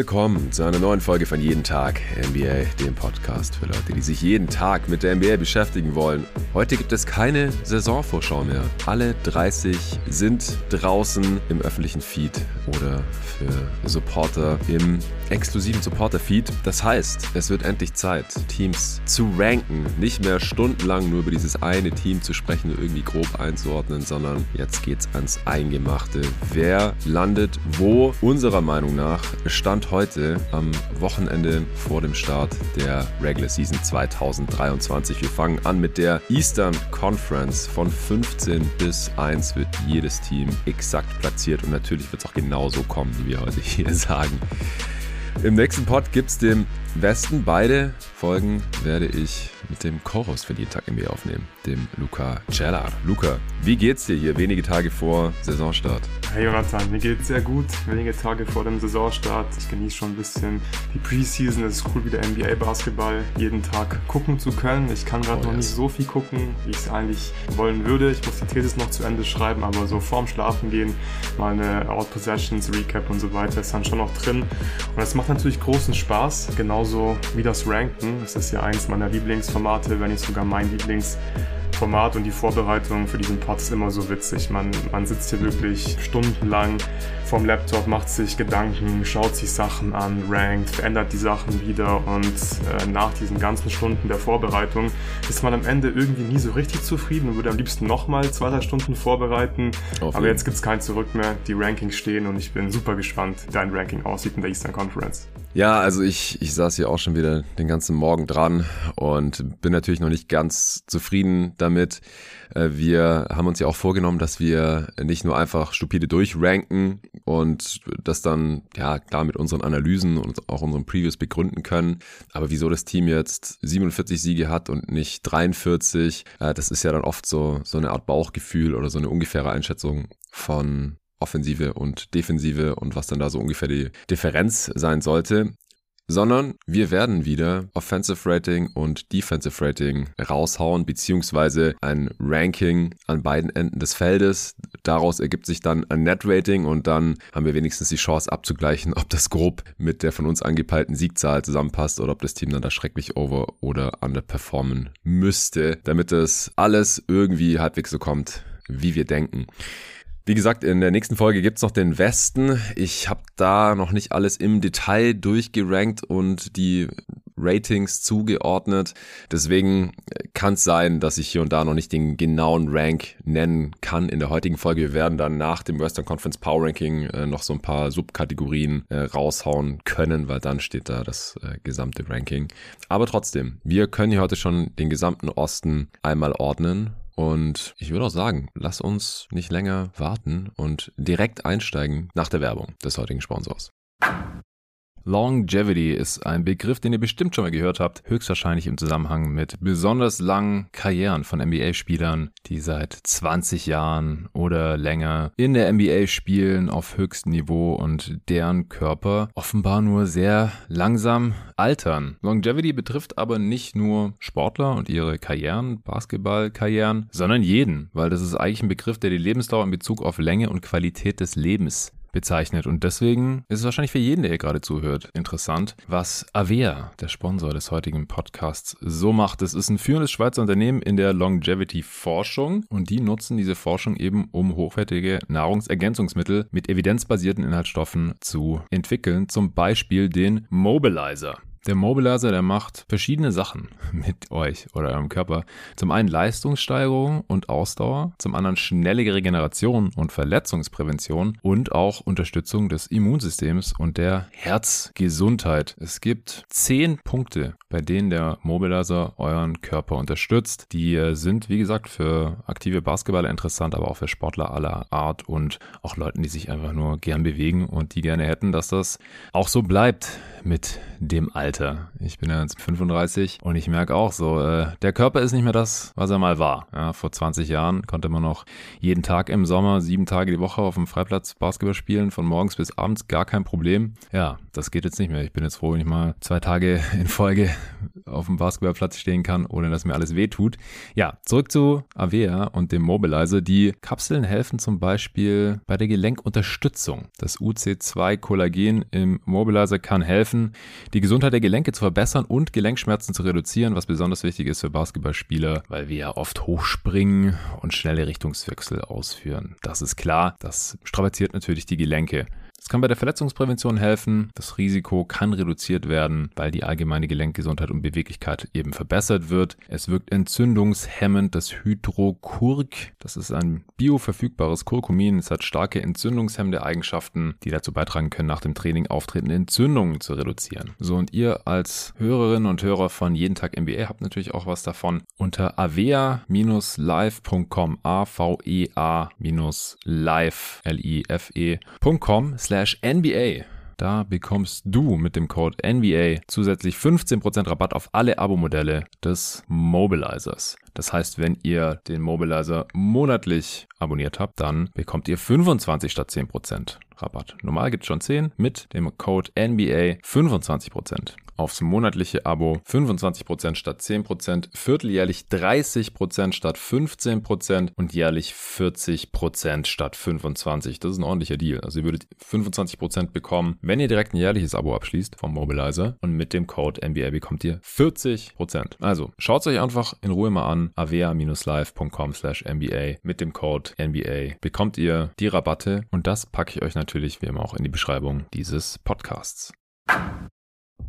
willkommen zu einer neuen Folge von Jeden Tag NBA, dem Podcast für Leute, die sich jeden Tag mit der NBA beschäftigen wollen. Heute gibt es keine Saisonvorschau mehr. Alle 30 sind draußen im öffentlichen Feed oder für Supporter im exklusiven Supporter-Feed. Das heißt, es wird endlich Zeit, Teams zu ranken. Nicht mehr stundenlang nur über dieses eine Team zu sprechen und irgendwie grob einzuordnen, sondern jetzt geht's ans Eingemachte. Wer landet wo? Unserer Meinung nach Stand heute am Wochenende vor dem Start der Regular Season 2023. Wir fangen an mit der Eastern Conference. Von 15 bis 1 wird jedes Team exakt platziert und natürlich wird es auch genauso kommen, wie wir heute hier sagen. Im nächsten Pod gibt es den Westen. Beide Folgen werde ich mit dem Chorus für jeden Tag NBA aufnehmen, dem Luca Cellar. Luca, wie geht's dir hier wenige Tage vor Saisonstart? Hey Jonathan, mir geht's sehr gut. Wenige Tage vor dem Saisonstart. Ich genieße schon ein bisschen die Preseason. Es ist cool, wieder NBA-Basketball jeden Tag gucken zu können. Ich kann gerade oh, noch yes. nicht so viel gucken, wie ich es eigentlich wollen würde. Ich muss die Thesis noch zu Ende schreiben, aber so vorm Schlafen gehen, meine Out Possessions, Recap und so weiter ist dann schon noch drin. Und das macht natürlich großen Spaß, genauso wie das Ranken. Es ist ja eins meiner Lieblingsformate, wenn nicht sogar mein Lieblingsformat und die Vorbereitung für diesen Pod ist immer so witzig. Man, man sitzt hier wirklich stundenlang vorm Laptop, macht sich Gedanken, schaut sich Sachen an, rankt, verändert die Sachen wieder und äh, nach diesen ganzen Stunden der Vorbereitung ist man am Ende irgendwie nie so richtig zufrieden und würde am liebsten nochmal zwei, drei Stunden vorbereiten. Auf Aber jetzt gibt es kein Zurück mehr. Die Rankings stehen und ich bin super gespannt, wie dein Ranking aussieht in der Eastern Conference. Ja, also ich, ich saß hier auch schon wieder den ganzen Morgen dran und bin natürlich noch nicht ganz zufrieden damit. Äh, wir haben uns ja auch vorgenommen, dass wir nicht nur einfach stupide durchranken und das dann, ja, klar mit unseren Analysen und auch unseren Previews begründen können. Aber wieso das Team jetzt 47 Siege hat und nicht 43, äh, das ist ja dann oft so, so eine Art Bauchgefühl oder so eine ungefähre Einschätzung von Offensive und Defensive und was dann da so ungefähr die Differenz sein sollte sondern wir werden wieder Offensive Rating und Defensive Rating raushauen, beziehungsweise ein Ranking an beiden Enden des Feldes. Daraus ergibt sich dann ein Net Rating und dann haben wir wenigstens die Chance abzugleichen, ob das grob mit der von uns angepeilten Siegzahl zusammenpasst oder ob das Team dann da schrecklich over oder underperformen müsste, damit das alles irgendwie halbwegs so kommt, wie wir denken. Wie gesagt, in der nächsten Folge gibt's noch den Westen. Ich habe da noch nicht alles im Detail durchgerankt und die Ratings zugeordnet. Deswegen kann es sein, dass ich hier und da noch nicht den genauen Rank nennen kann in der heutigen Folge. Wir werden dann nach dem Western Conference Power Ranking äh, noch so ein paar Subkategorien äh, raushauen können, weil dann steht da das äh, gesamte Ranking. Aber trotzdem, wir können hier heute schon den gesamten Osten einmal ordnen und ich würde auch sagen, lass uns nicht länger warten und direkt einsteigen nach der Werbung des heutigen Sponsors. Longevity ist ein Begriff, den ihr bestimmt schon mal gehört habt, höchstwahrscheinlich im Zusammenhang mit besonders langen Karrieren von NBA-Spielern, die seit 20 Jahren oder länger in der NBA spielen auf höchstem Niveau und deren Körper offenbar nur sehr langsam altern. Longevity betrifft aber nicht nur Sportler und ihre Karrieren, Basketballkarrieren, sondern jeden, weil das ist eigentlich ein Begriff, der die Lebensdauer in Bezug auf Länge und Qualität des Lebens bezeichnet. Und deswegen ist es wahrscheinlich für jeden, der hier gerade zuhört, interessant, was Avea, der Sponsor des heutigen Podcasts, so macht. Es ist ein führendes Schweizer Unternehmen in der Longevity-Forschung und die nutzen diese Forschung eben, um hochwertige Nahrungsergänzungsmittel mit evidenzbasierten Inhaltsstoffen zu entwickeln. Zum Beispiel den Mobilizer. Der Mobilizer, der macht verschiedene Sachen mit euch oder eurem Körper. Zum einen Leistungssteigerung und Ausdauer, zum anderen schnelle Regeneration und Verletzungsprävention und auch Unterstützung des Immunsystems und der Herzgesundheit. Es gibt zehn Punkte, bei denen der Mobilizer euren Körper unterstützt. Die äh, sind, wie gesagt, für aktive Basketballer interessant, aber auch für Sportler aller Art und auch Leuten, die sich einfach nur gern bewegen und die gerne hätten, dass das auch so bleibt mit dem Alter. Älter. Ich bin ja jetzt 35 und ich merke auch so, äh, der Körper ist nicht mehr das, was er mal war. Ja, vor 20 Jahren konnte man noch jeden Tag im Sommer, sieben Tage die Woche auf dem Freiplatz Basketball spielen, von morgens bis abends, gar kein Problem. Ja, das geht jetzt nicht mehr. Ich bin jetzt froh, wenn ich mal zwei Tage in Folge auf dem Basketballplatz stehen kann, ohne dass mir alles wehtut. Ja, zurück zu Avea und dem Mobilizer. Die Kapseln helfen zum Beispiel bei der Gelenkunterstützung. Das UC2-Kollagen im Mobilizer kann helfen, die Gesundheit der Gelenke zu verbessern und Gelenkschmerzen zu reduzieren, was besonders wichtig ist für Basketballspieler, weil wir ja oft hochspringen und schnelle Richtungswechsel ausführen. Das ist klar, das strapaziert natürlich die Gelenke. Es kann bei der Verletzungsprävention helfen. Das Risiko kann reduziert werden, weil die allgemeine Gelenkgesundheit und Beweglichkeit eben verbessert wird. Es wirkt entzündungshemmend. Das Hydrokurk, das ist ein bioverfügbares Kurkumin. Es hat starke entzündungshemmende Eigenschaften, die dazu beitragen können, nach dem Training auftretende Entzündungen zu reduzieren. So und ihr als Hörerinnen und Hörer von Jeden Tag NBA habt natürlich auch was davon. Unter avea-live.com, A-V-E-A-live, L-I-F-E.com slash NBA. Da bekommst du mit dem Code NBA zusätzlich 15% Rabatt auf alle Abo-Modelle des Mobilizers. Das heißt, wenn ihr den Mobilizer monatlich abonniert habt, dann bekommt ihr 25 statt 10% Rabatt. Normal gibt es schon 10, mit dem Code NBA 25% aufs monatliche Abo 25% statt 10%, vierteljährlich 30% statt 15% und jährlich 40% statt 25%. Das ist ein ordentlicher Deal. Also ihr würdet 25% bekommen, wenn ihr direkt ein jährliches Abo abschließt vom Mobilizer und mit dem Code NBA bekommt ihr 40%. Also schaut es euch einfach in Ruhe mal an, avea-live.com slash NBA mit dem Code NBA bekommt ihr die Rabatte und das packe ich euch natürlich wie immer auch in die Beschreibung dieses Podcasts.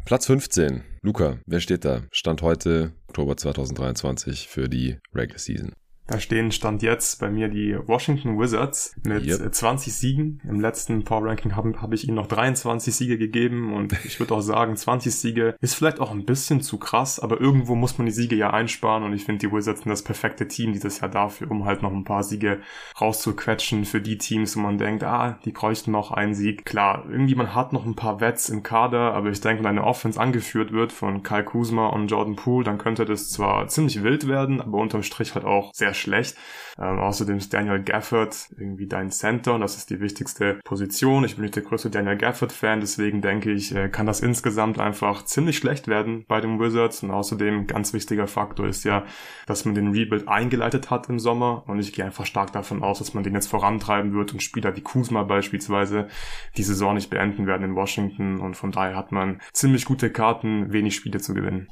Platz 15. Luca, wer steht da? Stand heute, Oktober 2023 für die Regular Season. Da stehen Stand jetzt bei mir die Washington Wizards mit yep. 20 Siegen. Im letzten Power Ranking habe hab ich ihnen noch 23 Siege gegeben und ich würde auch sagen, 20 Siege ist vielleicht auch ein bisschen zu krass, aber irgendwo muss man die Siege ja einsparen und ich finde die Wizards sind das perfekte Team dieses Jahr dafür, um halt noch ein paar Siege rauszuquetschen für die Teams, wo man denkt, ah, die bräuchten noch einen Sieg. Klar, irgendwie man hat noch ein paar Wets im Kader, aber ich denke, wenn eine Offense angeführt wird von Kyle Kuzma und Jordan Poole, dann könnte das zwar ziemlich wild werden, aber unterm Strich halt auch sehr schlecht. Ähm, außerdem ist Daniel Gafford irgendwie dein Center und das ist die wichtigste Position. Ich bin nicht der größte Daniel Gafford-Fan, deswegen denke ich, äh, kann das insgesamt einfach ziemlich schlecht werden bei den Wizards. Und außerdem ganz wichtiger Faktor ist ja, dass man den Rebuild eingeleitet hat im Sommer und ich gehe einfach stark davon aus, dass man den jetzt vorantreiben wird und Spieler wie Kuzma beispielsweise die Saison nicht beenden werden in Washington und von daher hat man ziemlich gute Karten, wenig Spiele zu gewinnen.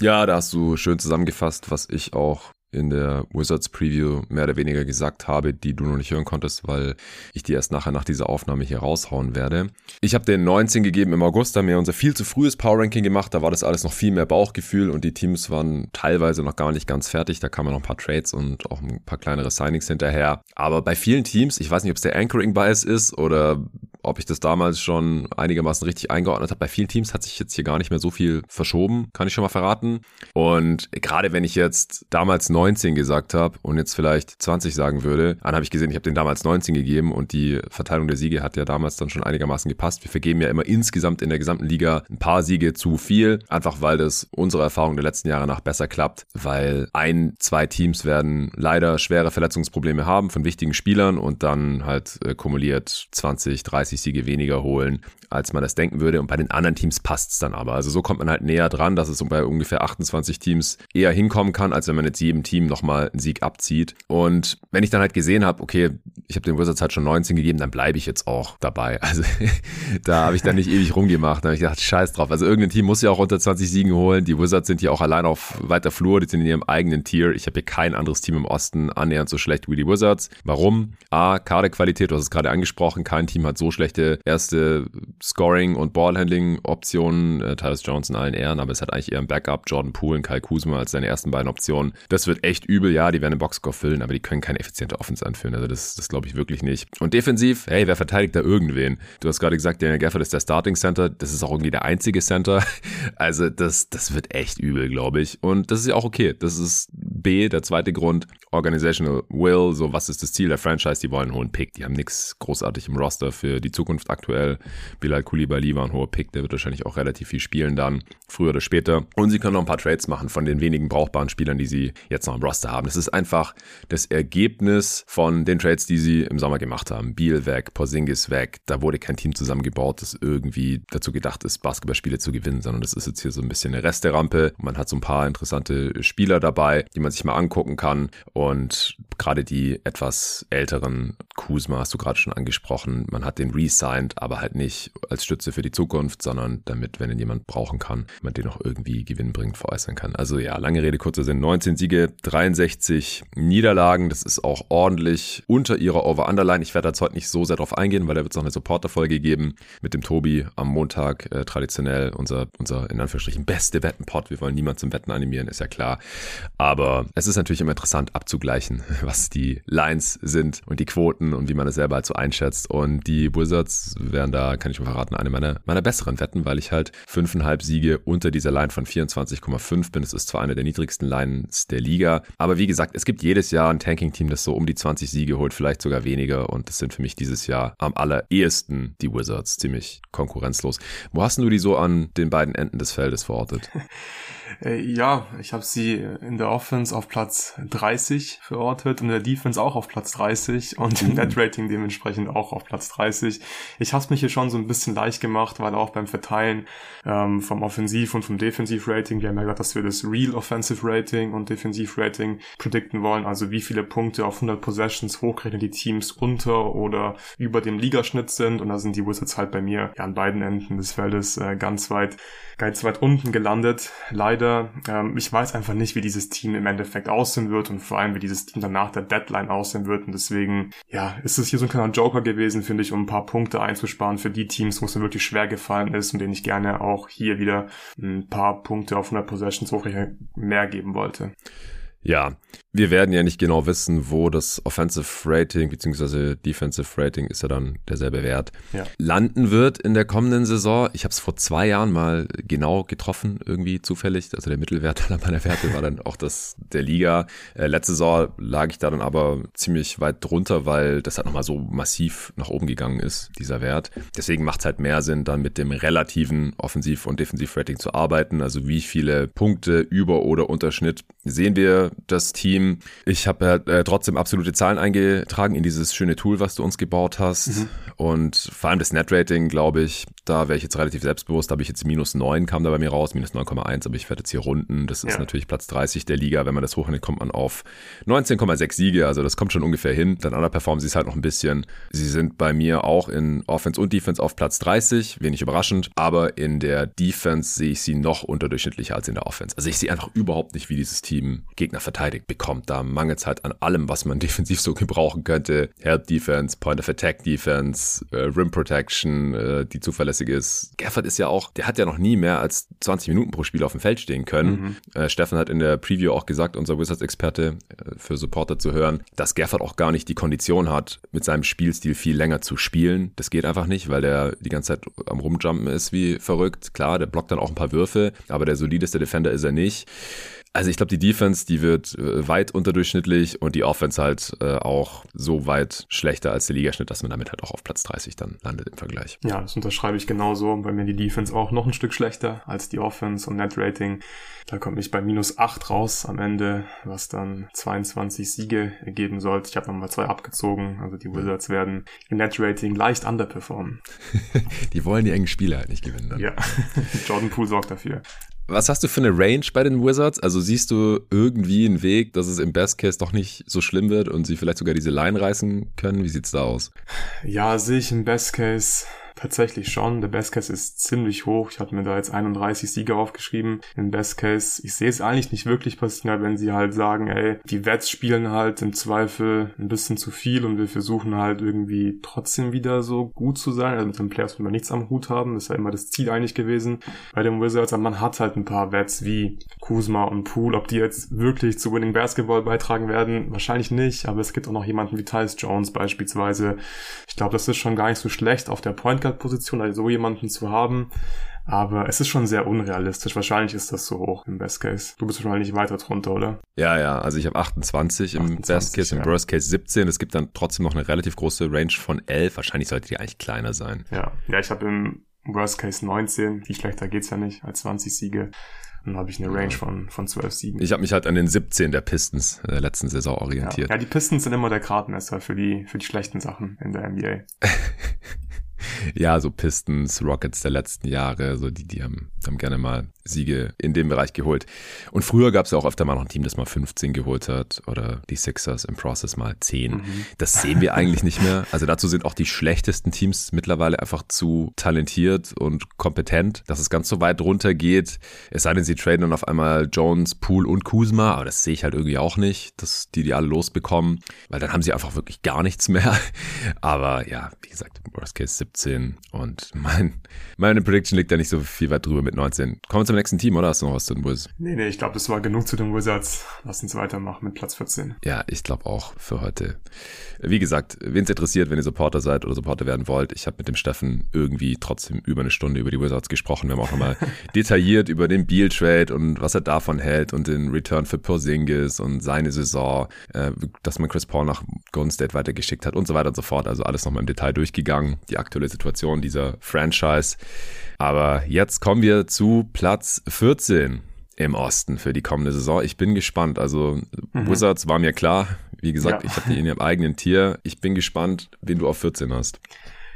Ja, da hast du schön zusammengefasst, was ich auch in der Wizards Preview mehr oder weniger gesagt habe, die du noch nicht hören konntest, weil ich die erst nachher nach dieser Aufnahme hier raushauen werde. Ich habe den 19 gegeben im August, da haben wir unser viel zu frühes Power Ranking gemacht, da war das alles noch viel mehr Bauchgefühl und die Teams waren teilweise noch gar nicht ganz fertig, da kamen noch ein paar Trades und auch ein paar kleinere Signings hinterher. Aber bei vielen Teams, ich weiß nicht, ob es der Anchoring Bias ist oder ob ich das damals schon einigermaßen richtig eingeordnet habe. Bei vielen Teams hat sich jetzt hier gar nicht mehr so viel verschoben, kann ich schon mal verraten. Und gerade wenn ich jetzt damals 19 gesagt habe und jetzt vielleicht 20 sagen würde, dann habe ich gesehen, ich habe den damals 19 gegeben und die Verteilung der Siege hat ja damals dann schon einigermaßen gepasst. Wir vergeben ja immer insgesamt in der gesamten Liga ein paar Siege zu viel, einfach weil das unserer Erfahrung der letzten Jahre nach besser klappt, weil ein, zwei Teams werden leider schwere Verletzungsprobleme haben von wichtigen Spielern und dann halt äh, kumuliert 20, 30 30 Siege weniger holen, als man das denken würde. Und bei den anderen Teams passt es dann aber. Also so kommt man halt näher dran, dass es bei ungefähr 28 Teams eher hinkommen kann, als wenn man jetzt jedem Team nochmal einen Sieg abzieht. Und wenn ich dann halt gesehen habe, okay, ich habe den Wizards halt schon 19 gegeben, dann bleibe ich jetzt auch dabei. Also da habe ich dann nicht ewig rumgemacht. Da habe ich gedacht, scheiß drauf. Also irgendein Team muss ja auch unter 20 Siegen holen. Die Wizards sind hier auch allein auf weiter Flur, die sind in ihrem eigenen Tier. Ich habe hier kein anderes Team im Osten annähernd so schlecht wie die Wizards. Warum? A, Kaderqualität, du hast es gerade angesprochen, kein Team hat so schlechte erste Scoring- und Ballhandling-Optionen. Äh, Tyus Jones in allen Ehren, aber es hat eigentlich eher ein Backup, Jordan Poole und Kyle Kuzma als seine ersten beiden Optionen. Das wird echt übel, ja, die werden den Boxscore füllen, aber die können keine effiziente Offense anführen. Also das, das glaube ich wirklich nicht. Und defensiv, hey, wer verteidigt da irgendwen? Du hast gerade gesagt, Daniel Gafford ist der Starting Center. Das ist auch irgendwie der einzige Center. Also das, das wird echt übel, glaube ich. Und das ist ja auch okay. Das ist B, der zweite Grund. Organizational Will, so was ist das Ziel der Franchise, die wollen einen hohen Pick, die haben nichts großartig im Roster für die Zukunft aktuell. Bilal Koulibaly war ein hoher Pick, der wird wahrscheinlich auch relativ viel spielen dann, früher oder später. Und sie können noch ein paar Trades machen von den wenigen brauchbaren Spielern, die sie jetzt noch im Roster haben. Das ist einfach das Ergebnis von den Trades, die sie im Sommer gemacht haben. Beal weg, Porzingis weg, da wurde kein Team zusammengebaut, das irgendwie dazu gedacht ist, Basketballspiele zu gewinnen, sondern das ist jetzt hier so ein bisschen eine Resterampe. Man hat so ein paar interessante Spieler dabei, die man sich mal angucken kann und gerade die etwas älteren Kuzma hast du gerade schon angesprochen. Man hat den re-signed, aber halt nicht als Stütze für die Zukunft, sondern damit, wenn ihn jemand brauchen kann, man den auch irgendwie gewinnbringend veräußern kann. Also ja, lange Rede, kurzer Sinn. 19 Siege, 63 Niederlagen. Das ist auch ordentlich unter ihrer Over-Underline. Ich werde da heute nicht so sehr drauf eingehen, weil da wird es noch eine Supporter-Folge geben mit dem Tobi am Montag. Äh, traditionell unser, unser, in Anführungsstrichen, beste Wettenpot. Wir wollen niemand zum Wetten animieren, ist ja klar. Aber es ist natürlich immer interessant abzugleichen, was die Lines sind und die Quoten und wie man es selber halt so einschätzt. Und die Wizards wären da, kann ich mal verraten, eine meiner, meiner besseren Wetten, weil ich halt fünfeinhalb Siege unter dieser Line von 24,5 bin. Es ist zwar eine der niedrigsten Lines der Liga, aber wie gesagt, es gibt jedes Jahr ein Tanking-Team, das so um die 20 Siege holt, vielleicht sogar weniger. Und das sind für mich dieses Jahr am allerersten die Wizards, ziemlich konkurrenzlos. Wo hast du die so an den beiden Enden des Feldes verortet? Äh, ja, ich habe sie in der Offense auf Platz 30 verortet und in der Defense auch auf Platz 30 und im mhm. Net-Rating dementsprechend auch auf Platz 30. Ich habe es mir hier schon so ein bisschen leicht gemacht, weil auch beim Verteilen ähm, vom Offensiv- und vom Defensiv-Rating, wir haben ja gesagt, dass wir das Real Offensive Rating und Defensiv-Rating predikten wollen, also wie viele Punkte auf 100 Possessions hochrechnen die Teams unter oder über dem Ligaschnitt sind und da sind die Wizards halt bei mir ja, an beiden Enden des Feldes äh, ganz weit ganz weit unten gelandet. Leider, ähm, ich weiß einfach nicht, wie dieses Team im Endeffekt aussehen wird und vor allem, wie dieses Team danach der Deadline aussehen wird. Und deswegen, ja, ist es hier so ein kleiner Joker gewesen, finde ich, um ein paar Punkte einzusparen für die Teams, wo es mir wirklich schwer gefallen ist und denen ich gerne auch hier wieder ein paar Punkte auf 100 Possessions hochrechnen mehr geben wollte. Ja, wir werden ja nicht genau wissen, wo das Offensive Rating bzw. Defensive Rating ist ja dann derselbe Wert ja. landen wird in der kommenden Saison. Ich habe es vor zwei Jahren mal genau getroffen, irgendwie zufällig. Also der Mittelwert meiner Werte war dann auch das der Liga. Äh, letzte Saison lag ich da dann aber ziemlich weit drunter, weil das halt nochmal so massiv nach oben gegangen ist, dieser Wert. Deswegen macht es halt mehr Sinn, dann mit dem relativen Offensiv- und Defensiv-Rating zu arbeiten. Also wie viele Punkte über oder Unterschnitt sehen wir das Team. Ich habe ja äh, trotzdem absolute Zahlen eingetragen in dieses schöne Tool, was du uns gebaut hast. Mhm. Und vor allem das Net-Rating, glaube ich, da wäre ich jetzt relativ selbstbewusst. Da habe ich jetzt minus 9 kam da bei mir raus, minus 9,1, aber ich werde jetzt hier runden. Das ist ja. natürlich Platz 30 der Liga. Wenn man das hochnimmt, kommt man auf 19,6 Siege. Also das kommt schon ungefähr hin. Dann performen sie es halt noch ein bisschen. Sie sind bei mir auch in Offense und Defense auf Platz 30, wenig überraschend. Aber in der Defense sehe ich sie noch unterdurchschnittlicher als in der Offense. Also ich sehe einfach überhaupt nicht, wie dieses Team Gegner verteidigt bekommt. Da mangelt es halt an allem, was man defensiv so gebrauchen könnte. Help Defense, Point of Attack Defense, äh, Rim Protection, äh, die zuverlässig ist. Gafford ist ja auch, der hat ja noch nie mehr als 20 Minuten pro Spiel auf dem Feld stehen können. Mhm. Äh, Steffen hat in der Preview auch gesagt, unser Wizards-Experte äh, für Supporter zu hören, dass Gafford auch gar nicht die Kondition hat, mit seinem Spielstil viel länger zu spielen. Das geht einfach nicht, weil der die ganze Zeit am Rumjumpen ist wie verrückt. Klar, der blockt dann auch ein paar Würfe, aber der solideste Defender ist er nicht. Also ich glaube, die Defense, die wird äh, weit unterdurchschnittlich und die Offense halt äh, auch so weit schlechter als der Ligaschnitt, dass man damit halt auch auf Platz 30 dann landet im Vergleich. Ja, das unterschreibe ich genauso. Bei mir die Defense auch noch ein Stück schlechter als die Offense und Net Rating. Da komme ich bei minus 8 raus am Ende, was dann 22 Siege ergeben sollte. Ich habe nochmal zwei abgezogen. Also die Wizards werden im Net Rating leicht underperformen. die wollen die engen Spiele halt nicht gewinnen. Dann. Ja, Jordan Poole sorgt dafür. Was hast du für eine Range bei den Wizards? Also siehst du irgendwie einen Weg, dass es im Best Case doch nicht so schlimm wird und sie vielleicht sogar diese Line reißen können? Wie sieht's da aus? Ja, sehe ich im Best Case Tatsächlich schon. Der Best Case ist ziemlich hoch. Ich hatte mir da jetzt 31 Siege aufgeschrieben. Im Best Case, ich sehe es eigentlich nicht wirklich passieren, wenn sie halt sagen, ey, die Wets spielen halt im Zweifel ein bisschen zu viel und wir versuchen halt irgendwie trotzdem wieder so gut zu sein. Also mit den Players will man nichts am Hut haben. Das ist ja immer das Ziel eigentlich gewesen bei den Wizards. Aber man hat halt ein paar Wets wie Kuzma und Poole. Ob die jetzt wirklich zu Winning Basketball beitragen werden, wahrscheinlich nicht. Aber es gibt auch noch jemanden wie Tyus Jones beispielsweise. Ich glaube, das ist schon gar nicht so schlecht auf der Point Guard Position, also so jemanden zu haben. Aber es ist schon sehr unrealistisch. Wahrscheinlich ist das so hoch im Best Case. Du bist wahrscheinlich nicht weiter drunter, oder? Ja, ja. Also ich habe 28 im 28, Best Case, ja. im Worst Case 17. Es gibt dann trotzdem noch eine relativ große Range von 11. Wahrscheinlich sollte die eigentlich kleiner sein. Ja, ja ich habe im Worst Case 19. Viel schlechter geht's ja nicht als 20 Siege. Dann habe ich eine Range von, von 12 Siegen. Ich habe mich halt an den 17 der Pistons der letzten Saison orientiert. Ja, ja die Pistons sind immer der Gradmesser für die, für die schlechten Sachen in der NBA. ja, so Pistons, Rockets der letzten Jahre, so die, die haben, haben gerne mal Siege in dem Bereich geholt. Und früher gab es ja auch öfter mal noch ein Team, das mal 15 geholt hat oder die Sixers im Process mal 10. Mhm. Das sehen wir eigentlich nicht mehr. Also dazu sind auch die schlechtesten Teams mittlerweile einfach zu talentiert und kompetent, dass es ganz so weit runter geht. Es sei denn, sie traden dann auf einmal Jones, Poole und Kuzma, aber das sehe ich halt irgendwie auch nicht, dass die die alle losbekommen, weil dann haben sie einfach wirklich gar nichts mehr. Aber ja, wie gesagt, Worst Case 17 und mein, meine Prediction liegt da nicht so viel weit drüber mit 19. Kommen wir zum nächsten Team, oder hast du noch was zu den Wizards? Nee, nee, ich glaube, das war genug zu den Wizards. Lass uns weitermachen mit Platz 14. Ja, ich glaube auch für heute. Wie gesagt, wen es interessiert, wenn ihr Supporter seid oder Supporter werden wollt, ich habe mit dem Steffen irgendwie trotzdem über eine Stunde über die Wizards gesprochen. Wir haben auch nochmal detailliert über den Beal-Trade und was er davon hält und den Return für Porzingis und seine Saison, äh, dass man Chris Paul nach Golden State weitergeschickt hat und so weiter und so fort. Also alles nochmal im Detail durchgegangen, die aktuelle Situation dieser Franchise. Aber jetzt kommen wir zu Platz 14 im Osten für die kommende Saison. Ich bin gespannt. Also mhm. Wizards war mir klar. Wie gesagt, ja. ich habe die in ihrem eigenen Tier. Ich bin gespannt, wen du auf 14 hast.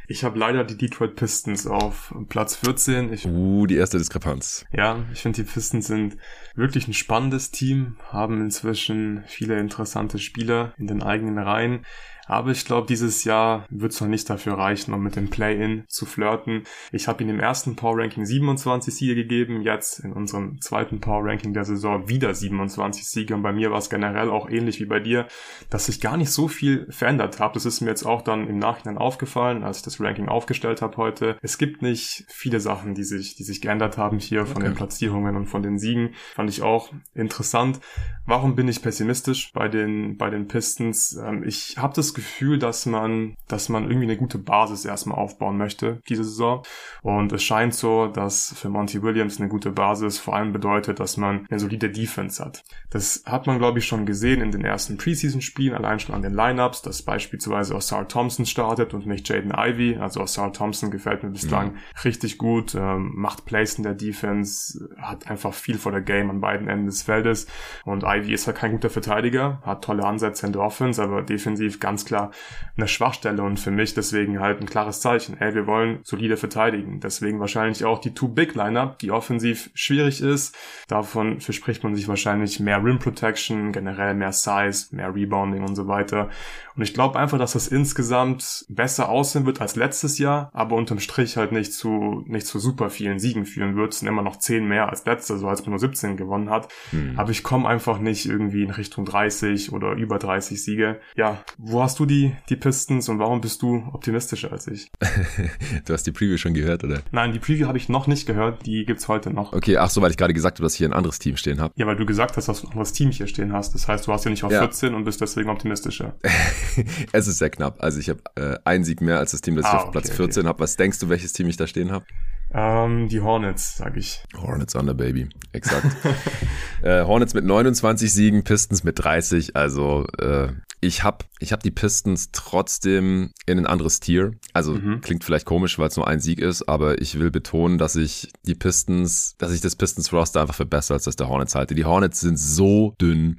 Ich habe leider die Detroit Pistons auf Platz 14. Ich, uh, die erste Diskrepanz. Ja, ich finde, die Pistons sind wirklich ein spannendes Team, haben inzwischen viele interessante Spieler in den eigenen Reihen. Aber ich glaube, dieses Jahr wird es noch nicht dafür reichen, um mit dem Play-In zu flirten. Ich habe ihm im ersten Power Ranking 27 Siege gegeben, jetzt in unserem zweiten Power Ranking der Saison wieder 27 Siege. Und bei mir war es generell auch ähnlich wie bei dir, dass ich gar nicht so viel verändert habe. Das ist mir jetzt auch dann im Nachhinein aufgefallen, als ich das Ranking aufgestellt habe heute. Es gibt nicht viele Sachen, die sich, die sich geändert haben hier von okay. den Platzierungen und von den Siegen. Fand ich auch interessant. Warum bin ich pessimistisch bei den, bei den Pistons? Ähm, ich habe das Gefühl, dass man, dass man irgendwie eine gute Basis erstmal aufbauen möchte diese Saison. Und es scheint so, dass für Monty Williams eine gute Basis vor allem bedeutet, dass man eine solide Defense hat. Das hat man, glaube ich, schon gesehen in den ersten Preseason-Spielen, allein schon an den Lineups, dass beispielsweise Osar Thompson startet und nicht Jaden Ivy. Also Osar Thompson gefällt mir bislang mhm. richtig gut, ähm, macht Plays in der Defense, hat einfach viel vor der Game an beiden Enden des Feldes. Und Ivy ist halt kein guter Verteidiger, hat tolle Ansätze in der Offense, aber defensiv ganz klar eine Schwachstelle und für mich deswegen halt ein klares Zeichen. Ey, wir wollen solide verteidigen. Deswegen wahrscheinlich auch die Too Big Lineup, die offensiv schwierig ist. Davon verspricht man sich wahrscheinlich mehr Rim Protection, generell mehr Size, mehr Rebounding und so weiter. Und ich glaube einfach, dass das insgesamt besser aussehen wird als letztes Jahr, aber unterm Strich halt nicht zu, nicht zu super vielen Siegen führen wird. Es sind immer noch zehn mehr als letzte, so als man nur 17 gewonnen hat. Hm. Aber ich komme einfach nicht irgendwie in Richtung 30 oder über 30 Siege. Ja, wo hast du die, die Pistons und warum bist du optimistischer als ich? du hast die Preview schon gehört, oder? Nein, die Preview habe ich noch nicht gehört. Die gibt's heute noch. Okay, ach so, weil ich gerade gesagt habe, dass ich hier ein anderes Team stehen habe. Ja, weil du gesagt hast, dass du ein anderes Team hier stehen hast. Das heißt, du hast ja nicht auf ja. 14 und bist deswegen optimistischer. es ist sehr knapp. Also ich habe äh, einen Sieg mehr als das Team, das ah, ich auf okay, Platz 14 okay. habe. Was denkst du, welches Team ich da stehen habe? Ähm, die Hornets, sag ich. Hornets on the Baby, exakt. äh, Hornets mit 29 Siegen, Pistons mit 30. Also äh, ich habe ich hab die Pistons trotzdem in ein anderes Tier. Also mhm. klingt vielleicht komisch, weil es nur ein Sieg ist, aber ich will betonen, dass ich die Pistons, dass ich das Pistons Roster einfach für besser als das der Hornets halte. Die Hornets sind so dünn.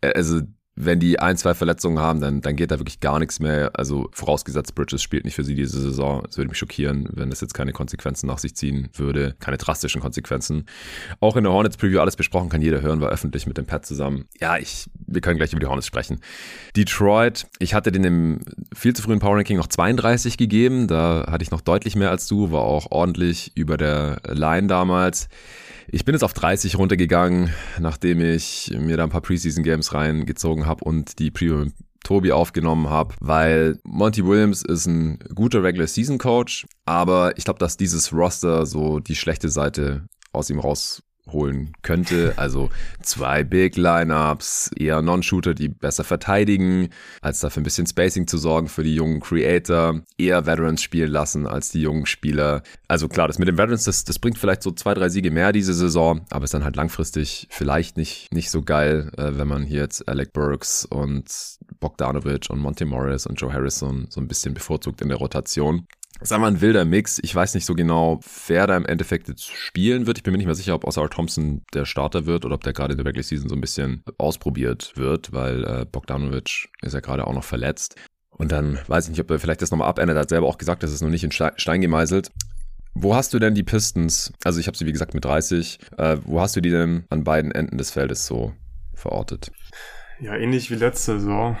Äh, also wenn die ein, zwei Verletzungen haben, dann, dann geht da wirklich gar nichts mehr. Also vorausgesetzt, Bridges spielt nicht für sie diese Saison. Es würde mich schockieren, wenn das jetzt keine Konsequenzen nach sich ziehen würde. Keine drastischen Konsequenzen. Auch in der Hornets Preview alles besprochen, kann jeder hören, war öffentlich mit dem Pad zusammen. Ja, ich, wir können gleich über die Hornets sprechen. Detroit, ich hatte den im viel zu frühen Power Ranking noch 32 gegeben. Da hatte ich noch deutlich mehr als du, war auch ordentlich über der Line damals. Ich bin jetzt auf 30 runtergegangen, nachdem ich mir da ein paar Preseason Games reingezogen habe und die Preview Tobi aufgenommen habe, weil Monty Williams ist ein guter Regular Season Coach, aber ich glaube, dass dieses Roster so die schlechte Seite aus ihm raus holen könnte. Also zwei Big Lineups, eher Non-Shooter, die besser verteidigen, als dafür ein bisschen Spacing zu sorgen für die jungen Creator, eher Veterans spielen lassen als die jungen Spieler. Also klar, das mit den Veterans, das, das bringt vielleicht so zwei, drei Siege mehr diese Saison, aber ist dann halt langfristig vielleicht nicht, nicht so geil, äh, wenn man hier jetzt Alec Burks und Bogdanovic und Monty Morris und Joe Harrison so ein bisschen bevorzugt in der Rotation. Ist einfach ein wilder Mix. Ich weiß nicht so genau, wer da im Endeffekt jetzt spielen wird. Ich bin mir nicht mehr sicher, ob Oscar Thompson der Starter wird oder ob der gerade in der Regular Season so ein bisschen ausprobiert wird, weil äh, Bogdanovic ist ja gerade auch noch verletzt. Und dann weiß ich nicht, ob er vielleicht das nochmal abändert. Er hat selber auch gesagt, das ist noch nicht in Stein gemeißelt. Wo hast du denn die Pistons? Also ich habe sie wie gesagt mit 30. Äh, wo hast du die denn an beiden Enden des Feldes so verortet? Ja, ähnlich wie letzte Saison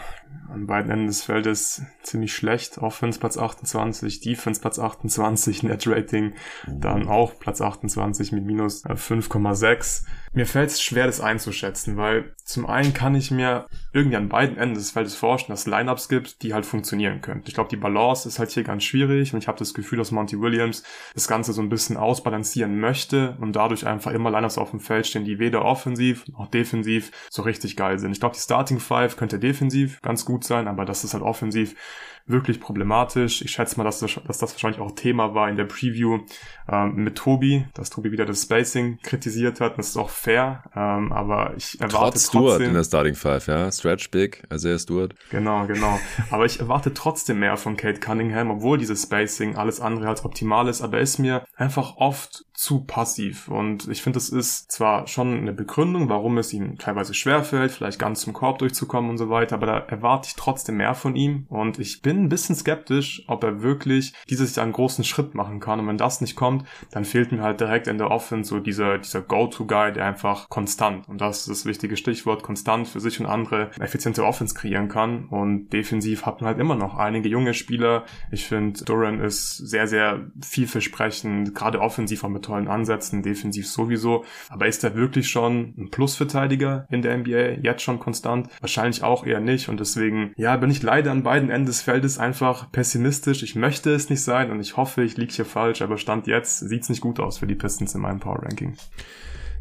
an beiden Enden des Feldes ziemlich schlecht. Offense Platz 28, Defense Platz 28, Net Rating dann auch Platz 28 mit minus 5,6. Äh, mir fällt es schwer, das einzuschätzen, weil zum einen kann ich mir irgendwie an beiden Enden des Feldes vorstellen, dass es Lineups gibt, die halt funktionieren können. Ich glaube, die Balance ist halt hier ganz schwierig und ich habe das Gefühl, dass Monty Williams das Ganze so ein bisschen ausbalancieren möchte und dadurch einfach immer Lineups auf dem Feld stehen, die weder offensiv noch defensiv so richtig geil sind. Ich glaube, die Starting Five könnte defensiv ganz gut sein, aber das ist halt offensiv wirklich problematisch. Ich schätze mal, dass das, dass das wahrscheinlich auch Thema war in der Preview ähm, mit Tobi, dass Tobi wieder das Spacing kritisiert hat. Das ist auch fair, ähm, aber ich erwarte Trotz trotzdem... Stewart in der Starting Five, ja. Stretch big, also er Stewart. Genau, genau. aber ich erwarte trotzdem mehr von Kate Cunningham, obwohl dieses Spacing alles andere als optimal ist, aber er ist mir einfach oft zu passiv. Und ich finde, es ist zwar schon eine Begründung, warum es ihm teilweise schwerfällt, vielleicht ganz zum Korb durchzukommen und so weiter, aber da erwarte ich trotzdem mehr von ihm. Und ich bin ein bisschen skeptisch, ob er wirklich dieses Jahr einen großen Schritt machen kann. Und wenn das nicht kommt, dann fehlt mir halt direkt in der Offense so dieser, dieser Go-To-Guy, der einfach konstant, und das ist das wichtige Stichwort, konstant für sich und andere effiziente Offense kreieren kann. Und defensiv hat man halt immer noch einige junge Spieler. Ich finde, Duran ist sehr, sehr vielversprechend, gerade offensiv auch mit tollen Ansätzen, defensiv sowieso. Aber ist er wirklich schon ein Plusverteidiger in der NBA? Jetzt schon konstant? Wahrscheinlich auch eher nicht. Und deswegen, ja, bin ich leider an beiden Enden des Feldes einfach pessimistisch. Ich möchte es nicht sein und ich hoffe, ich liege hier falsch. Aber Stand jetzt sieht es nicht gut aus für die Pistons in meinem Power Ranking.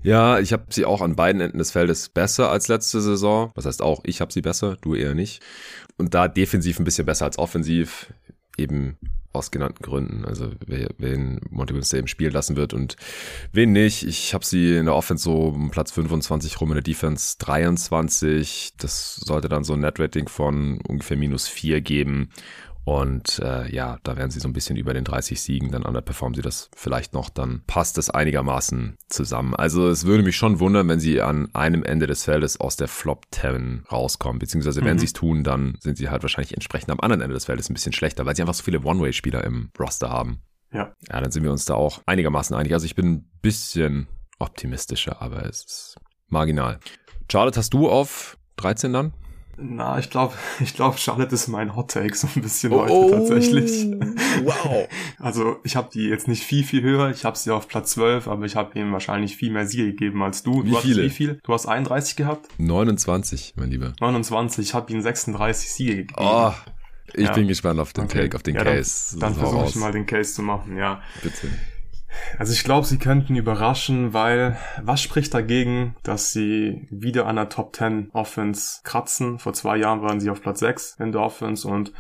Ja, ich habe sie auch an beiden Enden des Feldes besser als letzte Saison. Was heißt auch, ich habe sie besser, du eher nicht. Und da defensiv ein bisschen besser als offensiv. Eben aus genannten Gründen. Also wen Monty Williams eben spielen lassen wird und wen nicht. Ich habe sie in der Offense so um Platz 25 rum, in der Defense 23. Das sollte dann so ein Net-Rating von ungefähr minus 4 geben. Und äh, ja, da werden sie so ein bisschen über den 30 Siegen, dann underperformen sie das vielleicht noch, dann passt es einigermaßen zusammen. Also es würde mich schon wundern, wenn sie an einem Ende des Feldes aus der Flop 10 rauskommen, beziehungsweise wenn mhm. sie es tun, dann sind sie halt wahrscheinlich entsprechend am anderen Ende des Feldes ein bisschen schlechter, weil sie einfach so viele One-Way-Spieler im Roster haben. Ja. Ja, dann sind wir uns da auch einigermaßen einig. Also ich bin ein bisschen optimistischer, aber es ist marginal. Charlotte, hast du auf 13 dann? Na, ich glaube, ich glaube, Charlotte ist mein Hot Take so ein bisschen oh, heute tatsächlich. Wow. Also ich habe die jetzt nicht viel, viel höher. Ich habe sie auf Platz 12, aber ich habe ihnen wahrscheinlich viel mehr Siege gegeben als du. Wie du viele? Wie viel? Du hast 31 gehabt? 29, mein Lieber. 29. Ich habe ihnen 36 Siege gegeben. Oh, ich ja. bin gespannt auf den okay. Take, auf den ja, Case. Dann, dann versuche ich mal den Case zu machen, ja. Bitte. Also ich glaube, sie könnten überraschen, weil was spricht dagegen, dass sie wieder an der Top 10 Offense kratzen? Vor zwei Jahren waren sie auf Platz 6 in der Offense und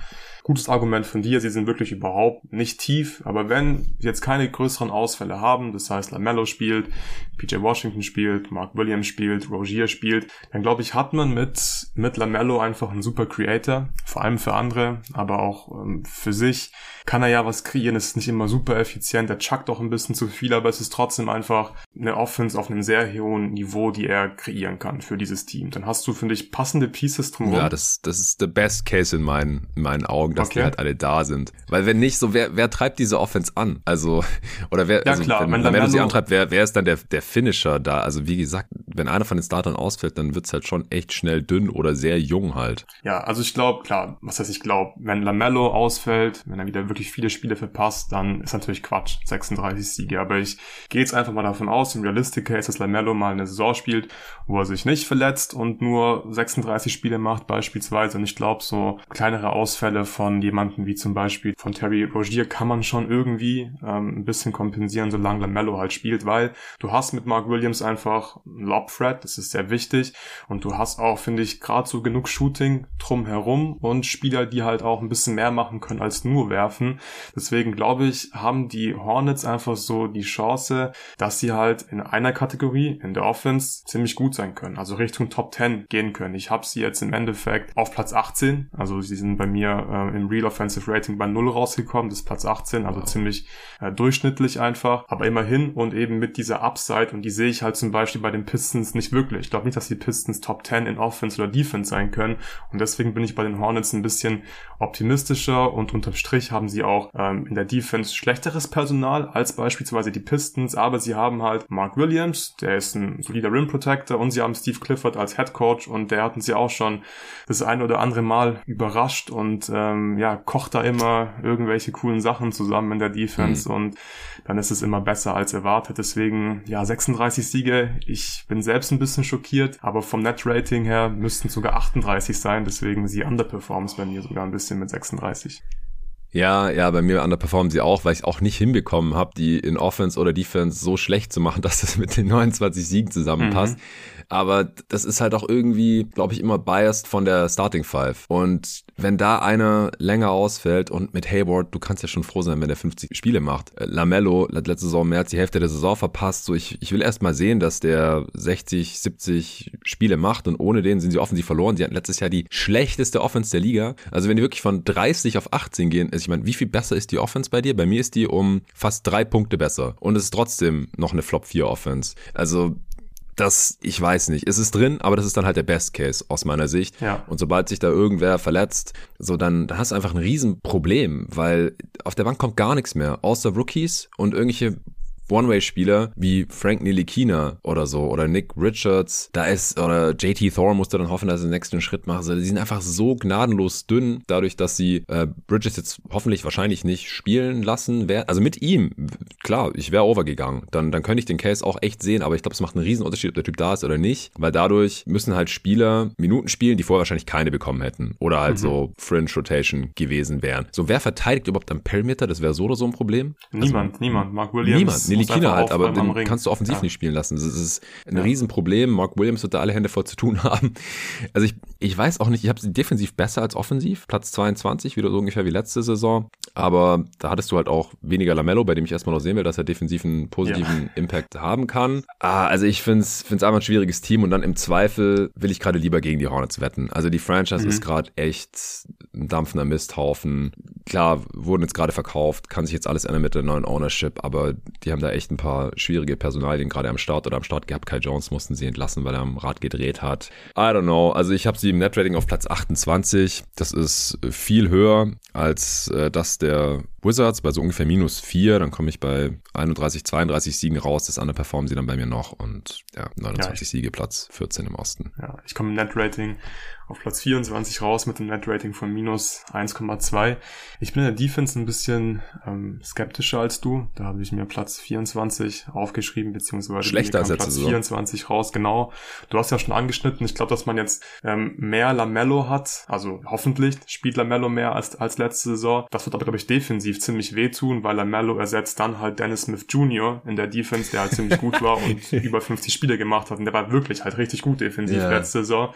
gutes Argument von dir, sie sind wirklich überhaupt nicht tief, aber wenn sie jetzt keine größeren Ausfälle haben, das heißt LaMelo spielt, PJ Washington spielt, Mark Williams spielt, Rogier spielt, dann glaube ich, hat man mit, mit LaMelo einfach einen super Creator, vor allem für andere, aber auch ähm, für sich kann er ja was kreieren, es ist nicht immer super effizient, er chuckt auch ein bisschen zu viel, aber es ist trotzdem einfach eine Offense auf einem sehr hohen Niveau, die er kreieren kann für dieses Team. Dann hast du, finde ich, passende Pieces drumherum. Ja, das, das ist the best case in meinen, in meinen Augen, dass okay. die halt alle da sind. Weil wenn nicht, so wer, wer treibt diese Offense an? Also, oder wer, ja, also, klar, wenn, wenn Lamelo sie antreibt, wer, wer ist dann der, der Finisher da? Also wie gesagt, wenn einer von den Startern ausfällt, dann wird's halt schon echt schnell dünn oder sehr jung halt. Ja, also ich glaube, klar, was heißt ich glaube, wenn Lamello ausfällt, wenn er wieder wirklich viele Spiele verpasst, dann ist natürlich Quatsch, 36 Siege. Aber ich gehe jetzt einfach mal davon aus, im Realistic Case, dass Lamello mal eine Saison spielt, wo er sich nicht verletzt und nur 36 Spiele macht beispielsweise. Und ich glaube, so kleinere Ausfälle von von jemanden wie zum Beispiel von Terry Rogier kann man schon irgendwie ähm, ein bisschen kompensieren, solange LaMelo halt spielt, weil du hast mit Mark Williams einfach einen Lob-Threat, das ist sehr wichtig und du hast auch, finde ich, gerade so genug Shooting drumherum und Spieler, die halt auch ein bisschen mehr machen können als nur werfen. Deswegen glaube ich, haben die Hornets einfach so die Chance, dass sie halt in einer Kategorie, in der Offense, ziemlich gut sein können, also Richtung Top 10 gehen können. Ich habe sie jetzt im Endeffekt auf Platz 18, also sie sind bei mir äh, im Real Offensive Rating bei 0 rausgekommen, das ist Platz 18, also wow. ziemlich äh, durchschnittlich einfach, aber immerhin und eben mit dieser Upside und die sehe ich halt zum Beispiel bei den Pistons nicht wirklich. Ich glaube nicht, dass die Pistons Top 10 in Offense oder Defense sein können und deswegen bin ich bei den Hornets ein bisschen optimistischer und unterm Strich haben sie auch ähm, in der Defense schlechteres Personal als beispielsweise die Pistons, aber sie haben halt Mark Williams, der ist ein solider Rim Protector und sie haben Steve Clifford als Head Coach und der hatten sie auch schon das eine oder andere Mal überrascht und ähm, ja, kocht da immer irgendwelche coolen Sachen zusammen in der Defense mhm. und dann ist es immer besser als erwartet. Deswegen, ja, 36 Siege. Ich bin selbst ein bisschen schockiert, aber vom Net-Rating her müssten sogar 38 sein. Deswegen sie underperforms bei mir sogar ein bisschen mit 36. Ja, ja, bei mir underperformen sie auch, weil ich auch nicht hinbekommen habe, die in Offense oder Defense so schlecht zu machen, dass das mit den 29 Siegen zusammenpasst. Mhm. Aber das ist halt auch irgendwie, glaube ich, immer biased von der Starting Five. Und wenn da einer länger ausfällt und mit Hayward, du kannst ja schon froh sein, wenn er 50 Spiele macht. Äh, Lamello hat letzte Saison mehr als die Hälfte der Saison verpasst. So, ich, ich will erst mal sehen, dass der 60, 70 Spiele macht und ohne den sind sie offensiv verloren. Sie hatten letztes Jahr die schlechteste Offense der Liga. Also wenn die wirklich von 30 auf 18 gehen, also ich meine, wie viel besser ist die Offense bei dir? Bei mir ist die um fast drei Punkte besser. Und es ist trotzdem noch eine Flop 4 Offense. Also das, ich weiß nicht, ist es drin, aber das ist dann halt der Best Case aus meiner Sicht. Ja. Und sobald sich da irgendwer verletzt, so dann, dann hast du einfach ein Riesenproblem, weil auf der Bank kommt gar nichts mehr, außer Rookies und irgendwelche One-Way-Spieler wie Frank Nilikina oder so oder Nick Richards, da ist, oder JT Thor musste dann hoffen, dass er den nächsten Schritt macht. Also, die sind einfach so gnadenlos dünn, dadurch, dass sie äh, Bridges jetzt hoffentlich wahrscheinlich nicht spielen lassen werden. Also mit ihm, klar, ich wäre overgegangen. Dann, dann könnte ich den Case auch echt sehen, aber ich glaube, es macht einen riesen Unterschied, ob der Typ da ist oder nicht, weil dadurch müssen halt Spieler Minuten spielen, die vorher wahrscheinlich keine bekommen hätten. Oder halt mhm. so Fringe Rotation gewesen wären. So, wer verteidigt überhaupt am Perimeter? Das wäre so oder so ein Problem. Niemand, also, niemand. Mark Williams. Niemand. Nilikina halt, aber den kannst du offensiv ja. nicht spielen lassen. Das ist ein ja. Riesenproblem. Mark Williams wird da alle Hände voll zu tun haben. Also ich, ich weiß auch nicht, ich habe sie defensiv besser als offensiv. Platz 22, wieder so ungefähr wie letzte Saison. Aber da hattest du halt auch weniger Lamello, bei dem ich erstmal noch sehen will, dass er defensiv einen positiven ja. Impact haben kann. Ah, also ich finde es einfach ein schwieriges Team und dann im Zweifel will ich gerade lieber gegen die Hornets wetten. Also die Franchise mhm. ist gerade echt ein dampfender Misthaufen. Klar, wurden jetzt gerade verkauft, kann sich jetzt alles ändern mit der neuen Ownership, aber die haben da echt ein paar schwierige Personalien gerade am Start oder am Start gehabt. Kai Jones mussten sie entlassen, weil er am Rad gedreht hat. I don't know. Also ich habe sie im Netrating auf Platz 28. Das ist viel höher als äh, das der Wizards bei so ungefähr minus 4. Dann komme ich bei 31, 32 Siegen raus. Das andere performen sie dann bei mir noch. Und ja, 29 ja, Siege, Platz 14 im Osten. Ja, ich komme im Netrating auf Platz 24 raus mit einem Net-Rating von minus 1,2. Ich bin in der Defense ein bisschen ähm, skeptischer als du. Da habe ich mir Platz 24 aufgeschrieben, beziehungsweise Schlechter als Platz 24 raus, genau. Du hast ja schon angeschnitten. Ich glaube, dass man jetzt ähm, mehr Lamello hat. Also hoffentlich spielt Lamello mehr als, als letzte Saison. Das wird aber, glaube ich, defensiv ziemlich wehtun, weil Lamello ersetzt dann halt Dennis Smith Jr. in der Defense, der halt ziemlich gut war und über 50 Spiele gemacht hat. Und der war wirklich halt richtig gut defensiv yeah. letzte Saison.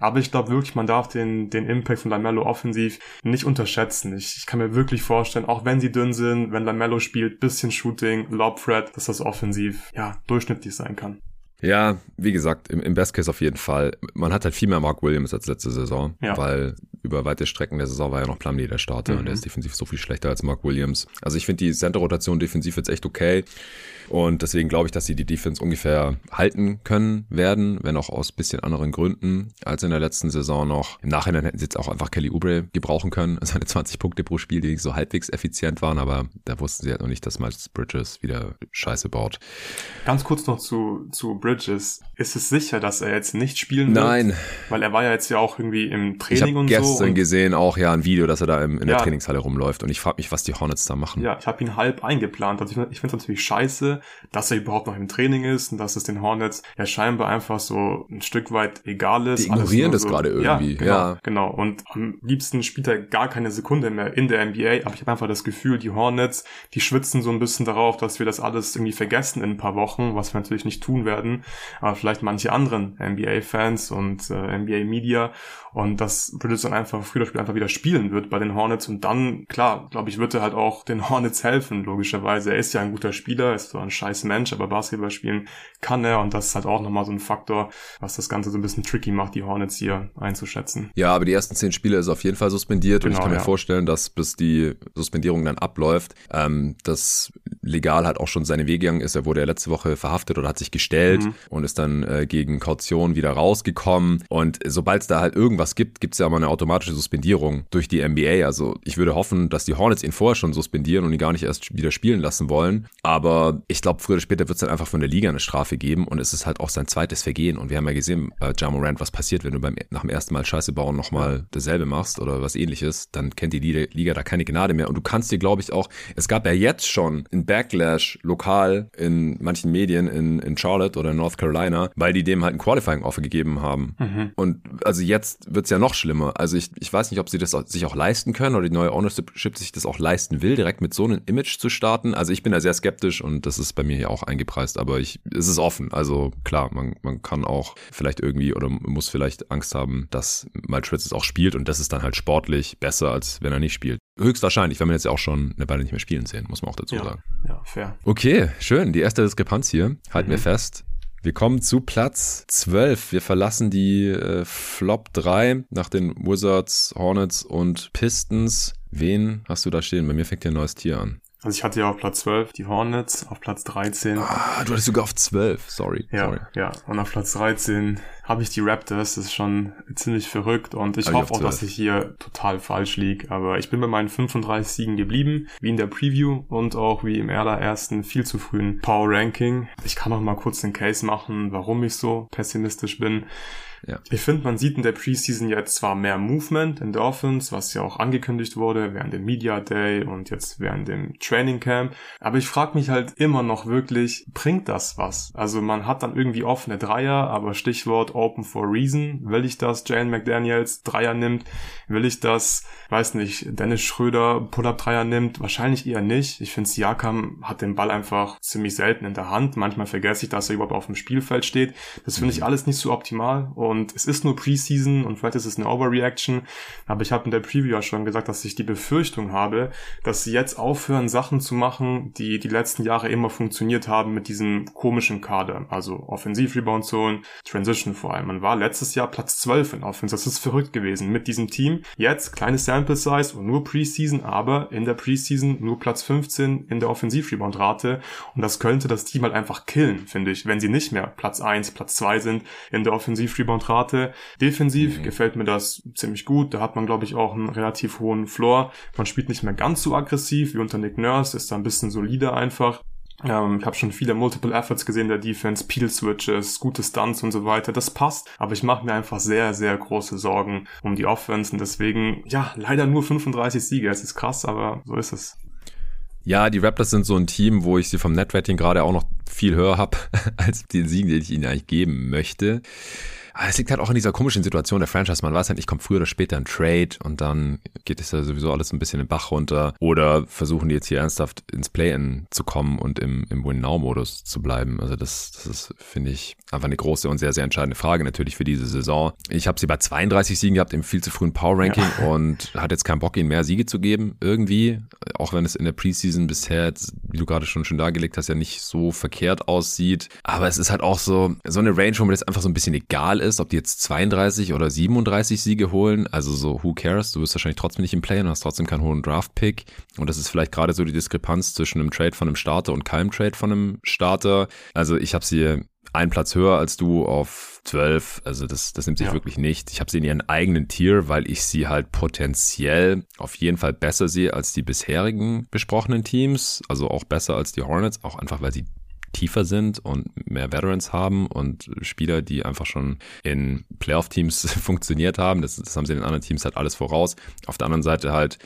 Aber ich glaube wirklich, man darf den, den Impact von Lamello offensiv nicht unterschätzen. Ich, ich kann mir wirklich vorstellen, auch wenn sie dünn sind, wenn Lamello spielt, bisschen Shooting, Lob Threat, dass das offensiv, ja, durchschnittlich sein kann. Ja, wie gesagt, im, im Best Case auf jeden Fall. Man hat halt viel mehr Mark Williams als letzte Saison, ja. weil über weite Strecken der Saison war ja noch Plumlee der Starter mhm. und der ist defensiv so viel schlechter als Mark Williams. Also ich finde die Center-Rotation defensiv jetzt echt okay. Und deswegen glaube ich, dass sie die Defense ungefähr halten können werden, wenn auch aus bisschen anderen Gründen als in der letzten Saison noch. Im Nachhinein hätten sie jetzt auch einfach Kelly Oubre gebrauchen können. Seine 20 Punkte pro Spiel, die so halbwegs effizient waren, aber da wussten sie halt noch nicht, dass Miles Bridges wieder Scheiße baut. Ganz kurz noch zu, zu Bridges. Ist es sicher, dass er jetzt nicht spielen wird? Nein. Weil er war ja jetzt ja auch irgendwie im Training ich und so. Ich habe gestern gesehen auch ja ein Video, dass er da im, in der Ja. Trainingshalle rumläuft und ich frage mich, was die Hornets da machen. Ja, ich habe ihn halb eingeplant. Also ich, ich finde es natürlich scheiße, dass er überhaupt noch im Training ist und dass es den Hornets ja scheinbar einfach so ein Stück weit egal ist. Die ignorieren das gerade irgendwie, Ja, genau, ja. genau. Und am liebsten spielt er gar keine Sekunde mehr in der NBA. Aber ich habe einfach das Gefühl, die Hornets, die schwitzen so ein bisschen darauf, dass wir das alles irgendwie vergessen in ein paar Wochen, was wir natürlich nicht tun werden. Aber vielleicht manche anderen NBA-Fans und äh, NBA-Media. Und dass Bridges dann einfach früher oder später einfach wieder spielen wird bei den Hornets. Und dann, klar, glaube ich, wird er halt auch den Hornets helfen, logischerweise. Er ist ja ein guter Spieler, ist so ein scheiß Mensch, aber Basketball spielen kann er. Und das ist halt auch nochmal so ein Faktor, was das Ganze so ein bisschen tricky macht, die Hornets hier einzuschätzen. Ja, aber die ersten zehn Spiele ist auf jeden Fall suspendiert und ich Genau, kann mir ja. vorstellen, dass bis die Suspendierung dann abläuft, ähm, das legal halt auch schon seine Wege gegangen ist. Er wurde ja letzte Woche verhaftet oder hat sich gestellt Mhm. und ist dann äh, gegen Kaution wieder rausgekommen. Und sobald es da halt irgendwas gibt, gibt es ja immer eine automatische Suspendierung durch die NBA. Also ich würde hoffen, dass die Hornets ihn vorher schon suspendieren und ihn gar nicht erst wieder spielen lassen wollen. Aber ich glaube, früher oder später wird es dann einfach von der Liga eine Strafe geben und es ist halt auch sein zweites Vergehen. Und wir haben ja gesehen, äh, Ja Morant, was passiert, wenn du beim nach dem ersten Mal Scheiße bauen nochmal dasselbe machst oder was ähnliches, dann kennt die Liga, da keine Gnade mehr. Und du kannst dir, glaube ich, auch, es gab ja jetzt schon einen Backlash lokal in manchen Medien in, in Charlotte oder in North Carolina, weil die dem halt ein Qualifying-Offer gegeben haben. Und also jetzt wird's ja noch schlimmer. Also ich, ich weiß nicht, ob sie das auch, sich auch leisten können oder die neue Ownership sich das auch leisten will, direkt mit so einem Image zu starten. Also ich bin da sehr skeptisch und das ist bei mir hier auch eingepreist, aber ich, es ist offen. Also klar, man, man kann auch vielleicht irgendwie oder muss vielleicht Angst haben, dass Miles Bridges auch spielt und das ist dann halt sportlich besser, als wenn er nicht spielt. Höchstwahrscheinlich, wenn man jetzt ja auch schon eine Weile nicht mehr spielen sehen, muss man auch dazu Ja, sagen. Ja, fair. Okay, schön. Die erste Diskrepanz hier. Halten wir Mhm. fest. Wir kommen zu Platz 12. Wir verlassen die äh, Flop 3 nach den Wizards, Hornets und Pistons. Wen hast du da stehen? Bei mir fängt hier ein neues Tier an. Also ich hatte ja auf Platz 12 die Hornets, auf Platz 13 Ah, du hattest sogar auf 12. Sorry. Ja, Sorry. ja. Und auf Platz 13 habe ich die Raptors. Das ist schon ziemlich verrückt. Und ich Hab ich hoffe auf auch, dass 12. ich hier total falsch lieg. Aber ich bin bei meinen 35 Siegen geblieben, wie in der Preview und auch wie im allerersten viel zu frühen Power Ranking. Ich kann noch mal kurz den Case machen, warum ich so pessimistisch bin. Ja. Ich finde, man sieht in der Preseason jetzt zwar mehr Movement in der Offense, was ja auch angekündigt wurde während dem Media Day und jetzt während dem Training Camp. Aber ich frage mich halt immer noch wirklich, bringt das was? Also man hat dann irgendwie offene Dreier, aber Stichwort Open for Reason. Will ich, dass Jalen McDaniels Dreier nimmt? Will ich, dass, weiß nicht, Dennis Schröder Pull-Up-Dreier nimmt? Wahrscheinlich eher nicht. Ich finde, Siakam hat den Ball einfach ziemlich selten in der Hand. Manchmal vergesse ich, dass er überhaupt auf dem Spielfeld steht. Das finde ich alles nicht so optimal. Und es ist nur Preseason und vielleicht ist es eine Overreaction. Aber ich habe in der Preview ja schon gesagt, dass ich die Befürchtung habe, dass sie jetzt aufhören, Sachen zu machen, die die letzten Jahre immer funktioniert haben mit diesem komischen Kader. Also Offensiv-Rebound-Zone, Transition vor allem. Man war letztes Jahr Platz 12 in Offense. Das ist verrückt gewesen mit diesem Team. Jetzt kleine Sample Size und nur Preseason, aber in der Preseason nur Platz 15 in der Offensiv-Rebound-Rate. Und das könnte das Team halt einfach killen, finde ich, wenn sie nicht mehr Platz 1, Platz 2 sind in der Offensiv-Rebound-Rate. Defensiv gefällt mir das ziemlich gut. Da hat man, glaube ich, auch einen relativ hohen Floor. Man spielt nicht mehr ganz so aggressiv wie unter Nick Nurse, ist da ein bisschen solider einfach. Ähm, ich habe schon viele Multiple Efforts gesehen der Defense, Peel Switches, gute Stunts und so weiter. Das passt, aber ich mache mir einfach sehr, sehr große Sorgen um die Offense und deswegen, ja, leider nur 35 Siege. Es ist krass, aber so ist es. Ja, die Raptors sind so ein Team, wo ich sie vom Netrating gerade auch noch viel höher habe als den Siegen, den ich ihnen eigentlich geben möchte. Aber es liegt halt auch in dieser komischen Situation der Franchise. Man weiß halt nicht, kommt früher oder später ein Trade und dann geht es ja sowieso alles ein bisschen den Bach runter. Oder versuchen die jetzt hier ernsthaft ins Play-In zu kommen und im, im Win-Now-Modus zu bleiben. Also das, das ist, finde ich, einfach eine große und sehr, sehr entscheidende Frage natürlich für diese Saison. Ich habe sie bei 32 Siegen gehabt im viel zu frühen Power-Ranking ja. und hat jetzt keinen Bock, ihnen mehr Siege zu geben. Irgendwie, auch wenn es in der Preseason bisher, wie du gerade schon schon dargelegt hast, ja nicht so verkehrt aussieht. Aber es ist halt auch so, so eine Range, wo mir das einfach so ein bisschen egal ist, ob die jetzt 32 oder 37 Siege holen. Also so, who cares? Du wirst wahrscheinlich trotzdem nicht im Play und hast trotzdem keinen hohen Draft-Pick. Und das ist vielleicht gerade so die Diskrepanz zwischen einem Trade von einem Starter und keinem Trade von einem Starter. Also ich habe sie einen Platz höher als du auf 12. Also das, das nimmt sich ja. wirklich nicht. Ich habe sie in ihren eigenen Tier, weil ich sie halt potenziell auf jeden Fall besser sehe als die bisherigen besprochenen Teams. Also auch besser als die Hornets, auch einfach weil sie tiefer sind und mehr Veterans haben und Spieler, die einfach schon in Playoff-Teams funktioniert haben. Das, das haben sie in den anderen Teams halt alles voraus. Auf der anderen Seite halt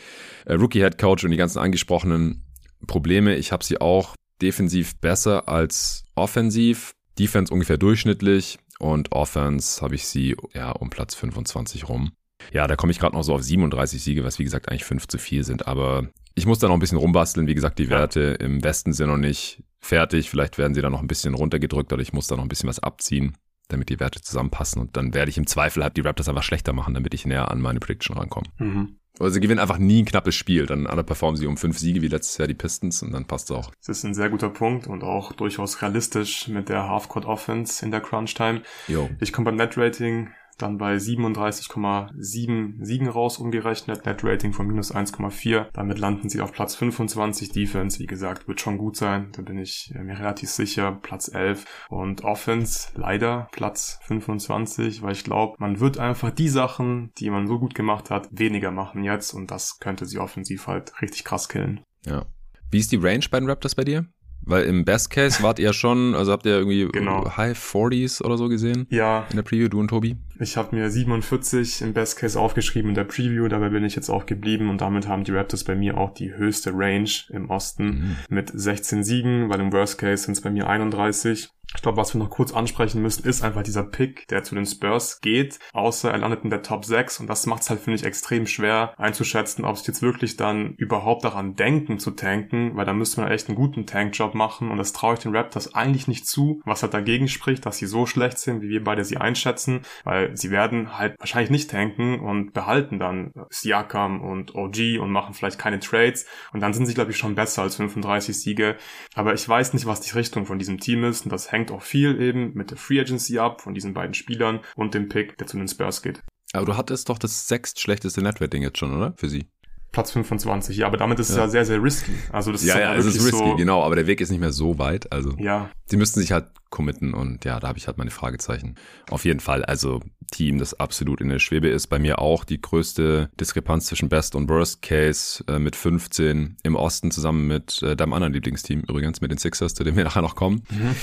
äh, Rookie-Head-Coach und die ganzen angesprochenen Probleme. Ich habe sie auch defensiv besser als offensiv. Defense ungefähr durchschnittlich und Offense habe ich sie ja um Platz 25 rum. Ja, da komme ich gerade noch so auf 37 Siege, was wie gesagt eigentlich 5 zu 4 sind. Aber ich muss da noch ein bisschen rumbasteln. Wie gesagt, die Werte im Westen sind noch nicht fertig. Vielleicht werden sie da noch ein bisschen runtergedrückt oder ich muss da noch ein bisschen was abziehen, damit die Werte zusammenpassen. Und dann werde ich im Zweifel halt die Raptors einfach schlechter machen, damit ich näher an meine Prediction rankomme. Mhm. Oder sie gewinnen einfach nie ein knappes Spiel. Dann performen sie um fünf Siege wie letztes Jahr die Pistons und dann passt es auch. Das ist ein sehr guter Punkt und auch durchaus realistisch mit der Half-Court Offense in der Crunch Time. Jo. Ich komme beim Net Rating dann bei 37,7 Siegen raus umgerechnet, Net Rating von minus 1,4. Damit landen sie auf Platz 25. Defense, wie gesagt, wird schon gut sein. Da bin ich äh, mir relativ sicher. Platz 11 und Offense leider Platz 25, weil ich glaube, man wird einfach die Sachen, die man so gut gemacht hat, weniger machen jetzt und das könnte sie offensiv halt richtig krass killen. Ja. Wie ist die Range bei den Raptors bei dir? Weil im Best Case wart ihr schon, also habt ihr irgendwie genau. High 40s oder so gesehen? Ja. In der Preview, du und Tobi? Ich habe mir 47 im Best Case aufgeschrieben in der Preview, dabei bin ich jetzt auch geblieben und damit haben die Raptors bei mir auch die höchste Range im Osten mhm. mit 16 Siegen, weil im Worst Case sind es bei mir 31. Ich glaube, was wir noch kurz ansprechen müssen, ist einfach dieser Pick, der zu den Spurs geht, außer er landet in der Top 6 und das macht es halt, finde ich, extrem schwer einzuschätzen, ob sie jetzt wirklich dann überhaupt daran denken zu tanken, weil da müsste man echt einen guten Tankjob machen und das traue ich den Raptors eigentlich nicht zu, was halt dagegen spricht, dass sie so schlecht sind, wie wir beide sie einschätzen, weil sie werden halt wahrscheinlich nicht tanken und behalten dann Siakam und OG und machen vielleicht keine Trades und dann sind sie, glaube ich, schon besser als 35 Siege, aber ich weiß nicht, was die Richtung von diesem Team ist und das hängt auch viel eben mit der Free Agency ab von diesen beiden Spielern und dem Pick, der zu den Spurs geht. Aber du hattest doch das sechstschlechteste Netrating jetzt schon, oder? Für sie. Platz 25, ja, aber damit ist es ja. ja sehr, sehr risky. Also das ja, ist ja, es ist risky, so genau, aber der Weg ist nicht mehr so weit. Also ja. sie müssten sich halt committen und ja, da habe ich halt meine Fragezeichen. Auf jeden Fall, also Team, das absolut in der Schwebe ist. Bei mir auch die größte Diskrepanz zwischen Best und Worst Case äh, mit 15 im Osten zusammen mit äh, deinem anderen Lieblingsteam übrigens, mit den Sixers, zu dem wir nachher noch kommen. Mhm.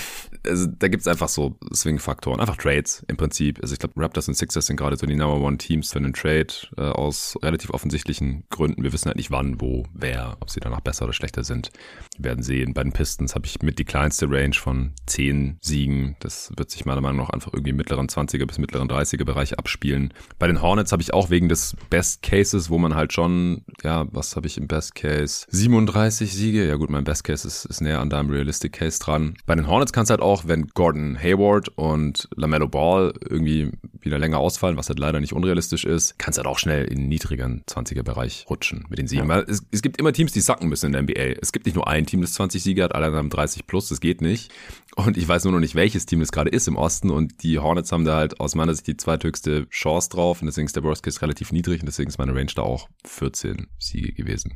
Also da gibt's einfach so Swing-Faktoren, einfach Trades im Prinzip. Also ich glaube, Raptors und Sixers sind gerade so die Number One Teams für einen Trade äh, aus relativ offensichtlichen Gründen. Wir wissen halt nicht wann, wo, wer, ob sie danach besser oder schlechter sind. Wir werden sehen. Bei den Pistons habe ich mit die kleinste Range von 10 Siegen. Das wird sich meiner Meinung nach einfach irgendwie im mittleren 20er bis mittleren 30 Bereich abspielen. Bei den Hornets habe ich auch wegen des Best Cases, wo man halt schon, ja, was habe ich im Best Case? 37 Siege. Ja gut, mein Best Case ist, ist näher an deinem Realistic Case dran. Bei den Hornets kann es halt auch, wenn Gordon Hayward und LaMelo Ball irgendwie wieder länger ausfallen, was halt leider nicht unrealistisch ist, kann es halt auch schnell in den niedrigen 20er Bereich rutschen mit den Siegen. Ja. Weil es, es gibt immer Teams, die sacken müssen in der NBA. Es gibt nicht nur ein Team, das 20 Siege hat, alle haben 30 plus, das geht nicht. Und ich weiß nur noch nicht, welches Team das gerade ist im Osten. Und die Hornets haben da halt aus meiner Sicht die zweithöchste Chance drauf. Und deswegen ist der Worst Case relativ niedrig. Und deswegen ist meine Range da auch 14 Siege gewesen.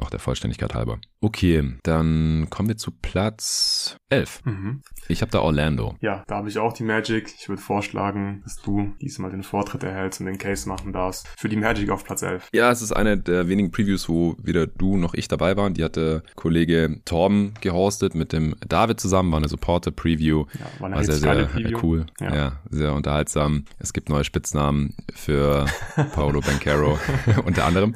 Noch der Vollständigkeit halber. Okay, dann kommen wir zu Platz 11. Mhm. Ich habe da Orlando. Ja, da habe ich auch die Magic. Ich würde vorschlagen, dass du diesmal den Vortritt erhältst und den Case machen darfst für die Magic auf Platz 11. Ja, es ist eine der wenigen Previews, wo weder du noch ich dabei waren. Die hatte Kollege Torben gehostet mit dem David zusammen. War eine Supporter-Preview. Ja, war, eine war sehr, sehr Preview. cool. Ja. ja. sehr unterhaltsam. Es gibt neue Spitznamen für Paolo Bancaro unter anderem.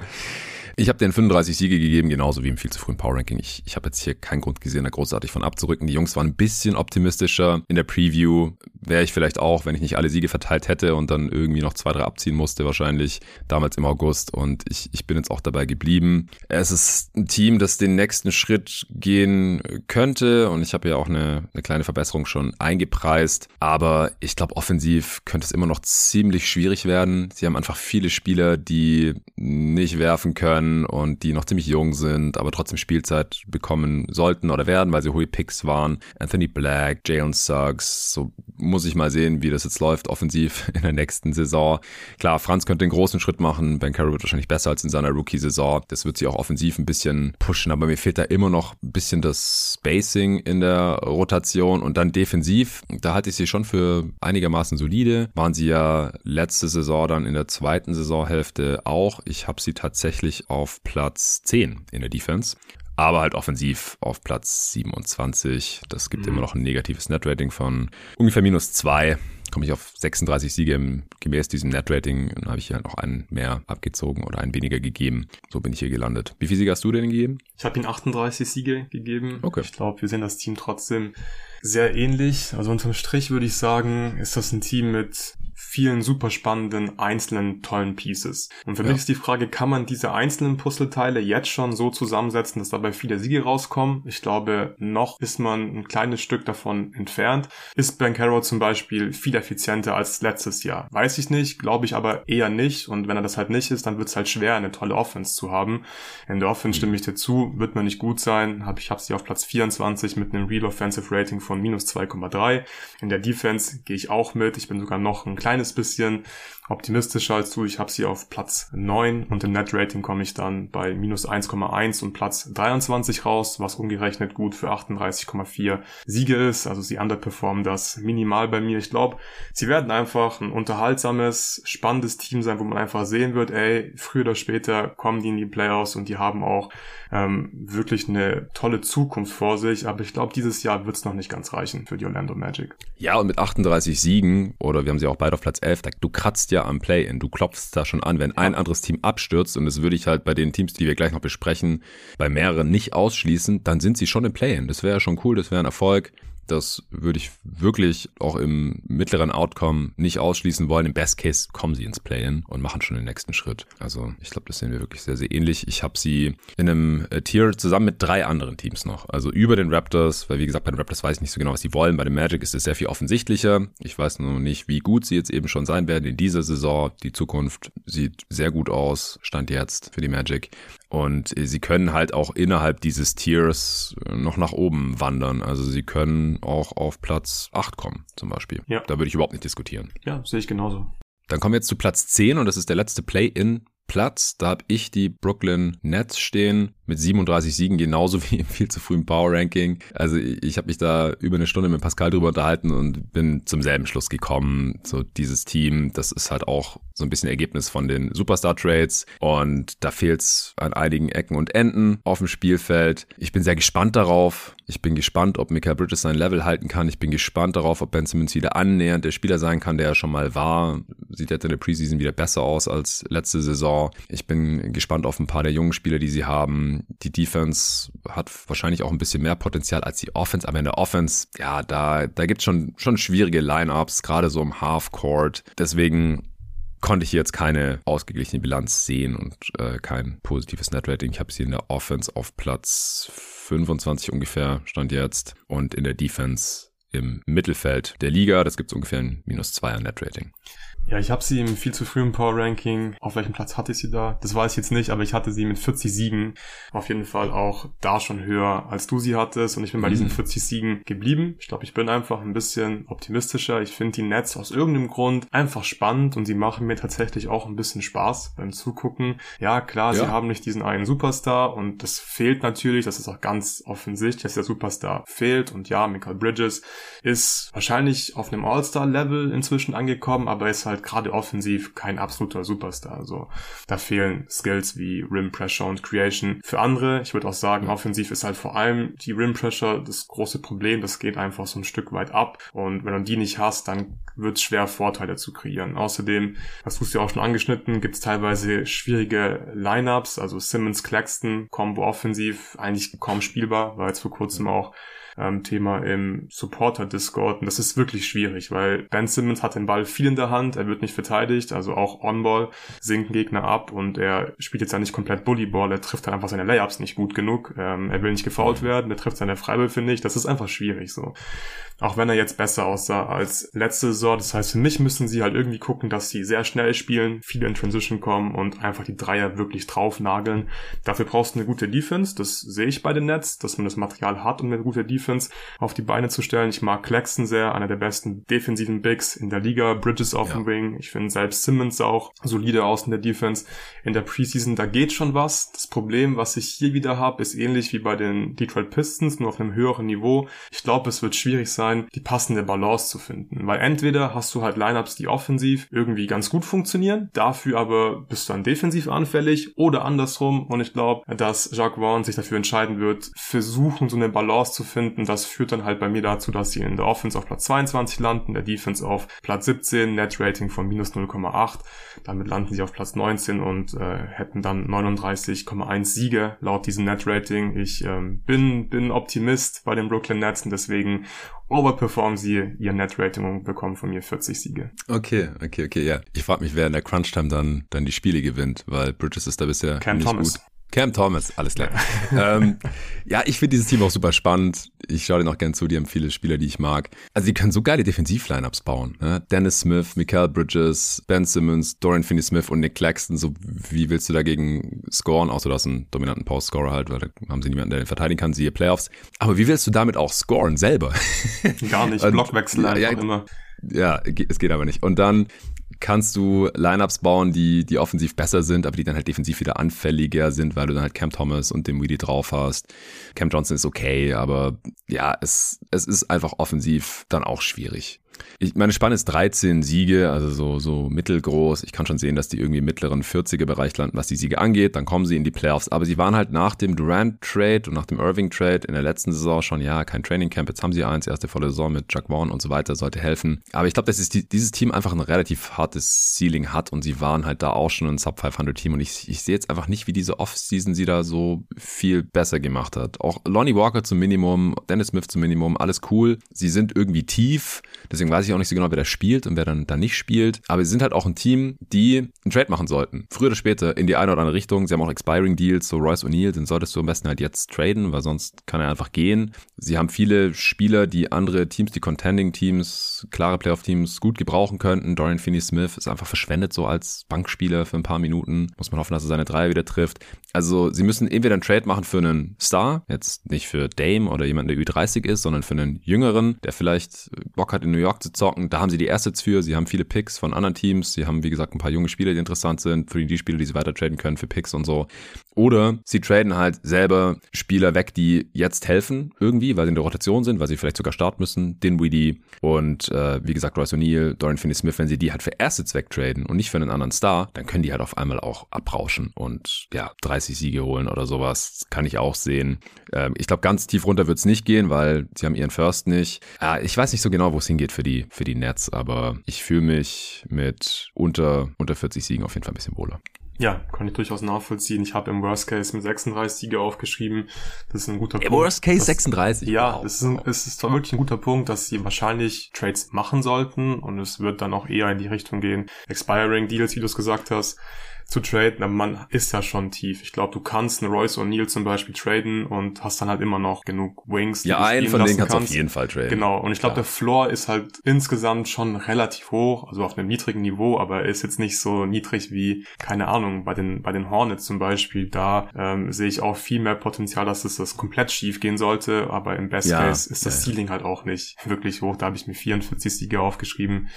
Ich habe den 35 Siege gegeben, genauso wie im viel zu frühen Power Ranking. Ich, ich habe jetzt hier keinen Grund gesehen, da großartig von abzurücken. Die Jungs waren ein bisschen optimistischer. In der Preview wäre ich vielleicht auch, wenn ich nicht alle Siege verteilt hätte und dann irgendwie noch zwei, drei abziehen musste, wahrscheinlich damals im August. Und ich, ich bin jetzt auch dabei geblieben. Es ist ein Team, das den nächsten Schritt gehen könnte. Und ich habe ja auch eine, eine kleine Verbesserung schon eingepreist. Aber ich glaube, offensiv könnte es immer noch ziemlich schwierig werden. Sie haben einfach viele Spieler, die nicht werfen können können und die noch ziemlich jung sind, aber trotzdem Spielzeit bekommen sollten oder werden, weil sie hohe Picks waren. Anthony Black, Jalen Suggs, so muss ich mal sehen, wie das jetzt läuft offensiv in der nächsten Saison. Klar, Franz könnte den großen Schritt machen, Ben Carroll wird wahrscheinlich besser als in seiner Rookie-Saison. Das wird sie auch offensiv ein bisschen pushen, aber mir fehlt da immer noch ein bisschen das Spacing in der Rotation und dann defensiv, da halte ich sie schon für einigermaßen solide. Waren sie ja letzte Saison dann in der zweiten Saisonhälfte auch. Ich habe sie tatsächlich auf Platz 10 in der Defense. aber halt offensiv auf Platz 27. Das gibt mhm. immer noch ein negatives Netrating von ungefähr minus zwei komme ich auf 36 Siege im, gemäß diesem Net-Rating. Dann habe ich ja noch einen mehr abgezogen oder einen weniger gegeben. So bin ich hier gelandet. Wie viele Siege hast du denn gegeben? Ich habe ihm 38 Siege gegeben. Okay. Ich glaube, wir sehen das Team trotzdem sehr ähnlich. Also unterm Strich würde ich sagen, ist das ein Team mit vielen super spannenden, einzelnen, tollen Pieces. Und für ja. mich ist die Frage, kann man diese einzelnen Puzzleteile jetzt schon so zusammensetzen, dass dabei viele Siege rauskommen? Ich glaube, noch ist man ein kleines Stück davon entfernt. Ist Ben Carroll zum Beispiel viel effizienter als letztes Jahr? Weiß ich nicht, glaube ich aber eher nicht. Und wenn er das halt nicht ist, dann wird es halt schwer, eine tolle Offense zu haben. In der Offense stimme ich dir zu, wird man nicht gut sein. Hab, ich habe sie auf Platz 24 mit einem Real Offensive Rating von minus 2,3. In der Defense gehe ich auch mit. Ich bin sogar noch ein kleines bisschen optimistischer als du. Ich habe sie auf Platz 9 und im Net-Rating komme ich dann bei minus 1,1 und Platz 23 raus, was umgerechnet gut für 38,4 Siege ist. Also sie underperformen das minimal bei mir. Ich glaube, sie werden einfach ein unterhaltsames, spannendes Team sein, wo man einfach sehen wird, ey, früher oder später kommen die in die Playoffs und die haben auch ähm, wirklich eine tolle Zukunft vor sich. Aber ich glaube, dieses Jahr wird es noch nicht ganz reichen für die Orlando Magic. Ja, und mit 38 Siegen, oder wir haben sie auch beide auf Platz 11, du kratzt ja am Play-In. Du klopfst da schon an, wenn ein anderes Team abstürzt, und das würde ich halt bei den Teams, die wir gleich noch besprechen, bei mehreren nicht ausschließen, dann sind sie schon im Play-In. Das wäre ja schon cool, das wäre ein Erfolg. Das würde ich wirklich auch im mittleren Outcome nicht ausschließen wollen. Im Best Case kommen sie ins Play-In und machen schon den nächsten Schritt. Also ich glaube, das sehen wir wirklich sehr, sehr ähnlich. Ich habe sie in einem äh, Tier zusammen mit drei anderen Teams noch. Also über den Raptors, weil wie gesagt, bei den Raptors weiß ich nicht so genau, was sie wollen. Bei den Magic ist es sehr viel offensichtlicher. Ich weiß nur nicht, wie gut sie jetzt eben schon sein werden in dieser Saison. Die Zukunft sieht sehr gut aus, stand jetzt für die Magic. Und sie können halt auch innerhalb dieses Tiers noch nach oben wandern. Also sie können auch auf Platz 8 kommen, zum Beispiel. Ja. Da würde ich überhaupt nicht diskutieren. Ja, sehe ich genauso. Dann kommen wir jetzt zu Platz 10 und das ist der letzte Play-in Platz. Da habe ich die Brooklyn Nets stehen mit 37 Siegen, genauso wie im viel zu frühen Power Ranking. Also ich habe mich da über eine Stunde mit Pascal drüber unterhalten und bin zum selben Schluss gekommen. So dieses Team, das ist halt auch so ein bisschen Ergebnis von den Superstar Trades und da fehlt es an einigen Ecken und Enden auf dem Spielfeld. Ich bin sehr gespannt darauf. Ich bin gespannt, ob Michael Bridges sein Level halten kann. Ich bin gespannt darauf, ob Ben Simmons wieder annähernd der Spieler sein kann, der er schon mal war. Sieht jetzt in der Preseason wieder besser aus als letzte Saison. Ich bin gespannt auf ein paar der jungen Spieler, die sie haben. Die Defense hat wahrscheinlich auch ein bisschen mehr Potenzial als die Offense, aber in der Offense, ja, da, da gibt es schon, schon schwierige Lineups, gerade so im Half-Court. Deswegen konnte ich jetzt keine ausgeglichene Bilanz sehen und äh, kein positives Netrating. Ich habe sie in der Offense auf Platz 25 ungefähr, stand jetzt, und in der Defense im Mittelfeld der Liga. Das gibt es ungefähr ein minus 2er Netrating. Ja, ich habe sie im viel zu frühen Power Ranking. Auf welchem Platz hatte ich sie da? Das weiß ich jetzt nicht, aber ich hatte sie mit 40 Siegen auf jeden Fall auch da schon höher, als du sie hattest. Und ich bin bei diesen 40 mhm. Siegen geblieben. Ich glaube, ich bin einfach ein bisschen optimistischer. Ich finde die Nets aus irgendeinem Grund einfach spannend und sie machen mir tatsächlich auch ein bisschen Spaß beim Zugucken. Ja, klar, ja. sie haben nicht diesen einen Superstar und das fehlt natürlich. Das ist auch ganz offensichtlich, dass der Superstar fehlt. Und ja, Michael Bridges ist wahrscheinlich auf einem All-Star-Level inzwischen angekommen, aber ist halt halt gerade offensiv kein absoluter Superstar. Also da fehlen Skills wie Rim Pressure und Creation. Für andere, ich würde auch sagen, offensiv ist halt vor allem die Rim Pressure das große Problem. Das geht einfach so ein Stück weit ab. Und wenn du die nicht hast, dann wird es schwer, Vorteile zu kreieren. Außerdem, das hast du ja auch schon angeschnitten, gibt es teilweise schwierige Lineups. Also Simmons, Claxton, Combo offensiv, eigentlich kaum spielbar, war jetzt vor kurzem auch ähm, Thema im Supporter-Discord. Und das ist wirklich schwierig, weil Ben Simmons hat den Ball viel in der Hand, er wird nicht verteidigt, also auch On-Ball sinken Gegner ab und er spielt jetzt ja nicht komplett Bullyball, er trifft halt einfach seine Layups nicht gut genug. Ähm, er will nicht gefoult werden, er trifft seine Freiwürfe nicht, das ist einfach schwierig so. Auch wenn er jetzt besser aussah als letzte Saison. Das heißt, für mich müssen sie halt irgendwie gucken, dass sie sehr schnell spielen, viele in Transition kommen und einfach die Dreier wirklich draufnageln. Dafür brauchst du eine gute Defense. Das sehe ich bei den Nets, dass man das Material hat, um eine gute Defense auf die Beine zu stellen. Ich mag Claxton sehr, einer der besten defensiven Bigs in der Liga. Bridges auf ja. dem Wing. Ich finde selbst Simmons auch solide aus in der Defense. In der Preseason, da geht schon was. Das Problem, was ich hier wieder habe, ist ähnlich wie bei den Detroit Pistons, nur auf einem höheren Niveau. Ich glaube, es wird schwierig sein, sein, die passende Balance zu finden. Weil entweder hast du halt Lineups, die offensiv irgendwie ganz gut funktionieren, dafür aber bist du dann defensiv anfällig oder andersrum. Und ich glaube, dass Jacques Vaughn sich dafür entscheiden wird, versuchen, so eine Balance zu finden. Das führt dann halt bei mir dazu, dass sie in der Offense auf Platz 22 landen, der Defense auf Platz 17, Net Rating von minus 0,8. Damit landen sie auf Platz 19 und äh, hätten dann 39,1 Siege laut diesem Net Rating. Ich ähm, bin, bin Optimist bei den Brooklyn Nets und deswegen overperformen sie ihr Net Rating und bekommen von mir 40 Siege. Okay, okay, okay, ja. Ich frage mich, wer in der Crunch Time dann, dann die Spiele gewinnt, weil Bridges ist da bisher Cam nicht Thomas. gut. Cam Thomas, alles klar. ähm, ja, ich finde dieses Team auch super spannend. Ich schaue dir noch gern zu, die haben viele Spieler, die ich mag. Also die können so geile Defensiv-Lineups bauen. Ne? Dennis Smith, Mikael Bridges, Ben Simmons, Dorian Finney-Smith und Nick Claxton. So wie willst du dagegen scoren? Außer du hast einen dominanten Post-Scorer halt, weil da haben sie niemanden, der den verteidigen kann, siehe Playoffs. Aber wie willst du damit auch scoren selber? Gar nicht, Blockwechsel einfach ja, immer. Ja, es geht aber nicht. Und dann kannst du Lineups bauen, die, die offensiv besser sind, aber die dann halt defensiv wieder anfälliger sind, weil du dann halt Cam Thomas und den Weedy drauf hast. Cam Johnson ist okay, aber ja, es, es ist einfach offensiv dann auch schwierig. Ich, meine Spanne ist 13 Siege, also so, so mittelgroß. Ich kann schon sehen, dass die irgendwie im mittleren 40er-Bereich landen, was die Siege angeht. Dann kommen sie in die Playoffs. Aber sie waren halt nach dem Durant-Trade und nach dem Irving-Trade in der letzten Saison schon, ja, kein Training-Camp. Jetzt haben sie eins, erste volle Saison mit Jack Vaughn und so weiter, sollte helfen. Aber ich glaube, dass die, dieses Team einfach ein relativ hartes Ceiling hat und sie waren halt da auch schon ein Sub-500-Team. Und ich, ich sehe jetzt einfach nicht, wie diese Off-Season sie da so viel besser gemacht hat. Auch Lonnie Walker zum Minimum, Dennis Smith zum Minimum, alles cool. Sie sind irgendwie tief. Deswegen weiß ich auch nicht so genau, wer da spielt und wer dann da nicht spielt. Aber sie sind halt auch ein Team, die einen Trade machen sollten. Früher oder später in die eine oder andere Richtung. Sie haben auch Expiring Deals, so Royce O'Neill, den solltest du am besten halt jetzt traden, weil sonst kann er einfach gehen. Sie haben viele Spieler, die andere Teams, die Contending Teams, klare Playoff Teams gut gebrauchen könnten. Dorian Finney-Smith ist einfach verschwendet so als Bankspieler für ein paar Minuten. Muss man hoffen, dass er seine Dreier wieder trifft. Also sie müssen entweder einen Trade machen für einen Star, jetzt nicht für Dame oder jemanden, der Ü30 ist, sondern für einen Jüngeren, der vielleicht Bock hat in New York zu zocken. Da haben sie die Assets für. Sie haben viele Picks von anderen Teams. Sie haben, wie gesagt, ein paar junge Spieler, die interessant sind. 3D-Spieler, die sie weiter traden können für Picks und so. Oder sie traden halt selber Spieler weg, die jetzt helfen irgendwie, weil sie in der Rotation sind, weil sie vielleicht sogar starten müssen. Dinwiddie und äh, wie gesagt Royce O'Neill, Dorian Finney-Smith, wenn sie die halt für Assets wegtraden und nicht für einen anderen Star, dann können die halt auf einmal auch abrauschen und ja, 30 Siege holen oder sowas. kann ich auch sehen. Ähm, ich glaube, ganz tief runter wird's nicht gehen, weil sie haben ihren First nicht. Äh, ich weiß nicht so genau, wo es hingeht für die, für die Nets, aber ich fühle mich mit unter, unter 40 Siegen auf jeden Fall ein bisschen wohler. Ja, kann ich durchaus nachvollziehen. Ich habe im Worst Case mit 36 Siege aufgeschrieben. Das ist ein guter Im Punkt. Worst Case das, 36? Ja, wow. es, ist ein, es ist zwar wirklich ein guter Punkt, dass sie wahrscheinlich Trades machen sollten und es wird dann auch eher in die Richtung gehen. Expiring Deals, wie du es gesagt hast zu traden, aber man ist ja schon tief. Ich glaube, du kannst einen Royce O'Neill zum Beispiel traden und hast dann halt immer noch genug Wings. Ja, einen von denen kannst du auf jeden Fall traden. Genau, und ich glaube, der Floor ist halt insgesamt schon relativ hoch, also auf einem niedrigen Niveau, aber er ist jetzt nicht so niedrig wie, keine Ahnung, bei den, bei den Hornets zum Beispiel. Da ähm, sehe ich auch viel mehr Potenzial, dass es das komplett schief gehen sollte, aber im Best ja, Case ist das ja, Ceiling halt auch nicht wirklich hoch. Da habe ich mir 44 Siege aufgeschrieben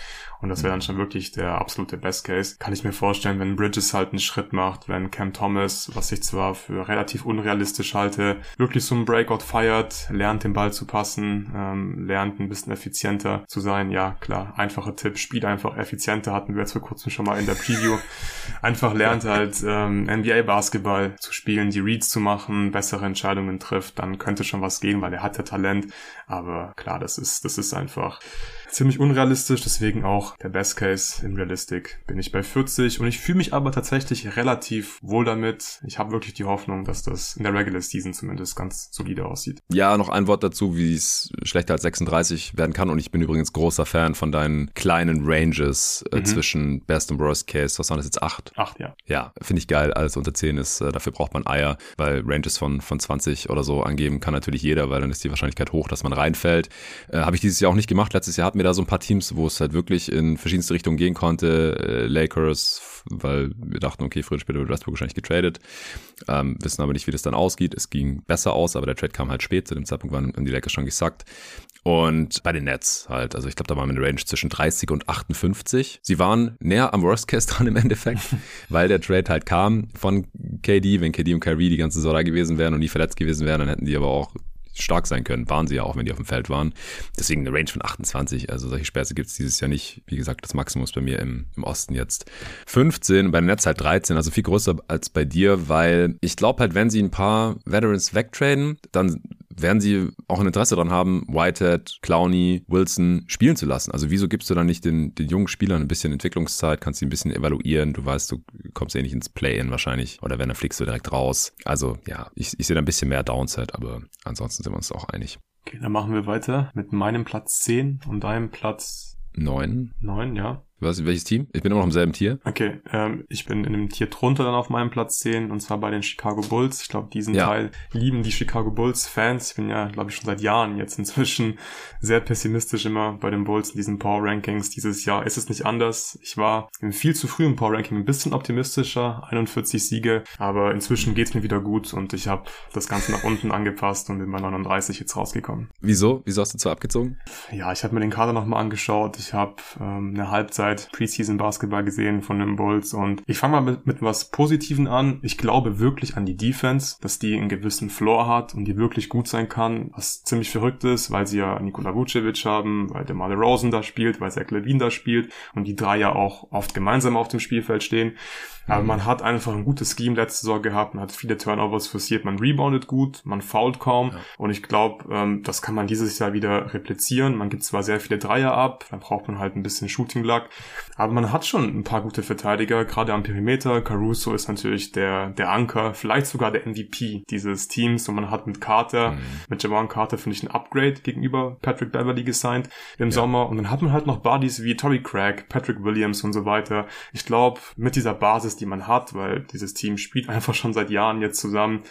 und das wäre dann schon wirklich der absolute Best Case. Kann ich mir vorstellen, wenn Bridges halt einen Schritt macht, wenn Cam Thomas, was ich zwar für relativ unrealistisch halte, wirklich so einen Breakout feiert, lernt den Ball zu passen, ähm, lernt ein bisschen effizienter zu sein. Ja, klar, einfacher Tipp, spielt einfach effizienter, hatten wir jetzt vor kurzem schon mal in der Preview. Einfach lernt halt ähm, NBA-Basketball zu spielen, die Reads zu machen, bessere Entscheidungen trifft, dann könnte schon was gehen, weil er hat ja Talent. Aber klar, das ist, das ist einfach ziemlich unrealistisch, deswegen auch der Best Case in Realistic bin ich bei 40 und ich fühle mich aber tatsächlich relativ wohl damit. Ich habe wirklich die Hoffnung, dass das in der Regular Season zumindest ganz solide aussieht. Ja, noch ein Wort dazu, wie es schlechter als 36 werden kann und ich bin übrigens großer Fan von deinen kleinen Ranges äh, mhm. zwischen Best und Worst Case. Was waren das jetzt? Acht? Acht, ja. Ja, finde ich geil. Alles unter 10 ist, äh, dafür braucht man Eier, weil Ranges von, von 20 oder so angeben kann natürlich jeder, weil dann ist die Wahrscheinlichkeit hoch, dass man reinfällt. Äh, habe ich dieses Jahr auch nicht gemacht. Letztes Jahr hatten wir da so ein paar Teams, wo es halt wirklich in verschiedenste Richtungen gehen konnte. Äh, Lakers, weil wir dachten, okay, früher oder später wird Westbrook wahrscheinlich getradet. Ähm, wissen aber nicht, wie das dann ausgeht. Es ging besser aus, aber der Trade kam halt spät. Zu dem Zeitpunkt waren die Lakers schon gesackt. Und bei den Nets halt, also ich glaube, da waren wir in der Range zwischen 30 und 58. Sie waren näher am Worst Case dran im Endeffekt, weil der Trade halt kam von KD. Wenn KD und Kyrie die ganze Saison da gewesen wären und nie verletzt gewesen wären, dann hätten die aber auch stark sein können. Waren sie ja auch, wenn die auf dem Feld waren. Deswegen eine Range von 28. Also solche Späße gibt es dieses Jahr nicht. Wie gesagt, das Maximum ist bei mir im, im Osten jetzt 15, bei den Nets halt 13, also viel größer als bei dir, weil ich glaube halt, wenn sie ein paar Veterans wegtraden, dann werden sie auch ein Interesse daran haben, Whitehead, Clowney, Wilson spielen zu lassen. Also wieso gibst du dann nicht den, den jungen Spielern ein bisschen Entwicklungszeit, kannst sie ein bisschen evaluieren, du weißt, du kommst eh nicht ins Play-In wahrscheinlich oder wenn, dann fliegst du direkt raus. Also ja, ich, ich sehe da ein bisschen mehr Downside, aber ansonsten sind wir uns auch einig. Okay, dann machen wir weiter mit meinem Platz 10 und deinem Platz 9. 9, ja. Was, welches Team? Ich bin immer noch im selben Tier. Okay, ähm, ich bin in einem Tier drunter dann auf meinem Platz 10 und zwar bei den Chicago Bulls. Ich glaube, diesen ja. Teil lieben die Chicago Bulls Fans. Ich bin ja, glaube ich, schon seit Jahren jetzt inzwischen sehr pessimistisch immer bei den Bulls in diesen Power Rankings. Dieses Jahr ist es nicht anders. Ich war viel zu früh im Power Ranking ein bisschen optimistischer, 41 Siege, aber inzwischen geht's mir wieder gut und ich habe das Ganze nach unten angepasst und bin bei 39 jetzt rausgekommen. Wieso? Wieso hast du zwar abgezogen? Ja, ich habe mir den Kader nochmal angeschaut. Ich habe ähm, eine Halbzeit Zeit Preseason Basketball gesehen von den Bulls und ich fange mal mit, mit was Positiven an. Ich glaube wirklich an die Defense, dass die einen gewissen Floor hat und die wirklich gut sein kann, was ziemlich verrückt ist, weil sie ja Nikola Vucevic haben, weil der Male Rosen da spielt, weil Zach Levine da spielt und die drei ja auch oft gemeinsam auf dem Spielfeld stehen. Aber mhm. man hat einfach ein gutes Scheme letzte Saison gehabt, man hat viele Turnovers forciert, man reboundet gut, man foult kaum. Ja. Und ich glaube, ähm, das kann man dieses Jahr wieder replizieren. Man gibt zwar sehr viele Dreier ab, dann braucht man halt ein bisschen Shooting Luck. Aber man hat schon ein paar gute Verteidiger, gerade am Perimeter. Caruso ist natürlich der, der Anker, vielleicht sogar der MVP dieses Teams. Und man hat mit Carter, mhm. mit Javon Carter finde ich ein Upgrade gegenüber Patrick Beverly gesigned im ja. Sommer. Und dann hat man halt noch Buddies wie Torrey Craig, Patrick Williams und so weiter. Ich glaube, mit dieser Basis die man hat, weil dieses Team spielt einfach schon seit Jahren jetzt zusammen,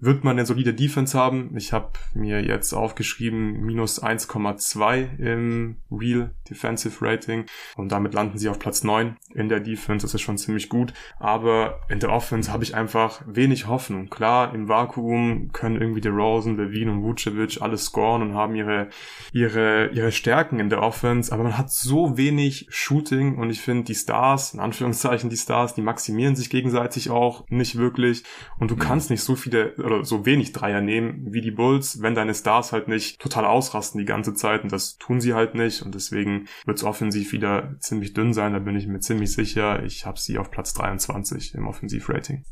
wird man eine solide Defense haben. Ich habe mir jetzt aufgeschrieben, minus 1,2 im Real Defensive Rating und damit landen sie auf Platz 9 in der Defense. Das ist schon ziemlich gut. Aber in der Offense habe ich einfach wenig Hoffnung. Klar, im Vakuum können irgendwie der Rosen, Levine und Vucevic alles scoren und haben ihre, ihre, ihre Stärken in der Offense, aber man hat so wenig Shooting und ich finde die Stars, in Anführungszeichen die Stars, die maximieren sich gegenseitig auch nicht wirklich und du mhm. kannst nicht so viele oder so wenig Dreier nehmen wie die Bulls, wenn deine Stars halt nicht total ausrasten die ganze Zeit und das tun sie halt nicht und deswegen wird es offensiv wieder ziemlich dünn sein, da bin ich mir ziemlich sicher. Ich habe sie auf Platz 23 im Offensivrating.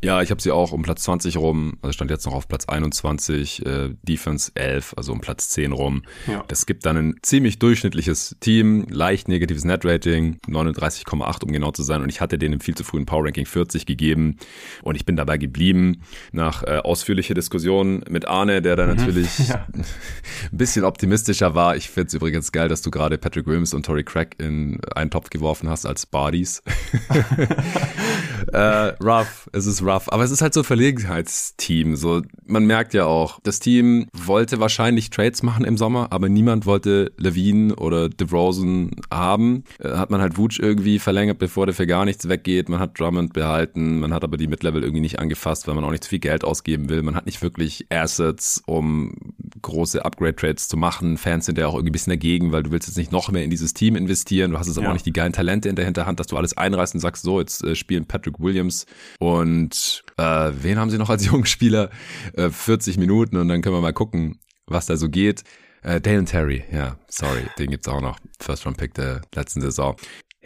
Ja, ich habe sie auch um Platz 20 rum, also stand jetzt noch auf Platz 21, äh, Defense 11, also um Platz 10 rum. Ja. Das gibt dann ein ziemlich durchschnittliches Team, leicht negatives Netrating, 39,8 um genau zu sein und ich hatte denen viel zu früh ein Power Ranking 40 gegeben und ich bin dabei geblieben nach äh, ausführlicher Diskussion mit Arne, der da mhm. natürlich ja. ein bisschen optimistischer war. Ich finde es übrigens geil, dass du gerade Patrick Williams und Tory Craig in einen Topf geworfen hast als Bodies. äh, rough, es ist rough. Aber es ist halt so ein Verlegenheitsteam. So, man merkt ja auch, das Team wollte wahrscheinlich Trades machen im Sommer, aber niemand wollte Levine oder DeRozan haben. Äh, hat man halt Wutsch irgendwie verlängert, bevor der für gar nichts weggeht. Man hat Drummond behalten, man hat aber die Mid-Level irgendwie nicht angefasst, weil man auch nicht zu viel Geld ausgeben will. Man hat nicht wirklich Assets, um große Upgrade-Trades zu machen. Fans sind ja auch irgendwie ein bisschen dagegen, weil du willst jetzt nicht noch mehr in dieses Team investieren. Du hast jetzt aber ja. auch nicht die geilen Talente in der Hinterhand, dass du alles einreißt und sagst, so, jetzt äh, spielen Patrick Williams und äh, wen haben sie noch als Jungspieler? Äh, 40 Minuten und dann können wir mal gucken, was da so geht. Äh, Dalen Terry, ja, sorry, den gibt's auch noch. First Round Pick der letzten Saison.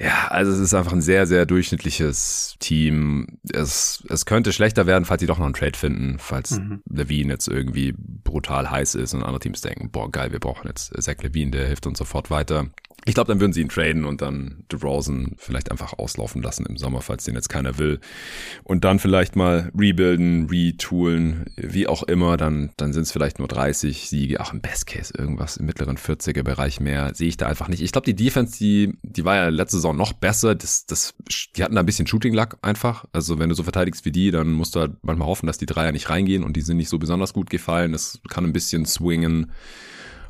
Ja, also es ist einfach ein sehr, sehr durchschnittliches Team. Es, es könnte schlechter werden, falls sie doch noch einen Trade finden, falls mhm. Levine jetzt irgendwie brutal heiß ist und andere Teams denken, boah, geil, wir brauchen jetzt Zach Levine, der hilft uns sofort weiter. Ich glaube, dann würden sie ihn traden und dann DeRozan vielleicht einfach auslaufen lassen im Sommer, falls den jetzt keiner will. Und dann vielleicht mal rebuilden, retoolen, wie auch immer. Dann, dann sind es vielleicht nur 30 Siege. Ach, im Best Case irgendwas im mittleren 40er Bereich mehr. Sehe ich da einfach nicht. Ich glaube, die Defense, die, die war ja letzte Saison noch besser. Das, das, die hatten da ein bisschen Shooting Luck einfach. Also wenn du so verteidigst wie die, dann musst du halt manchmal hoffen, dass die Dreier nicht reingehen und die sind nicht so besonders gut gefallen. Das kann ein bisschen swingen.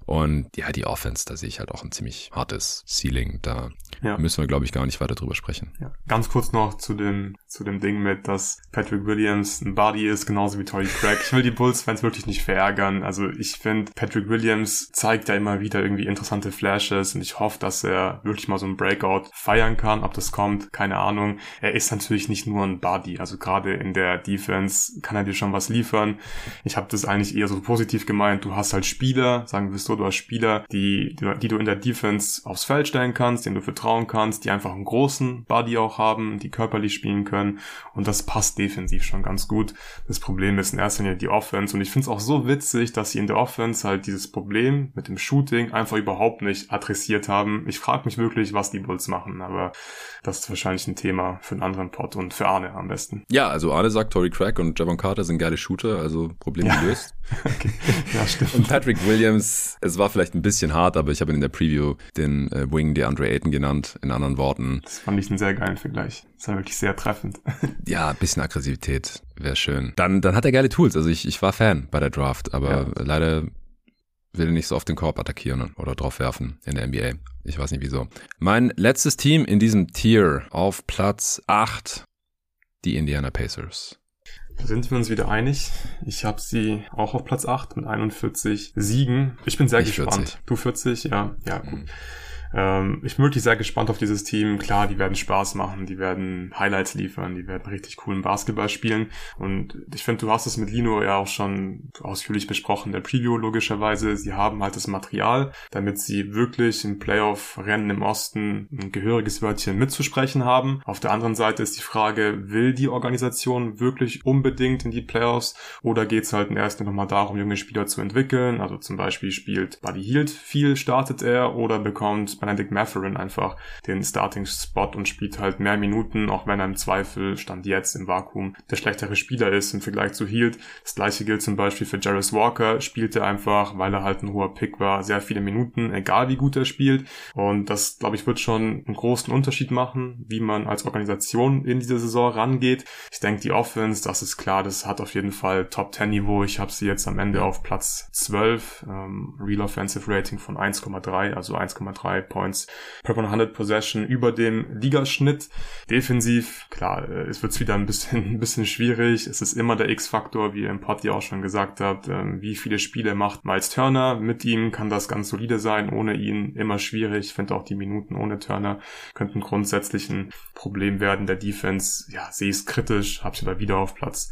Und ja, die Offense, da sehe ich halt auch ein ziemlich hartes Ceiling. Da ja. müssen wir, glaube ich, gar nicht weiter drüber sprechen. Ja. Ganz kurz noch zu dem, zu dem Ding mit, dass Patrick Williams ein Body ist, genauso wie Tory Craig. Ich will die Bulls-Fans wirklich nicht verärgern. Also ich finde, Patrick Williams zeigt ja immer wieder irgendwie interessante Flashes und ich hoffe, dass er wirklich mal so ein Breakout feiern kann. Ob das kommt, keine Ahnung. Er ist natürlich nicht nur ein Body. Also gerade in der Defense kann er dir schon was liefern. Ich habe das eigentlich eher so positiv gemeint. Du hast halt Spieler, sagen wir so, du hast Spieler, die, die, du in der Defense aufs Feld stellen kannst, denen du vertrauen kannst, die einfach einen großen Body auch haben, die körperlich spielen können. Und das passt defensiv schon ganz gut. Das Problem ist in erster Linie die Offense. Und ich finde es auch so witzig, dass sie in der Offense halt dieses Problem mit dem Shooting einfach überhaupt nicht adressiert haben. Ich frage mich wirklich, was die Bulls machen. Aber das ist wahrscheinlich ein Thema für einen anderen Pod und für Arne am besten. Ja, also Arne sagt, Tory Craig und Javon Carter sind geile Shooter, also Problem ja. okay. Ja, stimmt. Und Patrick Williams, es war vielleicht ein bisschen hart, aber ich habe ihn in der Preview den äh, Wing der Andre Ayton genannt, in anderen Worten. Das fand ich einen sehr geilen Vergleich. Das war wirklich sehr treffend. ja, ein bisschen Aggressivität wäre schön. Dann, dann hat er geile Tools. Also ich, ich war Fan bei der Draft, aber ja. leider will er nicht so auf den Korb attackieren oder drauf werfen in der NBA. Ich weiß nicht wieso. Mein letztes Team in diesem Tier auf Platz 8, die Indiana Pacers. Da sind wir uns wieder einig. Ich habe sie auch auf Platz 8 mit 41 Siegen. Ich bin sehr ich gespannt. 40. Du 40, ja, ja, gut. Mhm. Ähm, ich bin wirklich sehr gespannt auf dieses Team. Klar, die werden Spaß machen, die werden Highlights liefern, die werden richtig coolen Basketball spielen. Und ich finde, du hast es mit Lino ja auch schon ausführlich besprochen, der Preview logischerweise. Sie haben halt das Material, damit sie wirklich im Playoff-Rennen im Osten ein gehöriges Wörtchen mitzusprechen haben. Auf der anderen Seite ist die Frage, will die Organisation wirklich unbedingt in die Playoffs oder geht es halt in erster nochmal darum, junge Spieler zu entwickeln? Also zum Beispiel spielt Buddy Hield viel, startet er oder bekommt Benedict Matherin einfach den Starting-Spot und spielt halt mehr Minuten, auch wenn er im Zweifel Stand jetzt im Vakuum der schlechtere Spieler ist im Vergleich zu Hield. Das gleiche gilt zum Beispiel für Jarvis Walker, spielt er einfach, weil er halt ein hoher Pick war, sehr viele Minuten, egal wie gut er spielt. Und das, glaube ich, wird schon einen großen Unterschied machen, wie man als Organisation in diese Saison rangeht. Ich denke, die Offense, das ist klar, das hat auf jeden Fall Top-10-Niveau. Ich habe sie jetzt am Ende auf Platz 12, ähm, Real Offensive Rating von 1,3, also 1,3 Points per 100 Possession über dem Ligaschnitt. Defensiv, klar, äh, es wird wieder ein bisschen, ein bisschen schwierig. Es ist immer der X-Faktor, wie ihr im Pod auch schon gesagt habt. Ähm, wie viele Spiele macht Miles Turner? Mit ihm kann das ganz solide sein. Ohne ihn immer schwierig. Ich finde auch die Minuten ohne Turner könnten grundsätzlich ein Problem werden. Der Defense, ja, sehe ich es kritisch. Hab sie aber wieder auf Platz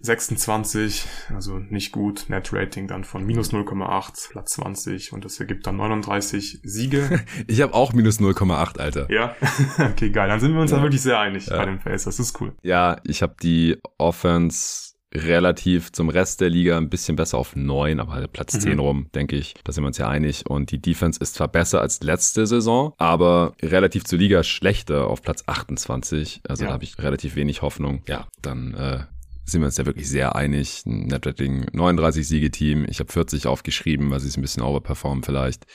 26, also nicht gut. Net Rating dann von minus 0,8, Platz 20 und das ergibt dann 39 Siege. ich habe auch minus 0,8, Alter. Ja, okay, geil. Dann sind wir uns ja. dann wirklich sehr einig ja. bei den Pacers. Das ist cool. Ja, ich habe die Offense relativ zum Rest der Liga ein bisschen besser auf 9, aber halt Platz mhm. 10 rum, denke ich. Da sind wir uns ja einig. Und die Defense ist zwar besser als letzte Saison, aber relativ zur Liga schlechter auf Platz 28. Also ja. da habe ich relativ wenig Hoffnung. Ja, dann äh, sind wir uns ja wirklich sehr einig. Netrating 39 Siegeteam. Ich habe 40 aufgeschrieben, weil sie es ein bisschen overperformen vielleicht.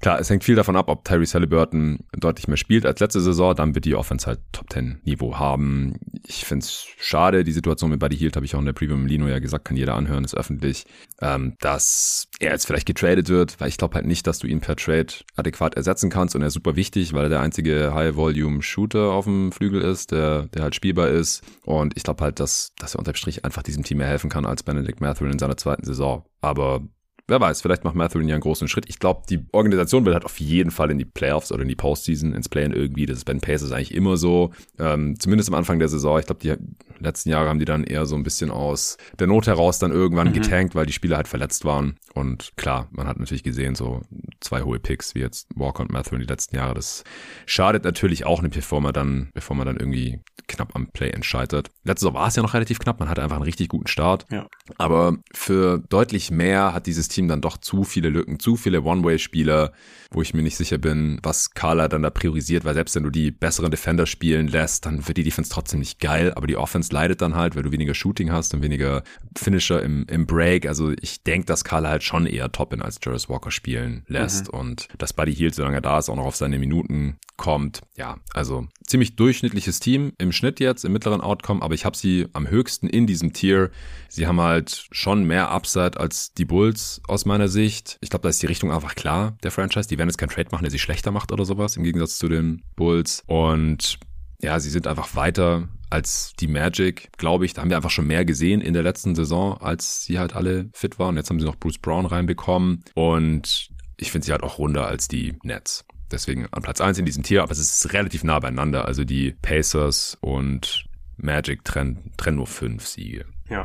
Klar, es hängt viel davon ab, ob Tyrese Halliburton deutlich mehr spielt als letzte Saison, dann wird die Offense halt Top 10 Niveau haben. Ich find's schade, die Situation mit Buddy Hield habe ich auch in der Preview mit Lino ja gesagt, kann jeder anhören, ist öffentlich, ähm, dass er jetzt vielleicht getradet wird, weil ich glaube halt nicht, dass du ihn per Trade adäquat ersetzen kannst und er ist super wichtig, weil er der einzige High-Volume-Shooter auf dem Flügel ist, der, der halt spielbar ist und ich glaube halt, dass, dass er unterm Strich einfach diesem Team mehr helfen kann als Benedict Matthew in seiner zweiten Saison. Aber wer weiß, vielleicht macht Mathurin ja einen großen Schritt. Ich glaube, die Organisation will halt auf jeden Fall in die Playoffs oder in die Postseason, ins Play-In irgendwie. Das ist bei den Pacers eigentlich immer so. Ähm, zumindest am Anfang der Saison. Ich glaube, die letzten Jahre haben die dann eher so ein bisschen aus der Not heraus dann irgendwann mhm. getankt, weil die Spieler halt verletzt waren. Und klar, man hat natürlich gesehen, so zwei hohe Picks wie jetzt Walker und Mathurin die letzten Jahre. Das schadet natürlich auch nicht, bevor man dann, bevor man dann irgendwie knapp am Play-In scheitert. Letzte Saison war es ja noch relativ knapp. Man hatte einfach einen richtig guten Start. Ja. Aber für deutlich mehr hat dieses Team dann doch zu viele Lücken, zu viele One-Way-Spieler, wo ich mir nicht sicher bin, was Carla dann da priorisiert, weil selbst wenn du die besseren Defender spielen lässt, dann wird die Defense trotzdem nicht geil, aber die Offense leidet dann halt, weil du weniger Shooting hast und weniger Finisher im, im Break. Also ich denke, dass Carla halt schon eher Top-In als Jarvis Walker spielen lässt mhm. und dass Buddy Hield, solange er da ist, auch noch auf seine Minuten kommt. Ja, also ziemlich durchschnittliches Team im Schnitt jetzt, im mittleren Outcome, aber ich habe sie am höchsten in diesem Tier. Sie haben halt schon mehr Upside als die Bulls aus meiner Sicht. Ich glaube, da ist die Richtung einfach klar, der Franchise. Die werden jetzt keinen Trade machen, der sie schlechter macht oder sowas, im Gegensatz zu den Bulls. Und ja, sie sind einfach weiter als die Magic, glaube ich. Da haben wir einfach schon mehr gesehen in der letzten Saison, als sie halt alle fit waren. Jetzt haben sie noch Bruce Brown reinbekommen und ich finde sie halt auch runder als die Nets. Deswegen an Platz 1 in diesem Tier, aber es ist relativ nah beieinander. Also die Pacers und Magic trennen, trennen nur fünf Siege. Ja.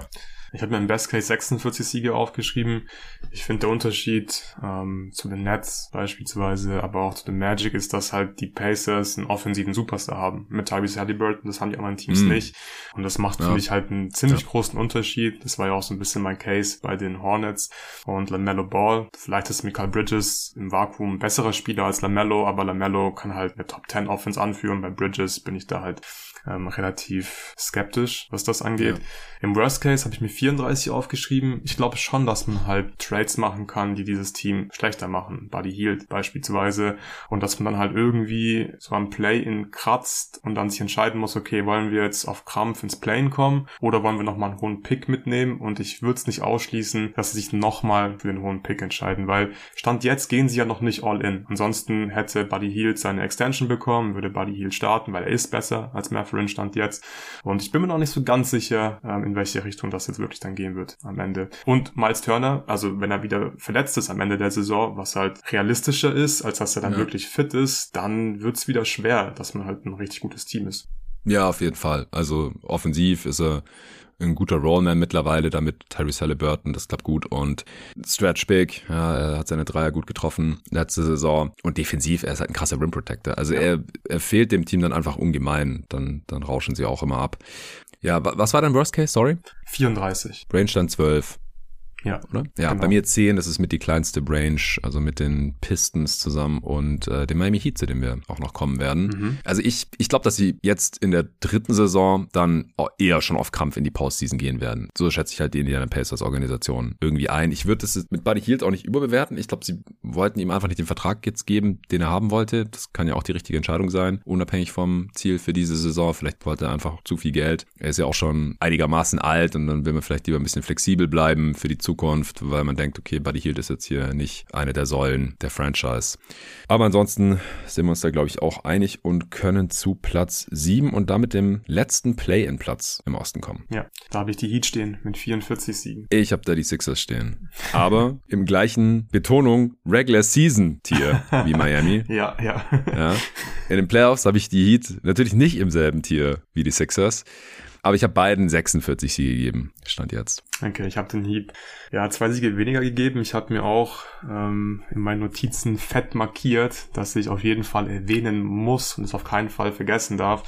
Ich habe mir im Best Case 46 Siege aufgeschrieben. Ich finde der Unterschied ähm, zu den Nets beispielsweise, aber auch zu den Magic ist, dass halt die Pacers einen offensiven Superstar haben. Mit Tyrese Halliburton, das haben die anderen Teams mm. nicht. Und das macht ja. für mich halt einen ziemlich ja. großen Unterschied. Das war ja auch so ein bisschen mein Case bei den Hornets und LaMelo Ball. Vielleicht ist Michael Bridges im Vakuum ein besserer Spieler als LaMelo, aber LaMelo kann halt eine Top 10 Offense anführen. Bei Bridges bin ich da halt ähm, relativ skeptisch, was das angeht. Ja. Im Worst Case habe ich mir 34 aufgeschrieben. Ich glaube schon, dass man halt Trades machen kann, die dieses Team schlechter machen. Buddy Hield beispielsweise. Und dass man dann halt irgendwie so am Play-In kratzt und dann sich entscheiden muss, okay, wollen wir jetzt auf Krampf ins Play-In kommen oder wollen wir nochmal einen hohen Pick mitnehmen? Und ich würde es nicht ausschließen, dass sie sich nochmal für den hohen Pick entscheiden, weil Stand jetzt gehen sie ja noch nicht all in. Ansonsten hätte Buddy Hield seine Extension bekommen, würde Buddy Hield starten, weil er ist besser als Matthew Catherine stand jetzt. Und ich bin mir noch nicht so ganz sicher, ähm, in welche Richtung das jetzt wirklich dann gehen wird am Ende. Und Miles Turner, also wenn er wieder verletzt ist am Ende der Saison, was halt realistischer ist, als dass er dann ja. wirklich fit ist, dann wird's wieder schwer, dass man halt ein richtig gutes Team ist. Ja, auf jeden Fall. Also offensiv ist er ein guter Rollman mittlerweile, damit Tyrese Halliburton, das klappt gut und Stretch Big, ja, er hat seine Dreier gut getroffen letzte Saison und defensiv, er ist halt ein krasser Rim Protector. Also ja. er, er fehlt dem Team dann einfach ungemein, dann, dann rauschen sie auch immer ab. Ja, was war dein Worst Case, sorry? 34. Range dann 12. Ja. Oder? Ja, genau. bei mir 10, das ist mit die kleinste Range, also mit den Pistons zusammen und äh, dem Miami Heat, zu dem wir auch noch kommen werden. Mhm. Also ich, ich glaube, dass sie jetzt in der dritten Saison dann eher schon auf Kampf in die Postseason gehen werden. So schätze ich halt die Indiana Pacers Organisation irgendwie ein. Ich würde es mit Buddy Hield auch nicht überbewerten. Ich glaube, sie wollten ihm einfach nicht den Vertrag jetzt geben, den er haben wollte. Das kann ja auch die richtige Entscheidung sein, unabhängig vom Ziel für diese Saison. Vielleicht wollte er einfach zu viel Geld. Er ist ja auch schon einigermaßen alt und dann will man vielleicht lieber ein bisschen flexibel bleiben für die Zukunft Zukunft, weil man denkt, okay, Buddy Hield ist jetzt hier nicht eine der Säulen der Franchise. Aber ansonsten sind wir uns da, glaube ich, auch einig und können zu Platz 7 und damit dem letzten Play-in-Platz im Osten kommen. Ja, da habe ich die Heat stehen mit 44 Siegen. Ich habe da die Sixers stehen. Aber im gleichen Betonung Regular Season Tier wie Miami. ja, ja. ja. In den Playoffs habe ich die Heat natürlich nicht im selben Tier wie die Sixers. Aber ich habe beiden 46 Siege gegeben, stand jetzt. Okay, ich habe den Heat ja zwei Siege weniger gegeben. Ich habe mir auch ähm, in meinen Notizen fett markiert, dass ich auf jeden Fall erwähnen muss und es auf keinen Fall vergessen darf,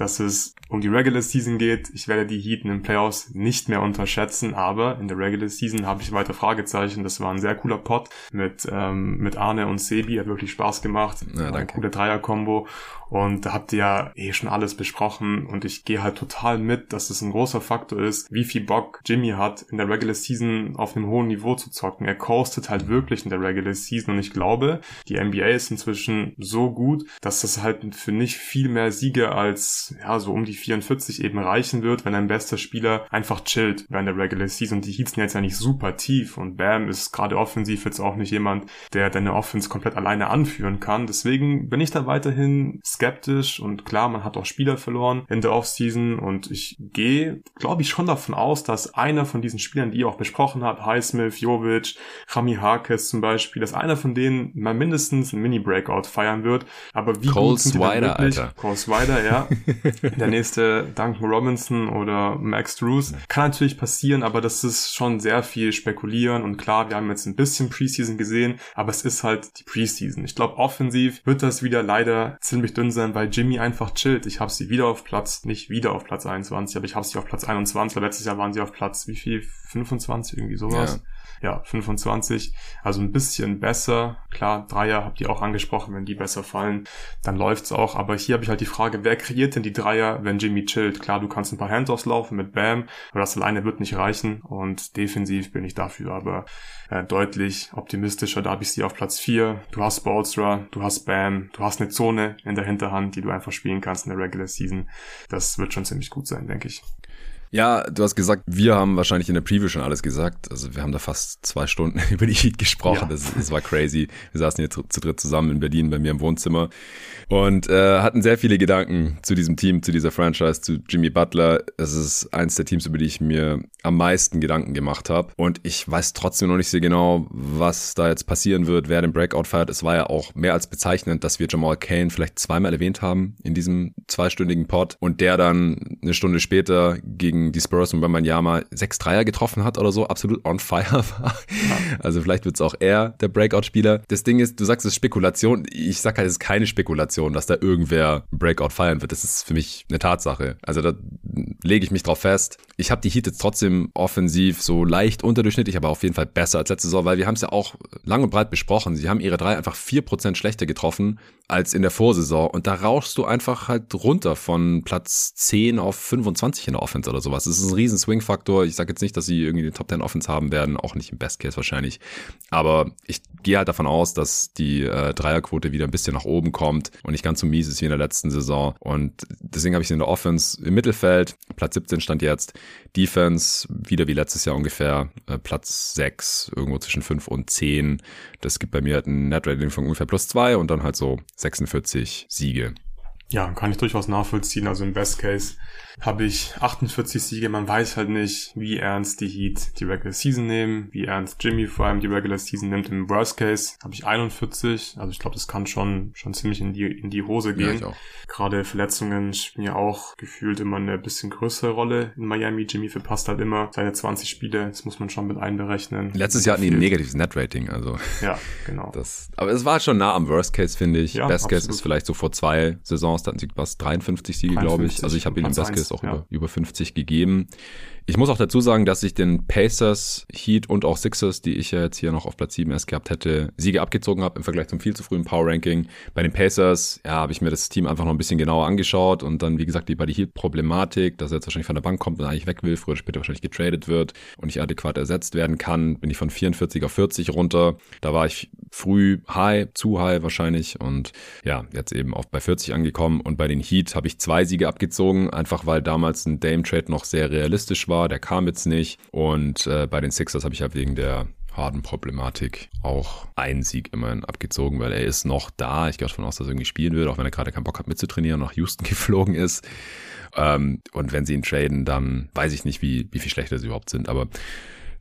dass es um die Regular Season geht. Ich werde die Heat in den Playoffs nicht mehr unterschätzen, aber in der Regular Season habe ich weiter Fragezeichen. Das war ein sehr cooler Pot mit, ähm, mit Arne und Sebi. Hat wirklich Spaß gemacht. Ja, danke. Coole Dreier-Kombo. Und da habt ihr ja eh schon alles besprochen und ich gehe halt total mit, dass es ein großer Faktor ist, wie viel Bock Jimmy hat, in der Regular Season auf einem hohen Niveau zu zocken. Er coastet halt wirklich in der Regular Season und ich glaube, die NBA ist inzwischen so gut, dass das halt für nicht viel mehr Siege als, ja, so um die 44 eben reichen wird, wenn ein bester Spieler einfach chillt während der Regular Season. Die Heats sind jetzt ja nicht super tief und Bam ist gerade offensiv jetzt auch nicht jemand, der deine Offense komplett alleine anführen kann. Deswegen bin ich da weiterhin skeptisch und klar, man hat auch Spieler verloren in der Offseason und ich gehe, glaube ich, schon davon aus, dass einer von diesen Spielern, die ihr auch besprochen habt, Highsmith, Jovic, Rami Harkes zum Beispiel, dass einer von denen mal mindestens ein Mini-Breakout feiern wird. Aber wie Cole gut sind Swider, die Alter. Cole Swider, ja. der nächste Duncan Robinson oder Max Drews. Kann natürlich passieren, aber das ist schon sehr viel spekulieren und klar, wir haben jetzt ein bisschen Preseason gesehen, aber es ist halt die Preseason. Ich glaube, offensiv wird das wieder leider ziemlich dünn sein, weil Jimmy einfach chillt. Ich habe sie wieder auf Platz, nicht wieder auf Platz 21, aber ich habe sie auf Platz 21. Letztes Jahr waren sie auf Platz wie viel? 25 irgendwie sowas. Ja. Ja, 25. Also ein bisschen besser. Klar, Dreier habt ihr auch angesprochen, wenn die besser fallen, dann läuft's auch. Aber hier habe ich halt die Frage, wer kreiert denn die Dreier, wenn Jimmy chillt? Klar, du kannst ein paar Handoffs laufen mit Bam, aber das alleine wird nicht reichen. Und defensiv bin ich dafür aber äh, deutlich optimistischer. Da habe ich sie auf Platz 4. Du hast Bolstra, du hast Bam, du hast eine Zone in der Hinterhand, die du einfach spielen kannst in der Regular Season. Das wird schon ziemlich gut sein, denke ich. Ja, du hast gesagt, wir haben wahrscheinlich in der Preview schon alles gesagt. Also wir haben da fast zwei Stunden über die Heat gesprochen. Ja. Das, das, war crazy. Wir saßen hier zu, zu, dritt zusammen in Berlin bei mir im Wohnzimmer und äh, hatten sehr viele Gedanken zu diesem Team, zu dieser Franchise, zu Jimmy Butler. Es ist eins der Teams, über die ich mir am meisten Gedanken gemacht habe. Und ich weiß trotzdem noch nicht sehr genau, was da jetzt passieren wird, wer den Breakout feiert. Es war ja auch mehr als bezeichnend, dass wir Jamal Kane vielleicht zweimal erwähnt haben in diesem zweistündigen Pod und der dann eine Stunde später gegen gegen die Spurs und Wembanyama sechs Dreier getroffen hat oder so, absolut on fire war. Ja. Also vielleicht wird es auch er der Breakout-Spieler. Das Ding ist, du sagst es ist Spekulation. Ich sag halt, es ist keine Spekulation, dass da irgendwer Breakout feiern wird. Das ist für mich eine Tatsache. Also da lege ich mich drauf fest. Ich habe die Heat jetzt trotzdem offensiv so leicht unterdurchschnittlich, aber auf jeden Fall besser als letzte Saison, weil wir haben es ja auch lang und breit besprochen. Sie haben ihre drei einfach vier Prozent schlechter getroffen als in der Vorsaison und da rauschst du einfach halt runter von Platz 10 auf 25 in der Offense oder sowas. Das ist ein riesen Swing-Faktor. Ich sage jetzt nicht, dass sie irgendwie den Top 10 Offense haben werden, auch nicht im Best Case wahrscheinlich. Aber ich gehe halt davon aus, dass die äh, Dreierquote wieder ein bisschen nach oben kommt und nicht ganz so mies ist wie in der letzten Saison. Und deswegen habe ich sie in der Offense im Mittelfeld, Platz 17 stand jetzt. Defense wieder wie letztes Jahr ungefähr, äh, Platz 6, irgendwo zwischen 5 und 10. Das gibt bei mir halt ein Net-Rating von ungefähr plus 2 und dann halt so 46 Siege. Ja, kann ich durchaus nachvollziehen. Also im Best Case habe ich 48 Siege. Man weiß halt nicht, wie ernst die Heat die Regular Season nehmen, wie ernst Jimmy vor allem die Regular Season nimmt. Im Worst Case habe ich 41. Also ich glaube, das kann schon schon ziemlich in die in die Hose gehen. Ja, Gerade Verletzungen spielen ja auch gefühlt immer eine bisschen größere Rolle in Miami. Jimmy verpasst halt immer seine 20 Spiele. Das muss man schon mit einberechnen. Letztes Jahr hatten die ein negatives Net-Rating. Also ja, genau. Das, aber es war schon nah am Worst Case, finde ich. Ja, Best Case ist vielleicht so vor zwei Saisons, dann sieht was 53 Siege, glaube ich. Also ich habe ihn im Best Case auch ja. über, über 50 gegeben. Ich muss auch dazu sagen, dass ich den Pacers, Heat und auch Sixers, die ich ja jetzt hier noch auf Platz 7 erst gehabt hätte, Siege abgezogen habe im Vergleich zum viel zu frühen Power Ranking. Bei den Pacers, ja, habe ich mir das Team einfach noch ein bisschen genauer angeschaut und dann, wie gesagt, die bei die Heat-Problematik, dass er jetzt wahrscheinlich von der Bank kommt und eigentlich weg will, früher oder später wahrscheinlich getradet wird und nicht adäquat ersetzt werden kann, bin ich von 44 auf 40 runter. Da war ich früh high, zu high wahrscheinlich und ja, jetzt eben auch bei 40 angekommen und bei den Heat habe ich zwei Siege abgezogen, einfach weil damals ein Dame-Trade noch sehr realistisch war der kam jetzt nicht. Und äh, bei den Sixers habe ich ja wegen der Harden-Problematik auch einen Sieg immerhin abgezogen, weil er ist noch da. Ich gehe davon aus, dass er irgendwie spielen wird, auch wenn er gerade keinen Bock hat mitzutrainieren, nach Houston geflogen ist. Ähm, und wenn sie ihn traden, dann weiß ich nicht, wie, wie viel schlechter sie überhaupt sind. Aber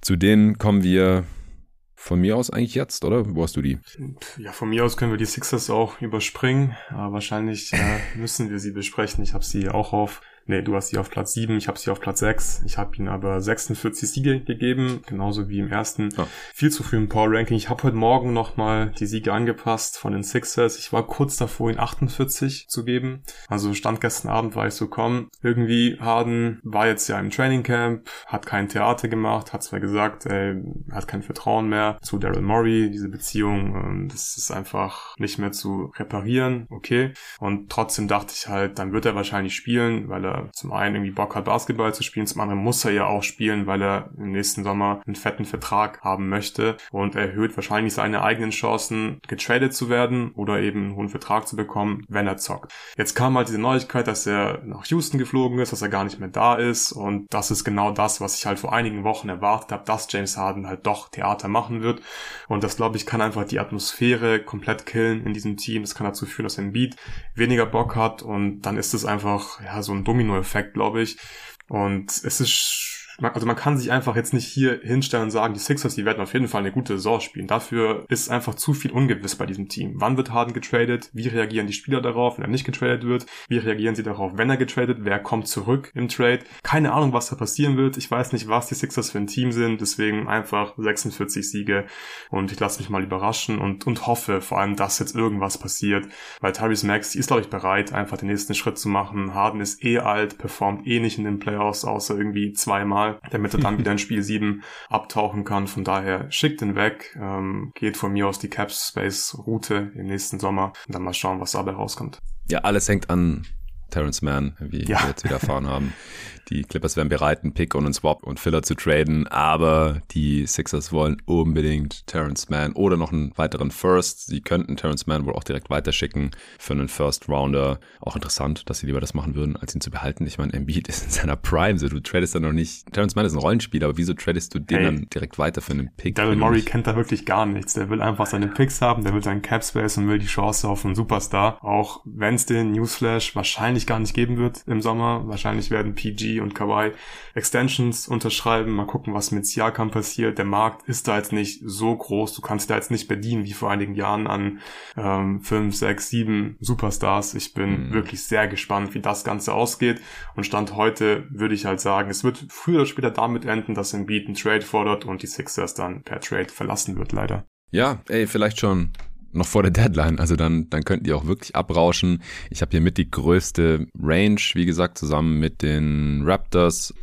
zu denen kommen wir von mir aus eigentlich jetzt, oder? Wo hast du die? Ja, von mir aus können wir die Sixers auch überspringen. Aber wahrscheinlich äh, müssen wir sie besprechen. Ich habe sie auch auf Nee, du hast sie auf Platz 7, ich habe sie auf Platz 6. Ich habe ihnen aber 46 Siege gegeben, genauso wie im ersten. Ja. Viel zu früh im Power Ranking. Ich habe heute Morgen nochmal die Siege angepasst von den Sixers. Ich war kurz davor, ihn 48 zu geben. Also stand gestern Abend, war ich so, komm, irgendwie Harden war jetzt ja im Training Camp, hat kein Theater gemacht, hat zwar gesagt, ey, hat kein Vertrauen mehr zu Daryl Morey, diese Beziehung, ähm, das ist einfach nicht mehr zu reparieren, okay. Und trotzdem dachte ich halt, dann wird er wahrscheinlich spielen, weil er zum einen irgendwie Bock hat, Basketball zu spielen, zum anderen muss er ja auch spielen, weil er im nächsten Sommer einen fetten Vertrag haben möchte und erhöht wahrscheinlich seine eigenen Chancen, getradet zu werden oder eben einen hohen Vertrag zu bekommen, wenn er zockt. Jetzt kam halt diese Neuigkeit, dass er nach Houston geflogen ist, dass er gar nicht mehr da ist und das ist genau das, was ich halt vor einigen Wochen erwartet habe, dass James Harden halt doch Theater machen wird und das glaube ich kann einfach die Atmosphäre komplett killen in diesem Team. Das kann dazu führen, dass Beat weniger Bock hat und dann ist es einfach ja so ein Domino Domino-Effekt, glaube ich. Und es ist also man kann sich einfach jetzt nicht hier hinstellen und sagen, die Sixers, die werden auf jeden Fall eine gute Saison spielen. Dafür ist einfach zu viel ungewiss bei diesem Team. Wann wird Harden getradet? Wie reagieren die Spieler darauf, wenn er nicht getradet wird? Wie reagieren sie darauf, wenn er getradet? Wer kommt zurück im Trade? Keine Ahnung, was da passieren wird. Ich weiß nicht, was die Sixers für ein Team sind. Deswegen einfach 46 Siege und ich lasse mich mal überraschen und, und hoffe vor allem, dass jetzt irgendwas passiert. Weil Tyrese Max, ist glaube ich bereit, einfach den nächsten Schritt zu machen. Harden ist eh alt, performt eh nicht in den Playoffs, außer irgendwie zweimal mal, damit er dann wieder in Spiel 7 abtauchen kann. Von daher schickt ihn weg, ähm, geht von mir aus die Cap Space Route im nächsten Sommer und dann mal schauen, was dabei rauskommt. Ja, alles hängt an Terrence Mann, wie ja. wir jetzt wieder erfahren haben. Die Clippers wären bereit, einen Pick und einen Swap und Filler zu traden, aber die Sixers wollen unbedingt Terrence Mann oder noch einen weiteren First. Sie könnten Terrence Mann wohl auch direkt weiterschicken für einen First Rounder. Auch interessant, dass sie lieber das machen würden, als ihn zu behalten. Ich meine, Embiid ist in seiner Prime, so du tradest dann noch nicht. Terrence Mann ist ein Rollenspieler, aber wieso tradest du den hey, dann direkt weiter für einen Pick? Daryl Morey kennt da wirklich gar nichts. Der will einfach seine Picks haben, der will seinen Cap Space und will die Chance auf einen Superstar. Auch wenn es den Newsflash wahrscheinlich gar nicht geben wird im Sommer. Wahrscheinlich werden PG und Kawhi Extensions unterschreiben. Mal gucken, was mit Siakam passiert. Der Markt ist da jetzt nicht so groß. Du kannst da jetzt nicht bedienen wie vor einigen Jahren an ähm, fünf, sechs, sieben Superstars. Ich bin mhm. wirklich sehr gespannt, wie das Ganze ausgeht. Und Stand heute würde ich halt sagen, es wird früher oder später damit enden, dass Embiid einen Trade fordert und die Sixers dann per Trade verlassen wird, leider. Ja, ey, vielleicht schon noch vor der Deadline. Also dann, dann könnten die auch wirklich abrauschen. Ich habe hier mit die größte Range, wie gesagt, zusammen mit den Raptors.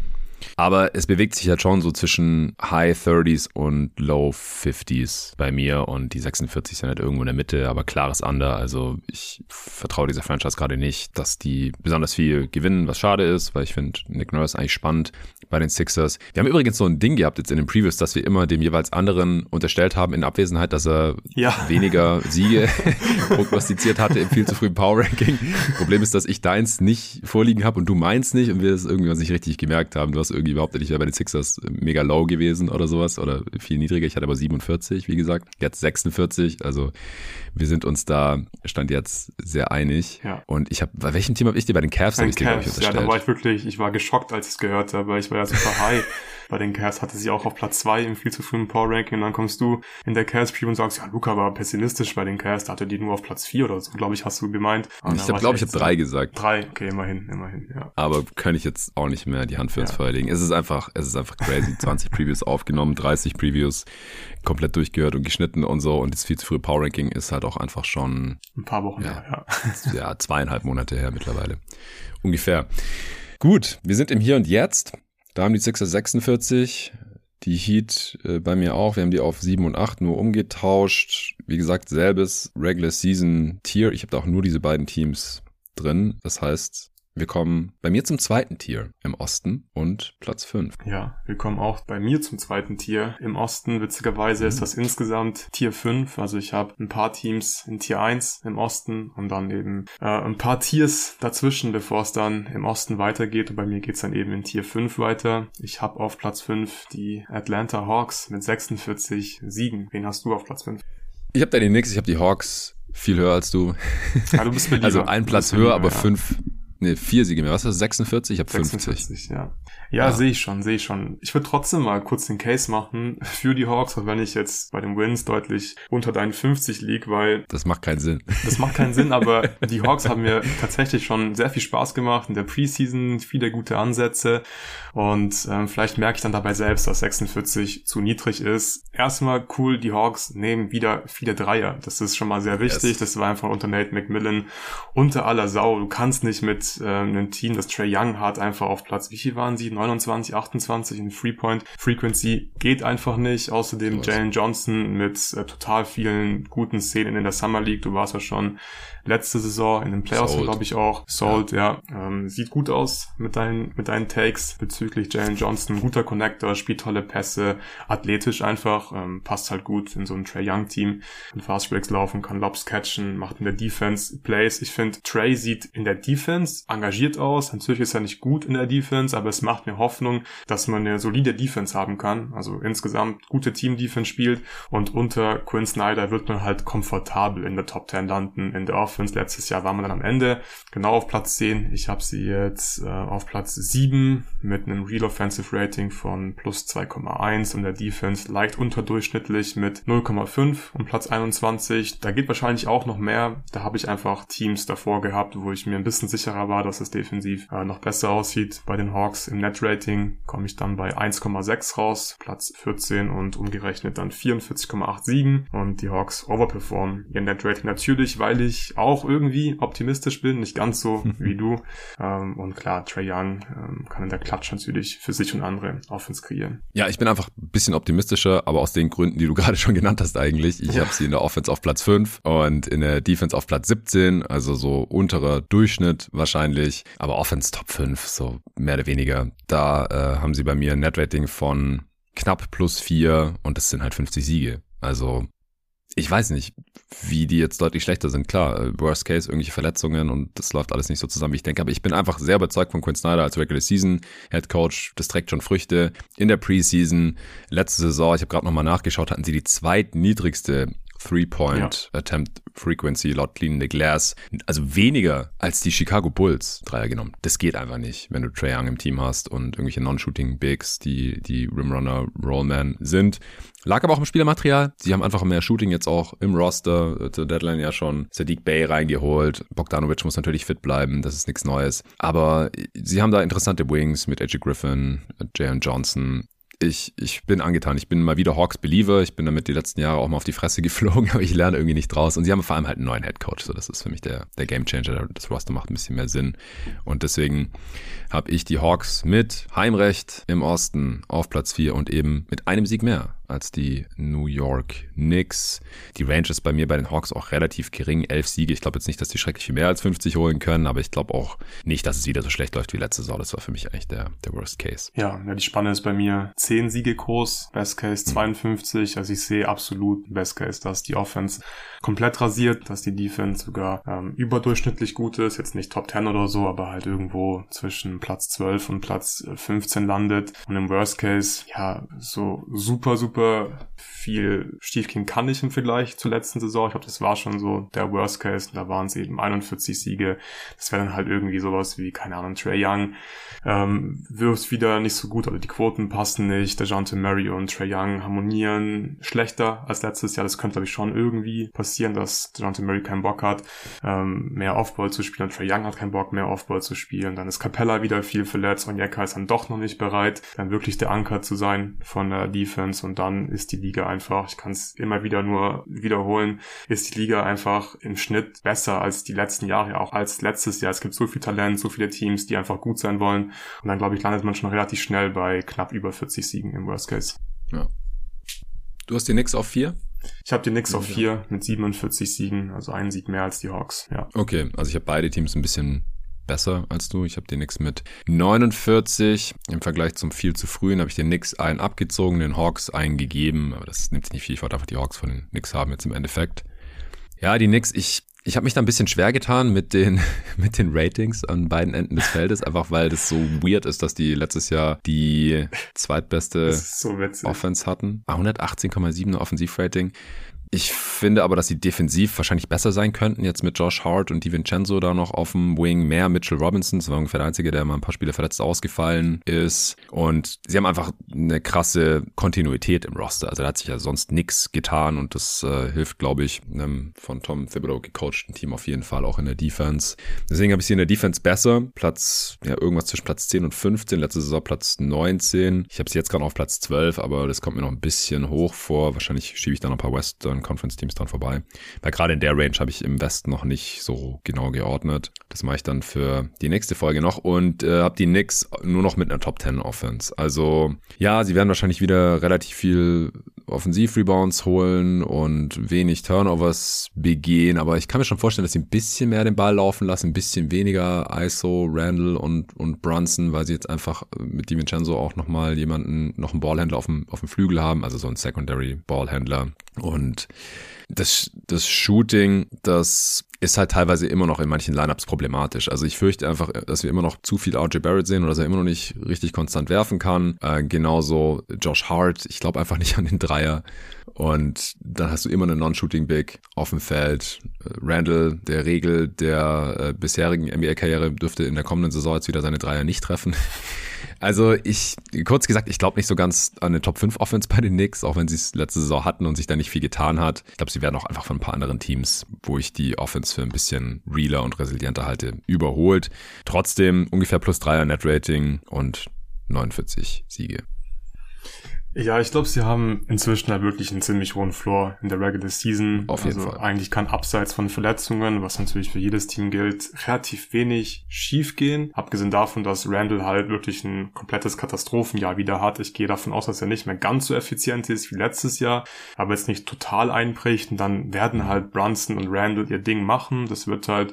Aber es bewegt sich halt schon so zwischen High 30s und Low 50s bei mir und die 46 sind halt irgendwo in der Mitte, aber klares Under. Also ich vertraue dieser Franchise gerade nicht, dass die besonders viel gewinnen, was schade ist, weil ich finde Nick Nurse eigentlich spannend bei den Sixers. Wir haben übrigens so ein Ding gehabt jetzt in den Previews, dass wir immer dem jeweils anderen unterstellt haben in Abwesenheit, dass er ja. weniger Siege prognostiziert hatte im viel zu frühen Power Ranking. Problem ist, dass ich deins nicht vorliegen habe und du meins nicht und wir es irgendwie nicht richtig gemerkt haben. Du hast irgendwie behauptet, ich wäre bei den Sixers mega low gewesen oder sowas oder viel niedriger. Ich hatte aber 47, wie gesagt. Jetzt 46. Also wir sind uns da, stand jetzt sehr einig. Ja. Und ich habe, bei welchem Team habe ich dir? Bei den Cavs habe ich dir, Cavs, Ja, da war ich wirklich, ich war geschockt, als ich es gehört habe, weil ich war ja super high. bei den Cavs hatte sie auch auf Platz zwei im viel zu frühen Power Ranking und dann kommst du in der Cavs Preview und sagst, ja, Luca war pessimistisch bei den Cavs, da hatte die nur auf Platz vier oder so, glaube ich, hast du gemeint. Und ich habe, glaube ich, habe drei gesagt. Drei, okay, immerhin, immerhin, ja. Aber kann ich jetzt auch nicht mehr die Hand für ins ja. Feuer legen. Es ist einfach, es ist einfach crazy. 20 Previews aufgenommen, 30 Previews komplett durchgehört und geschnitten und so und das viel zu frühe Power Ranking ist halt auch einfach schon ein paar Wochen ja, her, ja. ja, zweieinhalb Monate her mittlerweile. Ungefähr. Gut, wir sind im Hier und Jetzt. Da haben die Sixers 46, die Heat äh, bei mir auch. Wir haben die auf 7 und 8 nur umgetauscht. Wie gesagt, selbes Regular Season Tier. Ich habe da auch nur diese beiden Teams drin. Das heißt, wir kommen bei mir zum zweiten Tier im Osten und Platz 5. Ja, wir kommen auch bei mir zum zweiten Tier im Osten. Witzigerweise mhm. ist das insgesamt Tier 5. Also ich habe ein paar Teams in Tier 1 im Osten und dann eben äh, ein paar Tiers dazwischen, bevor es dann im Osten weitergeht. Und bei mir geht's dann eben in Tier 5 weiter. Ich habe auf Platz 5 die Atlanta Hawks mit 46 Siegen. Wen hast du auf Platz 5? Ich habe da den Nix, ich habe die Hawks viel höher als du. Ja, du bist also ein Platz höher, aber ja. fünf Nee, vier Siege mehr. Was ist das? 46? Ich habe 50. 46, ja. Ja, ja. sehe ich schon, sehe ich schon. Ich würde trotzdem mal kurz den Case machen für die Hawks, auch wenn ich jetzt bei den Wins deutlich unter deinen 50 lieg, weil... Das macht keinen Sinn. Das macht keinen Sinn, aber die Hawks haben mir tatsächlich schon sehr viel Spaß gemacht in der Preseason, viele gute Ansätze und ähm, vielleicht merke ich dann dabei selbst, dass 46 zu niedrig ist. Erstmal cool, die Hawks nehmen wieder viele Dreier. Das ist schon mal sehr wichtig. Yes. Das war einfach unter Nate McMillan unter aller Sau. Du kannst nicht mit ähm, einem Team, das Trey Young hat, einfach auf Platz, wie viel waren sie? 29, 28 in Three-Point Frequency geht einfach nicht. Außerdem Jalen Johnson mit äh, total vielen guten Szenen in der Summer League. Du warst ja schon letzte Saison in den Playoffs, glaube ich auch. Sold, ja. ja. Ähm, sieht gut aus mit deinen, mit deinen Takes bezüglich Jalen Johnson. Guter Connector, spielt tolle Pässe, athletisch einfach, ähm, passt halt gut in so ein Trey Young Team. Kann Fast Breaks laufen, kann Lobs catchen, macht in der Defense Plays. Ich finde, Trey sieht in der Defense engagiert aus. Natürlich ist er nicht gut in der Defense, aber es macht mir Hoffnung, dass man eine solide Defense haben kann. Also insgesamt gute Team-Defense spielt und unter Quinn Snyder wird man halt komfortabel in der Top 10 landen in der Offense. Letztes Jahr waren wir dann am Ende genau auf Platz 10. Ich habe sie jetzt äh, auf Platz 7 mit einem Real Offensive Rating von plus 2,1 und der Defense leicht unterdurchschnittlich mit 0,5 und Platz 21. Da geht wahrscheinlich auch noch mehr. Da habe ich einfach Teams davor gehabt, wo ich mir ein bisschen sicherer war, dass es defensiv äh, noch besser aussieht. Bei den Hawks im Net-Rating komme ich dann bei 1,6 raus, Platz 14 und umgerechnet dann 44,87 und die Hawks overperformen ihr Net-Rating natürlich, weil ich auch irgendwie optimistisch bin, nicht ganz so wie du. Ähm, und klar, Trey Young ähm, kann in der Klatsch natürlich für sich und andere Offense kreieren. Ja, ich bin einfach ein bisschen optimistischer, aber aus den Gründen, die du gerade schon genannt hast eigentlich. Ich ja. habe sie in der Offense auf Platz 5 und in der Defense auf Platz 17, also so unterer Durchschnitt wahrscheinlich, aber Offense Top 5, so mehr oder weniger. Da äh, haben sie bei mir ein Net-Rating von knapp plus 4 und das sind halt 50 Siege. Also ich weiß nicht, wie die jetzt deutlich schlechter sind. Klar, äh, Worst Case, irgendwelche Verletzungen und das läuft alles nicht so zusammen, wie ich denke. Aber ich bin einfach sehr überzeugt von Quinn Snyder als Regular Season Head Coach. Das trägt schon Früchte. In der Preseason, letzte Saison, ich habe gerade nochmal nachgeschaut, hatten sie die zweitniedrigste Three-Point-Attempt Frequency laut Clean the Glass. Also weniger als die Chicago Bulls Dreier genommen. Das geht einfach nicht, wenn du Trey Young im Team hast und irgendwelche Non-Shooting Bigs, die die Rimrunner Rollman sind. Lag aber auch im Spielermaterial. Sie haben einfach mehr Shooting jetzt auch im Roster. Zur Deadline ja schon Sadiq Bay reingeholt. Bogdanovic muss natürlich fit bleiben. Das ist nichts Neues. Aber sie haben da interessante Wings mit Edgy Griffin, Jaron Johnson ich, ich bin angetan. Ich bin mal wieder Hawks Believer. Ich bin damit die letzten Jahre auch mal auf die Fresse geflogen, aber ich lerne irgendwie nicht draus. Und sie haben vor allem halt einen neuen Head Coach. So, das ist für mich der, der Game Changer. Das Roster macht ein bisschen mehr Sinn. Und deswegen habe ich die Hawks mit Heimrecht im Osten auf Platz 4 und eben mit einem Sieg mehr als die New York Knicks. Die Range ist bei mir bei den Hawks auch relativ gering. Elf Siege. Ich glaube jetzt nicht, dass die schrecklich viel mehr als 50 holen können, aber ich glaube auch nicht, dass es wieder so schlecht läuft wie letzte Saison. Das war für mich eigentlich der, der Worst Case. Ja, ja die Spanne ist bei mir 10 Siege groß, Best Case 52. Hm. Also ich sehe absolut Best Case, dass die Offense komplett rasiert, dass die Defense sogar ähm, überdurchschnittlich gut ist. Jetzt nicht Top 10 oder so, aber halt irgendwo zwischen Platz 12 und Platz 15 landet. Und im Worst Case, ja, so super, super super viel schiefgehen kann ich im Vergleich zur letzten Saison. Ich glaube, das war schon so der Worst Case. Da waren es eben 41 Siege. Das wäre dann halt irgendwie sowas wie, keine Ahnung, Trey Young ähm, wirft wieder nicht so gut, also die Quoten passen nicht. Der Jante Murray und Trey Young harmonieren schlechter als letztes Jahr. Das könnte, glaube ich, schon irgendwie passieren, dass Jante Murray keinen Bock hat, ähm, mehr Offball zu spielen. Trey Young hat keinen Bock mehr Offball zu spielen. Dann ist Capella wieder viel verletzt und Jekka ist dann doch noch nicht bereit, dann wirklich der Anker zu sein von der Defense und dann ist die Liga einfach, ich kann es immer wieder nur wiederholen, ist die Liga einfach im Schnitt besser als die letzten Jahre, auch als letztes Jahr. Es gibt so viel Talent, so viele Teams, die einfach gut sein wollen. Und dann, glaube ich, landet man schon relativ schnell bei knapp über 40 Siegen im Worst Case. Ja. Du hast die Knicks auf vier? Ich habe die Knicks auf vier mit 47 Siegen, also einen Sieg mehr als die Hawks, ja. Okay, also ich habe beide Teams ein bisschen besser als du. Ich habe den Knicks mit 49. Im Vergleich zum viel zu frühen habe ich den Knicks einen abgezogen, den Hawks einen gegeben. Aber das nimmt sich nicht viel. Ich wollte einfach die Hawks von den Knicks haben jetzt im Endeffekt. Ja, die Knicks, ich, ich habe mich da ein bisschen schwer getan mit den, mit den Ratings an beiden Enden des Feldes, einfach weil das so weird ist, dass die letztes Jahr die zweitbeste so Offense hatten. 118,7 Offensivrating. Ich finde aber, dass sie defensiv wahrscheinlich besser sein könnten, jetzt mit Josh Hart und DiVincenzo da noch auf dem Wing, mehr Mitchell Robinson, das war ungefähr der Einzige, der mal ein paar Spiele verletzt ausgefallen ist. Und sie haben einfach eine krasse Kontinuität im Roster. Also da hat sich ja sonst nichts getan und das äh, hilft, glaube ich, einem von Tom Thibodeau gecoachten Team auf jeden Fall auch in der Defense. Deswegen habe ich sie in der Defense besser. Platz, ja, irgendwas zwischen Platz 10 und 15, letzte Saison Platz 19. Ich habe sie jetzt gerade auf Platz 12, aber das kommt mir noch ein bisschen hoch vor. Wahrscheinlich schiebe ich da noch ein paar Western anderen Conference-Teams dran vorbei. Weil gerade in der Range habe ich im Westen noch nicht so genau geordnet. Das mache ich dann für die nächste Folge noch und äh, habe die Knicks nur noch mit einer Top 10 Offense. Also ja, sie werden wahrscheinlich wieder relativ viel Offensiv-Rebounds holen und wenig Turnovers begehen, aber ich kann mir schon vorstellen, dass sie ein bisschen mehr den Ball laufen lassen, ein bisschen weniger ISO, Randall und, und Brunson, weil sie jetzt einfach mit DiVincenzo auch nochmal jemanden, noch einen Ballhändler auf dem, auf dem Flügel haben, also so ein Secondary Ballhändler und das, das Shooting, das ist halt teilweise immer noch in manchen Lineups problematisch. Also ich fürchte einfach, dass wir immer noch zu viel RJ Barrett sehen oder dass er immer noch nicht richtig konstant werfen kann. Äh, genauso Josh Hart, ich glaube einfach nicht an den Dreier. Und dann hast du immer einen Non-Shooting Big auf dem Feld. Randall, der Regel der äh, bisherigen NBA-Karriere, dürfte in der kommenden Saison jetzt wieder seine Dreier nicht treffen. Also ich, kurz gesagt, ich glaube nicht so ganz an eine Top 5 Offense bei den Knicks, auch wenn sie es letzte Saison hatten und sich da nicht viel getan hat. Ich glaube, sie werden auch einfach von ein paar anderen Teams, wo ich die Offense für ein bisschen realer und resilienter halte, überholt. Trotzdem ungefähr plus 3er Net Rating und 49 Siege. Ja, ich glaube, sie haben inzwischen halt wirklich einen ziemlich hohen Floor in der Regular Season. Auf jeden also Fall. Eigentlich kann abseits von Verletzungen, was natürlich für jedes Team gilt, relativ wenig schief gehen. Abgesehen davon, dass Randall halt wirklich ein komplettes Katastrophenjahr wieder hat. Ich gehe davon aus, dass er nicht mehr ganz so effizient ist wie letztes Jahr, aber jetzt nicht total einbricht. Und dann werden halt Brunson und Randall ihr Ding machen. Das wird halt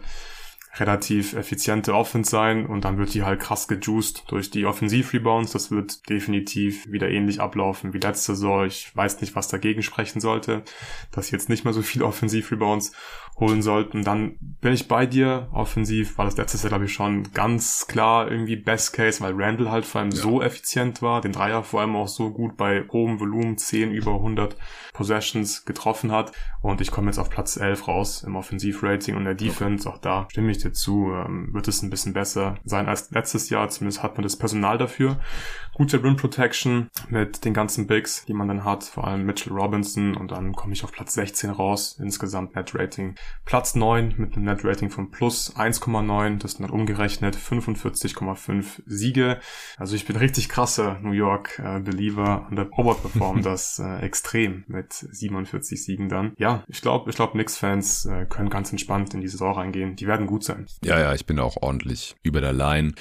relativ effiziente Offense sein und dann wird die halt krass gejuiced durch die Offensiv-Rebounds. Das wird definitiv wieder ähnlich ablaufen wie letzte Saison. Ich weiß nicht, was dagegen sprechen sollte, dass jetzt nicht mehr so viele Offensiv-Rebounds holen sollten. Dann bin ich bei dir. Offensiv war das letztes Jahr, glaube ich, schon ganz klar irgendwie Best Case, weil Randall halt vor allem ja. so effizient war, den Dreier vor allem auch so gut bei hohem Volumen, 10 über 100 Possessions getroffen hat. Und ich komme jetzt auf Platz 11 raus im Offensivrating und der Defense. Okay. Auch da stimme ich dir zu. Ähm, wird es ein bisschen besser sein als letztes Jahr. Zumindest hat man das Personal dafür. Gute Rim Protection mit den ganzen Bigs, die man dann hat. Vor allem Mitchell Robinson. Und dann komme ich auf Platz 16 raus. Insgesamt Net Rating Platz 9 mit einem Net Rating von plus 1,9. Das sind dann umgerechnet 45,5 Siege. Also ich bin richtig krasser New York äh, Believer und der overperform das äh, extrem mit 47 Siegen dann. Ja, ich glaube, ich glaube, Knicks-Fans äh, können ganz entspannt in die Saison reingehen. Die werden gut sein. Ja, ja, ich bin auch ordentlich über der Line.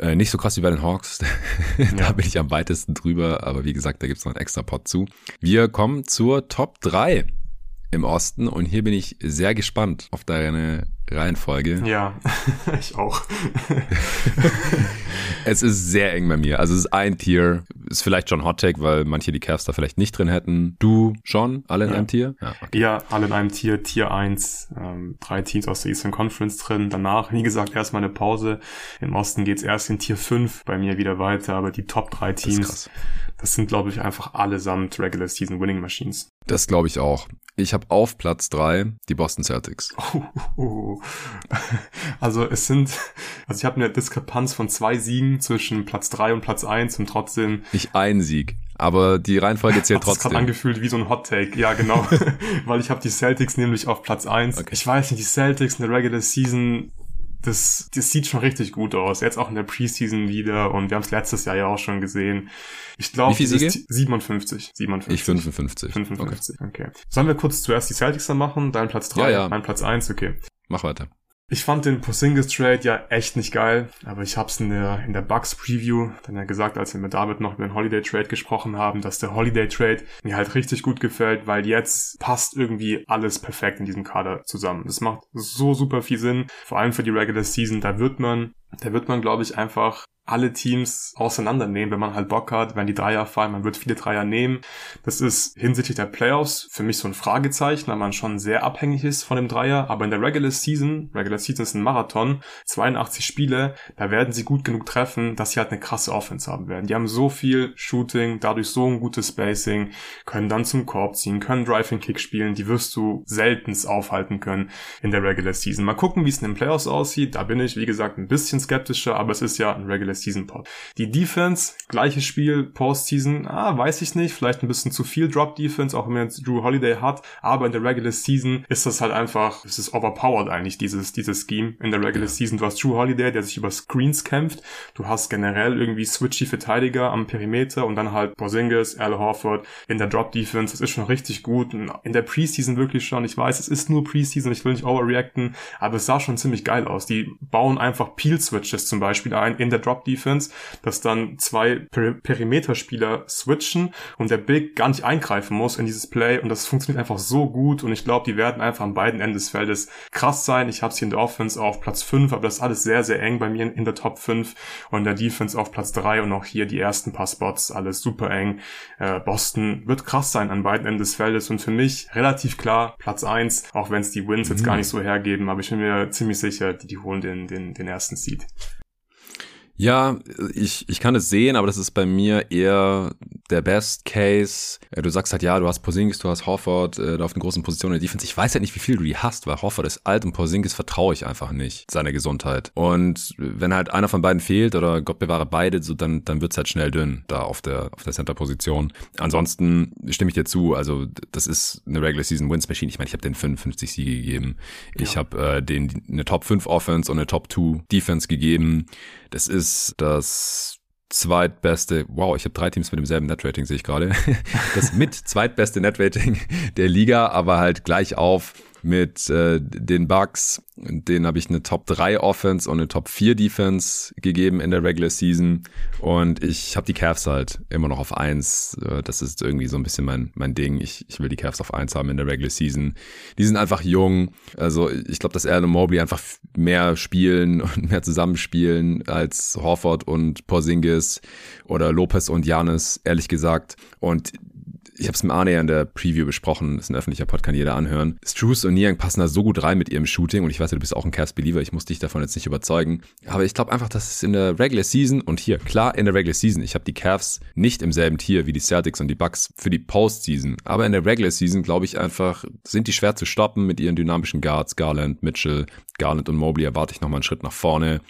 Äh, nicht so krass wie bei den Hawks. da ja. Bin ich am weitesten drüber, aber wie gesagt, da gibt's noch einen extra Pot zu. Wir kommen zur Top 3 im Osten und hier bin ich sehr gespannt auf deine Reihenfolge. Ja, ich auch. es ist sehr eng bei mir. Also es ist ein Tier, ist vielleicht schon Hot Take, weil manche die Cavs da vielleicht nicht drin hätten. Du schon? Alle in ja. einem Tier? Ja, okay. ja, alle in einem Tier, Tier 1, ähm, drei Teams aus der Eastern Conference drin. Danach, wie gesagt, erstmal eine Pause. Im Osten geht's erst in Tier 5 bei mir wieder weiter, aber die Top 3 Teams, das, sind, glaube ich, einfach allesamt Regular Season Winning Machines. Das glaube ich auch. Ich habe auf Platz drei die Boston Celtics. Oh, oh. Also es sind, also ich habe eine Diskrepanz von zwei Siegen zwischen Platz drei und Platz eins und trotzdem. Nicht ein Sieg, aber die Reihenfolge zählt trotzdem. Das gerade angefühlt wie so ein Hot Take. Ja, genau. Weil ich habe die Celtics nämlich auf Platz eins. Okay. Ich weiß nicht, die Celtics in der Regular Season das, das sieht schon richtig gut aus. Jetzt auch in der Preseason wieder und wir haben es letztes Jahr ja auch schon gesehen. Ich glaube, Wie viele Siege? 57, 57. Ich 55. 55, okay. okay. Sollen wir kurz zuerst die Celtics dann machen? Dein Platz 3, ja, ja. mein Platz 1, okay. Mach weiter. Ich fand den Porzingis Trade ja echt nicht geil, aber ich hab's in der in der Bucks Preview dann ja gesagt, als wir mit David noch über den Holiday Trade gesprochen haben, dass der Holiday Trade mir halt richtig gut gefällt, weil jetzt passt irgendwie alles perfekt in diesem Kader zusammen. Das macht so super viel Sinn, vor allem für die Regular Season, da wird man da wird man glaube ich einfach alle Teams auseinandernehmen, wenn man halt Bock hat, wenn die Dreier fallen, man wird viele Dreier nehmen. Das ist hinsichtlich der Playoffs für mich so ein Fragezeichen, weil man schon sehr abhängig ist von dem Dreier, aber in der Regular Season, Regular Season ist ein Marathon, 82 Spiele, da werden sie gut genug treffen, dass sie halt eine krasse Offense haben werden. Die haben so viel Shooting, dadurch so ein gutes Spacing, können dann zum Korb ziehen, können Driving Kick spielen, die wirst du seltens aufhalten können in der Regular Season. Mal gucken, wie es in den Playoffs aussieht, da bin ich, wie gesagt, ein bisschen skeptischer, aber es ist ja ein Regular Season Pod. Die Defense, gleiches Spiel, Postseason, ah, weiß ich nicht, vielleicht ein bisschen zu viel Drop Defense, auch wenn man jetzt Drew Holiday hat, aber in der Regular Season ist das halt einfach, es ist overpowered eigentlich, dieses, dieses Scheme. In der Regular ja. Season. Du hast Drew Holiday, der sich über Screens kämpft, du hast generell irgendwie switchy Verteidiger am Perimeter und dann halt Porzingis, Al Horford in der Drop Defense, das ist schon richtig gut. Und in der Preseason wirklich schon, ich weiß, es ist nur Preseason, ich will nicht overreacten, aber es sah schon ziemlich geil aus. Die bauen einfach Peel Switches zum Beispiel ein in der Drop Defense, dass dann zwei per Perimeterspieler switchen und der Big gar nicht eingreifen muss in dieses Play und das funktioniert einfach so gut und ich glaube, die werden einfach an beiden Enden des Feldes krass sein. Ich habe sie in der Offense auf Platz 5, aber das ist alles sehr, sehr eng bei mir in der Top 5 und in der Defense auf Platz 3 und auch hier die ersten paar Spots, alles super eng. Äh, Boston wird krass sein an beiden Enden des Feldes und für mich relativ klar Platz 1, auch wenn es die Wins mhm. jetzt gar nicht so hergeben, aber ich bin mir ziemlich sicher, die, die holen den, den, den ersten Seed. Ja, ich, ich kann es sehen, aber das ist bei mir eher der Best Case. Äh, du sagst halt, ja, du hast Porzingis, du hast Horford äh, auf den großen Positionen in der Defense. Ich weiß halt nicht, wie viel du die hast, weil Horford ist alt und Porzingis vertraue ich einfach nicht seiner Gesundheit. Und wenn halt einer von beiden fehlt oder Gott bewahre beide, so dann, dann wird's halt schnell dünn da auf der, auf der Center-Position. Ansonsten stimme ich dir zu, also das ist eine Regular Season Wins Machine. Ich meine, ich habe den 55 Siege gegeben. Ich ja. habe äh, den eine Top 5 Offense und eine Top 2 Defense gegeben. Das ist das zweitbeste, wow, ich habe drei Teams mit demselben Netrating, sehe ich gerade. Das mit zweitbeste Netrating der Liga, aber halt gleich auf mit äh, den Bucks. Den habe ich eine Top 3 Offense und eine Top 4 Defense gegeben in der Regular Season. Und ich habe die Cavs halt immer noch auf 1. Äh, das ist irgendwie so ein bisschen mein, mein Ding. Ich, ich will die Cavs auf 1 haben in der Regular Season. Die sind einfach jung. Also ich glaube, dass Allen und Mobley einfach mehr spielen und mehr zusammenspielen als Horford und Porzingis oder Lopez und Janis, ehrlich gesagt. Und ich habe es mit Arne ja in der Preview besprochen, ist ein öffentlicher Pod, kann jeder anhören. Struce und Niang passen da so gut rein mit ihrem Shooting und ich weiß, du bist auch ein Cavs-Believer, ich muss dich davon jetzt nicht überzeugen. Aber ich glaube einfach, dass es in der Regular Season und hier, klar in der Regular Season, ich habe die Cavs nicht im selben Tier wie die Celtics und die Bucks für die Postseason, aber in der Regular Season glaube ich einfach, sind die schwer zu stoppen mit ihren dynamischen Guards, Garland, Mitchell, Garland und Mobley erwarte ich nochmal einen Schritt nach vorne.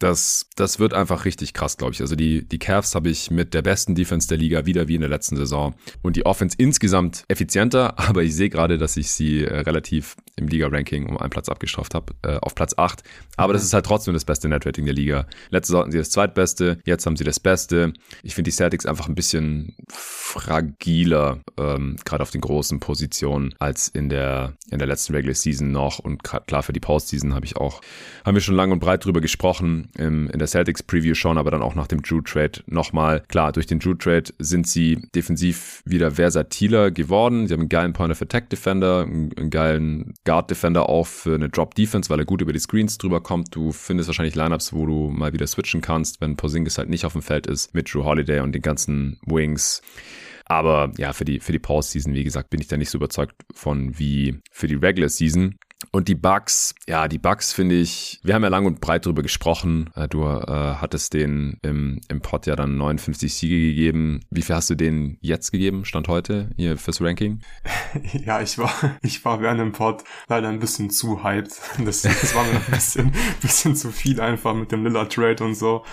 Das, das wird einfach richtig krass, glaube ich. Also die, die Cavs habe ich mit der besten Defense der Liga wieder wie in der letzten Saison. Und die Offense insgesamt effizienter, aber ich sehe gerade, dass ich sie äh, relativ im Liga-Ranking um einen Platz abgestraft habe, äh, auf Platz 8. Aber das ist halt trotzdem das beste Netrating der Liga. Letzte Saison hatten sie das zweitbeste, jetzt haben sie das Beste. Ich finde die Celtics einfach ein bisschen fragiler, ähm, gerade auf den großen Positionen, als in der, in der letzten Regular Season noch. Und klar, für die Postseason habe ich auch, haben wir schon lang und breit drüber gesprochen, in der Celtics Preview schon, aber dann auch nach dem Drew Trade nochmal. Klar, durch den Drew Trade sind sie defensiv wieder versatiler geworden. Sie haben einen geilen Point of Attack Defender, einen, einen geilen Guard Defender auch für eine Drop Defense, weil er gut über die Screens drüber kommt. Du findest wahrscheinlich Lineups, wo du mal wieder switchen kannst, wenn Porzingis halt nicht auf dem Feld ist, mit Drew Holiday und den ganzen Wings. Aber ja, für die, für die Pause-Season, wie gesagt, bin ich da nicht so überzeugt von wie für die Regular Season. Und die Bugs, ja, die Bugs finde ich, wir haben ja lang und breit drüber gesprochen. Äh, du äh, hattest den im, im Pod ja dann 59 Siege gegeben. Wie viel hast du denen jetzt gegeben, Stand heute, hier fürs Ranking? Ja, ich war, ich war während dem Pod leider ein bisschen zu hyped. Das, das war mir ein bisschen, bisschen zu viel einfach mit dem Lilla Trade und so.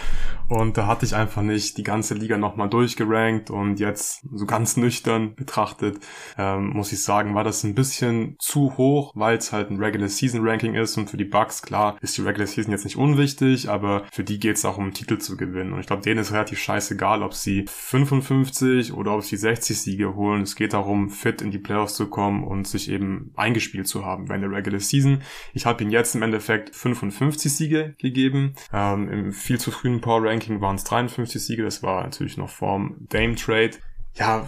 Und da hatte ich einfach nicht die ganze Liga nochmal durchgerankt und jetzt so ganz nüchtern betrachtet, ähm, muss ich sagen, war das ein bisschen zu hoch, weil es halt ein Regular Season Ranking ist und für die Bucks, klar, ist die Regular Season jetzt nicht unwichtig, aber für die geht es auch um Titel zu gewinnen. Und ich glaube, denen ist relativ scheißegal, ob sie 55 oder ob sie 60 Siege holen. Es geht darum, fit in die Playoffs zu kommen und sich eben eingespielt zu haben bei der Regular Season. Ich habe ihnen jetzt im Endeffekt 55 Siege gegeben. Ähm, Im viel zu frühen Power Ranking waren es 53 Siege. Das war natürlich noch vorm Dame Trade. Ja,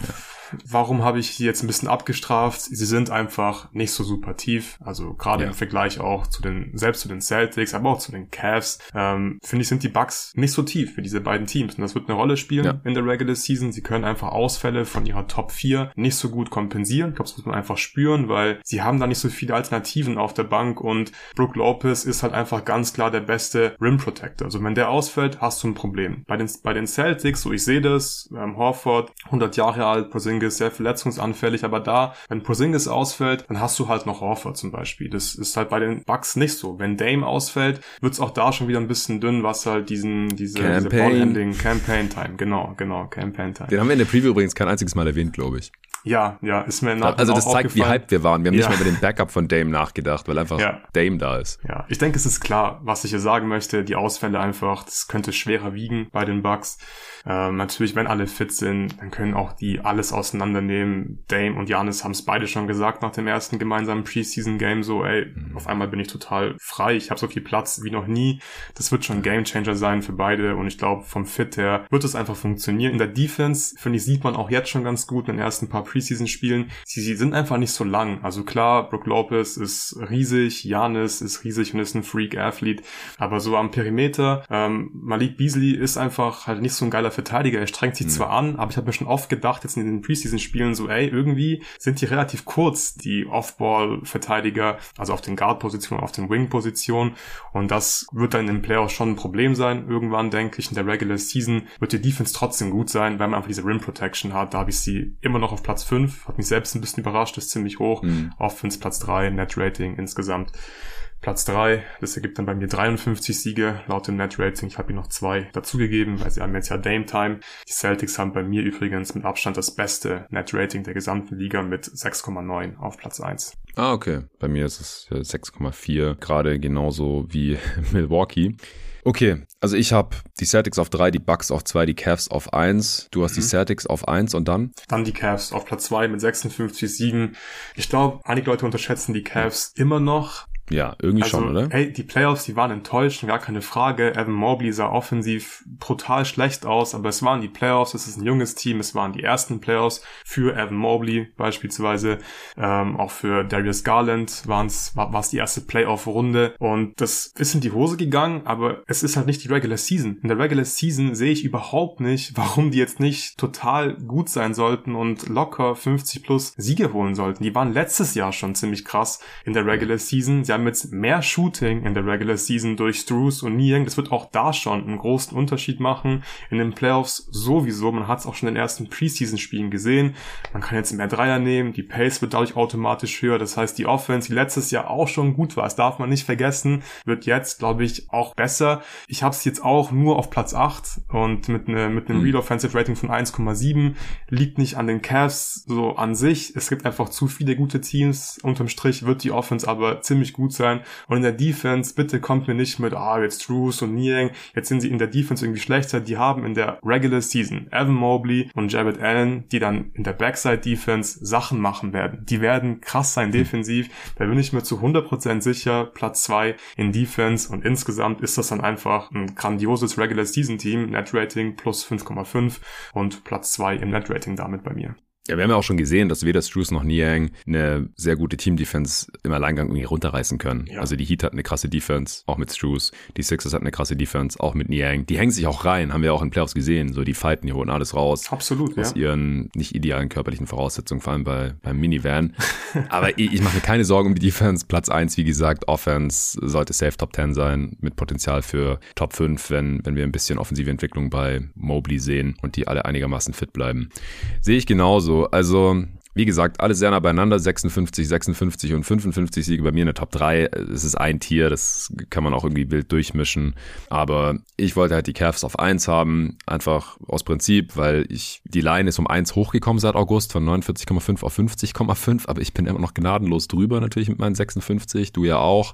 warum habe ich sie jetzt ein bisschen abgestraft? Sie sind einfach nicht so super tief. Also gerade ja. im Vergleich auch zu den, selbst zu den Celtics, aber auch zu den Cavs, ähm, finde ich, sind die Bucks nicht so tief für diese beiden Teams. Und das wird eine Rolle spielen ja. in der Regular Season. Sie können einfach Ausfälle von ihrer Top 4 nicht so gut kompensieren. Ich glaube, das muss man einfach spüren, weil sie haben da nicht so viele Alternativen auf der Bank und Brook Lopez ist halt einfach ganz klar der beste Rim Protector. Also wenn der ausfällt, hast du ein Problem. Bei den, bei den Celtics, so ich sehe das, ähm, Horford, 100 Jahre alt, Porzingis Porzingis sehr verletzungsanfällig, aber da, wenn Porzingis ausfällt, dann hast du halt noch Horford zum Beispiel. Das ist halt bei den Bucks nicht so. Wenn Dame ausfällt, wird's auch da schon wieder ein bisschen dünn, was halt diesen, diese, Campaign. diese Ballhandling, Campaign Time, genau, genau, Campaign Time. Den haben wir in der Preview übrigens kein einziges Mal erwähnt, glaube ich. Ja, ja, ist mir nach Also das zeigt, wie hyped wir waren. Wir haben ja. nicht mehr über den Backup von Dame nachgedacht, weil einfach ja. Dame da ist. Ja, ich denke, es ist klar, was ich hier sagen möchte. Die Ausfälle einfach, das könnte schwerer wiegen bei den Bucks. Ähm, natürlich, wenn alle fit sind, dann können auch die alles auseinandernehmen. Dame und Janis haben es beide schon gesagt nach dem ersten gemeinsamen Preseason-Game so, ey, mhm. auf einmal bin ich total frei, ich habe so viel Platz wie noch nie. Das wird schon ein Gamechanger sein für beide und ich glaube, vom Fit her wird es einfach funktionieren. In der Defense, finde ich, sieht man auch jetzt schon ganz gut in den ersten paar Preseason-Spielen. Sie, sie sind einfach nicht so lang. Also klar, Brook Lopez ist riesig, Janis ist riesig und ist ein Freak-Athlet, aber so am Perimeter, ähm, Malik Beasley ist einfach halt nicht so ein geiler Verteidiger. Er strengt sich mhm. zwar an, aber ich habe mir schon oft gedacht, jetzt in den Preseason-Spielen so, ey, irgendwie sind die relativ kurz, die Off-Ball-Verteidiger, also auf den Guard-Positionen, auf den Wing-Positionen und das wird dann den Playoffs schon ein Problem sein. Irgendwann, denke ich, in der Regular Season wird die Defense trotzdem gut sein, weil man einfach diese Rim Protection hat. Da habe ich sie immer noch auf Platz 5. Hat mich selbst ein bisschen überrascht, ist ziemlich hoch. Mhm. Offense Platz 3, Net Rating insgesamt. Platz 3, das ergibt dann bei mir 53 Siege laut dem Net Rating. Ich habe hier noch zwei dazugegeben, weil sie haben jetzt ja Dame Time. Die Celtics haben bei mir übrigens mit Abstand das beste Net Rating der gesamten Liga mit 6,9 auf Platz 1. Ah, okay. Bei mir ist es 6,4, gerade genauso wie Milwaukee. Okay, also ich habe die Celtics auf 3, die Bucks auf 2, die Cavs auf 1. Du hast mhm. die Celtics auf 1 und dann? Dann die Cavs auf Platz 2 mit 56 Siegen. Ich glaube, einige Leute unterschätzen die Cavs immer noch. Ja, irgendwie also, schon, oder? Hey, die Playoffs, die waren enttäuscht, gar keine Frage. Evan Mobley sah offensiv brutal schlecht aus, aber es waren die Playoffs, es ist ein junges Team, es waren die ersten Playoffs für Evan Mobley beispielsweise. Ähm, auch für Darius Garland waren's, war es die erste Playoff-Runde und das ist in die Hose gegangen, aber es ist halt nicht die Regular Season. In der Regular Season sehe ich überhaupt nicht, warum die jetzt nicht total gut sein sollten und locker 50 plus Siege holen sollten. Die waren letztes Jahr schon ziemlich krass in der Regular Season. Sie haben jetzt mehr Shooting in der Regular Season durch Struce und Niang. Das wird auch da schon einen großen Unterschied machen. In den Playoffs sowieso. Man hat es auch schon in den ersten Preseason-Spielen gesehen. Man kann jetzt mehr Dreier nehmen. Die Pace wird dadurch automatisch höher. Das heißt, die Offense, die letztes Jahr auch schon gut war, das darf man nicht vergessen, wird jetzt, glaube ich, auch besser. Ich habe es jetzt auch nur auf Platz 8 und mit, ne, mit einem mhm. Real Offensive Rating von 1,7 liegt nicht an den Cavs so an sich. Es gibt einfach zu viele gute Teams. Unterm Strich wird die Offense aber ziemlich gut gut sein. Und in der Defense, bitte kommt mir nicht mit, ah, jetzt Drews und Niang, jetzt sind sie in der Defense irgendwie schlechter. Die haben in der Regular Season Evan Mobley und Jared Allen, die dann in der Backside Defense Sachen machen werden. Die werden krass sein defensiv. Da bin ich mir zu 100% sicher. Platz 2 in Defense und insgesamt ist das dann einfach ein grandioses Regular Season Team. Net Rating plus 5,5 und Platz 2 im Net Rating damit bei mir. Ja, wir haben ja auch schon gesehen, dass weder Struce noch Niang eine sehr gute Team-Defense im Alleingang irgendwie runterreißen können. Ja. Also die Heat hat eine krasse Defense, auch mit Struce. Die Sixers hat eine krasse Defense, auch mit Niang. Die hängen sich auch rein, haben wir auch in Playoffs gesehen. So, die fighten, die holen alles raus. Absolut, Aus ja. ihren nicht idealen körperlichen Voraussetzungen, vor allem bei, beim Minivan. Aber ich, ich mache mir keine Sorgen um die Defense. Platz eins, wie gesagt, Offense sollte safe Top 10 sein, mit Potenzial für Top 5, wenn, wenn wir ein bisschen offensive Entwicklung bei Mobley sehen und die alle einigermaßen fit bleiben. Sehe ich genauso so. Also, wie gesagt, alle sehr nah beieinander. 56, 56 und 55 Siege bei mir in der Top 3. Es ist ein Tier, das kann man auch irgendwie wild durchmischen. Aber ich wollte halt die Cavs auf 1 haben, einfach aus Prinzip, weil ich, die Line ist um 1 hochgekommen seit August von 49,5 auf 50,5. Aber ich bin immer noch gnadenlos drüber natürlich mit meinen 56. Du ja auch.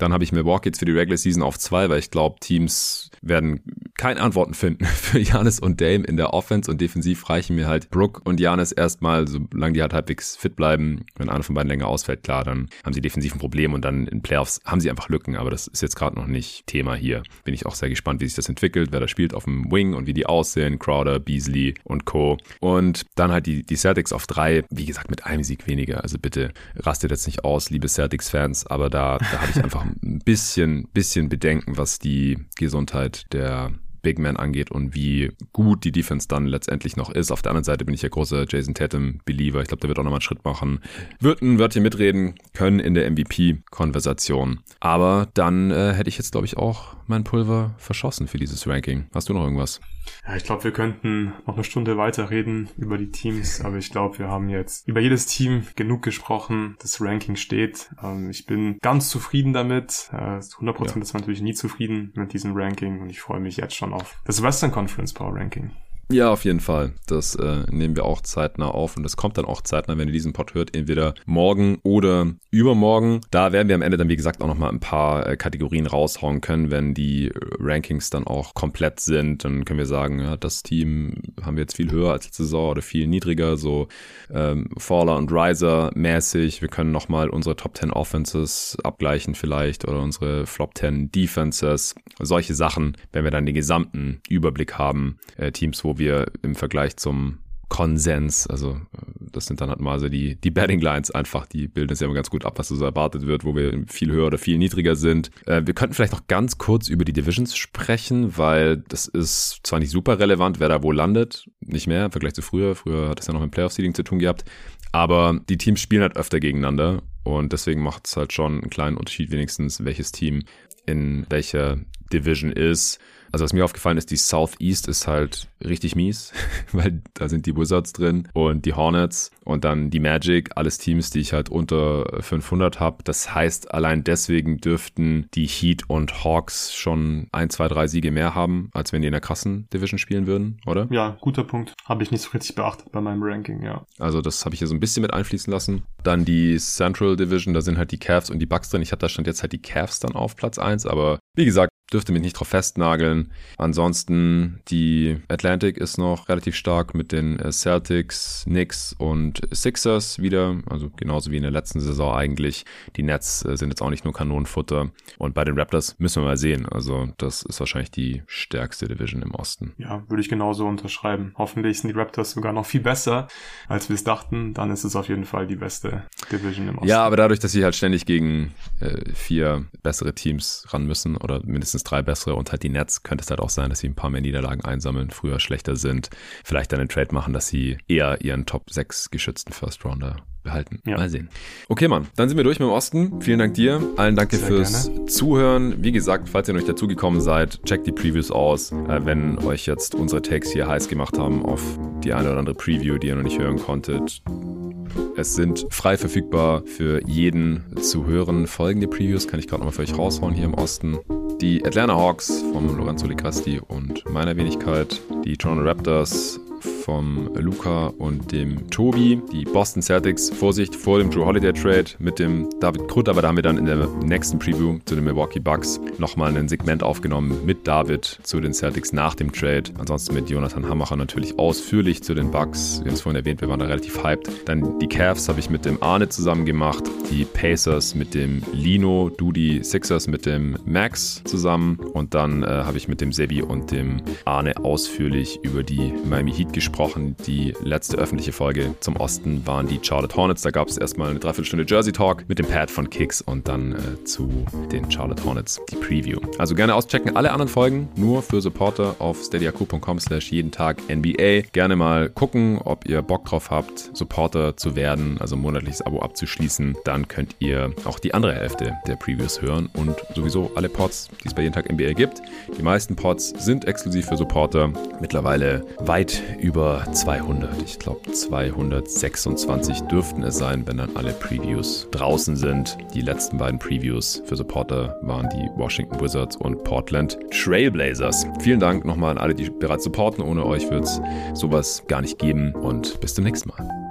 Dann habe ich Milwaukee jetzt für die Regular Season auf zwei, weil ich glaube, Teams werden keine Antworten finden für Janis und Dame in der Offense und defensiv reichen mir halt Brook und Janis erstmal, solange die halt halbwegs fit bleiben. Wenn einer von beiden länger ausfällt, klar, dann haben sie defensiv ein Problem und dann in Playoffs haben sie einfach Lücken, aber das ist jetzt gerade noch nicht Thema hier. Bin ich auch sehr gespannt, wie sich das entwickelt, wer da spielt auf dem Wing und wie die aussehen, Crowder, Beasley und Co. Und dann halt die, die Celtics auf drei, wie gesagt, mit einem Sieg weniger. Also bitte rastet jetzt nicht aus, liebe Celtics-Fans, aber da, da habe ich einfach ein bisschen, bisschen Bedenken, was die Gesundheit der Big Man angeht und wie gut die Defense dann letztendlich noch ist. Auf der anderen Seite bin ich ja großer Jason Tatum-Believer. Ich glaube, der wird auch nochmal einen Schritt machen. Wird ein Wörtchen mitreden können in der MVP-Konversation. Aber dann äh, hätte ich jetzt, glaube ich, auch mein Pulver verschossen für dieses Ranking. Hast du noch irgendwas? Ja, ich glaube, wir könnten noch eine Stunde weiterreden über die Teams, aber ich glaube, wir haben jetzt über jedes Team genug gesprochen. Das Ranking steht. Ähm, ich bin ganz zufrieden damit. Äh, 100% ja. ist man natürlich nie zufrieden mit diesem Ranking und ich freue mich jetzt schon auf das Western Conference Power Ranking. Ja, auf jeden Fall. Das äh, nehmen wir auch zeitnah auf und das kommt dann auch zeitnah, wenn ihr diesen Pod hört, entweder morgen oder übermorgen. Da werden wir am Ende dann, wie gesagt, auch nochmal ein paar äh, Kategorien raushauen können, wenn die äh, Rankings dann auch komplett sind. Dann können wir sagen, ja, das Team haben wir jetzt viel höher als letzte Saison oder viel niedriger, so ähm, Faller und Riser mäßig. Wir können nochmal unsere Top 10 Offenses abgleichen vielleicht oder unsere Flop 10 Defenses. Solche Sachen, wenn wir dann den gesamten Überblick haben. Äh, Teams, wo wir im Vergleich zum Konsens, also das sind dann halt mal so die, die Betting Lines einfach, die bilden es ja immer ganz gut ab, was so erwartet wird, wo wir viel höher oder viel niedriger sind. Äh, wir könnten vielleicht noch ganz kurz über die Divisions sprechen, weil das ist zwar nicht super relevant, wer da wo landet, nicht mehr im Vergleich zu früher. Früher hat es ja noch mit Playoff-Seeding zu tun gehabt. Aber die Teams spielen halt öfter gegeneinander und deswegen macht es halt schon einen kleinen Unterschied wenigstens, welches Team in welcher Division ist. Also was mir aufgefallen ist, die Southeast ist halt richtig mies, weil da sind die Wizards drin und die Hornets und dann die Magic, alles Teams, die ich halt unter 500 habe. Das heißt, allein deswegen dürften die Heat und Hawks schon ein, zwei, drei Siege mehr haben, als wenn die in der krassen Division spielen würden, oder? Ja, guter Punkt. Habe ich nicht so richtig beachtet bei meinem Ranking, ja. Also das habe ich hier so ein bisschen mit einfließen lassen. Dann die Central Division, da sind halt die Cavs und die Bucks drin. Ich hatte da stand jetzt halt die Cavs dann auf Platz 1, aber wie gesagt, dürfte mich nicht drauf festnageln. Ansonsten die Atlantic ist noch relativ stark mit den äh, Celtics, Knicks und Sixers wieder, also genauso wie in der letzten Saison eigentlich. Die Nets äh, sind jetzt auch nicht nur Kanonenfutter und bei den Raptors müssen wir mal sehen. Also das ist wahrscheinlich die stärkste Division im Osten. Ja, würde ich genauso unterschreiben. Hoffentlich sind die Raptors sogar noch viel besser, als wir es dachten. Dann ist es auf jeden Fall die beste Division im Osten. Ja, aber dadurch, dass sie halt ständig gegen äh, vier bessere Teams ran müssen oder mindestens drei bessere und halt die Nets, könnte es halt auch sein, dass sie ein paar mehr Niederlagen einsammeln, früher schlechter sind, vielleicht dann einen Trade machen, dass sie eher ihren Top 6 geschützten First Rounder behalten. Ja. Mal sehen. Okay, Mann, dann sind wir durch mit dem Osten. Vielen Dank dir. Allen danke Sehr fürs gerne. Zuhören. Wie gesagt, falls ihr noch nicht dazugekommen seid, checkt die Previews aus. Äh, wenn euch jetzt unsere Takes hier heiß gemacht haben auf die eine oder andere Preview, die ihr noch nicht hören konntet, es sind frei verfügbar für jeden zu hören. Folgende Previews kann ich gerade nochmal für euch raushauen hier im Osten. Die Atlanta Hawks vom Lorenzo Ligrasti und meiner Wenigkeit. Die Toronto Raptors vom Luca und dem Tobi. Die Boston Celtics, Vorsicht, vor dem Drew Holiday Trade mit dem David Krutt, aber da haben wir dann in der nächsten Preview zu den Milwaukee Bucks nochmal ein Segment aufgenommen mit David zu den Celtics nach dem Trade. Ansonsten mit Jonathan Hammacher natürlich ausführlich zu den Bucks. Wir haben es vorhin erwähnt, wir waren da relativ hyped. Dann die Cavs habe ich mit dem Arne zusammen gemacht, die Pacers mit dem Lino, du die Sixers mit dem Max zusammen und dann äh, habe ich mit dem Sebi und dem Arne ausführlich über die Miami Heat gesprochen. Die letzte öffentliche Folge zum Osten waren die Charlotte Hornets. Da gab es erstmal eine Dreiviertelstunde Jersey Talk mit dem Pad von Kicks und dann äh, zu den Charlotte Hornets die Preview. Also gerne auschecken. Alle anderen Folgen nur für Supporter auf steadyaq.com slash jeden Tag NBA. Gerne mal gucken, ob ihr Bock drauf habt, Supporter zu werden, also ein monatliches Abo abzuschließen. Dann könnt ihr auch die andere Hälfte der Previews hören und sowieso alle Pods, die es bei jeden Tag NBA gibt. Die meisten Pods sind exklusiv für Supporter. Mittlerweile weit über 200. Ich glaube 226 dürften es sein, wenn dann alle Previews draußen sind. Die letzten beiden Previews für Supporter waren die Washington Wizards und Portland Trailblazers. Vielen Dank nochmal an alle, die bereits supporten. Ohne euch wird es sowas gar nicht geben und bis zum nächsten Mal.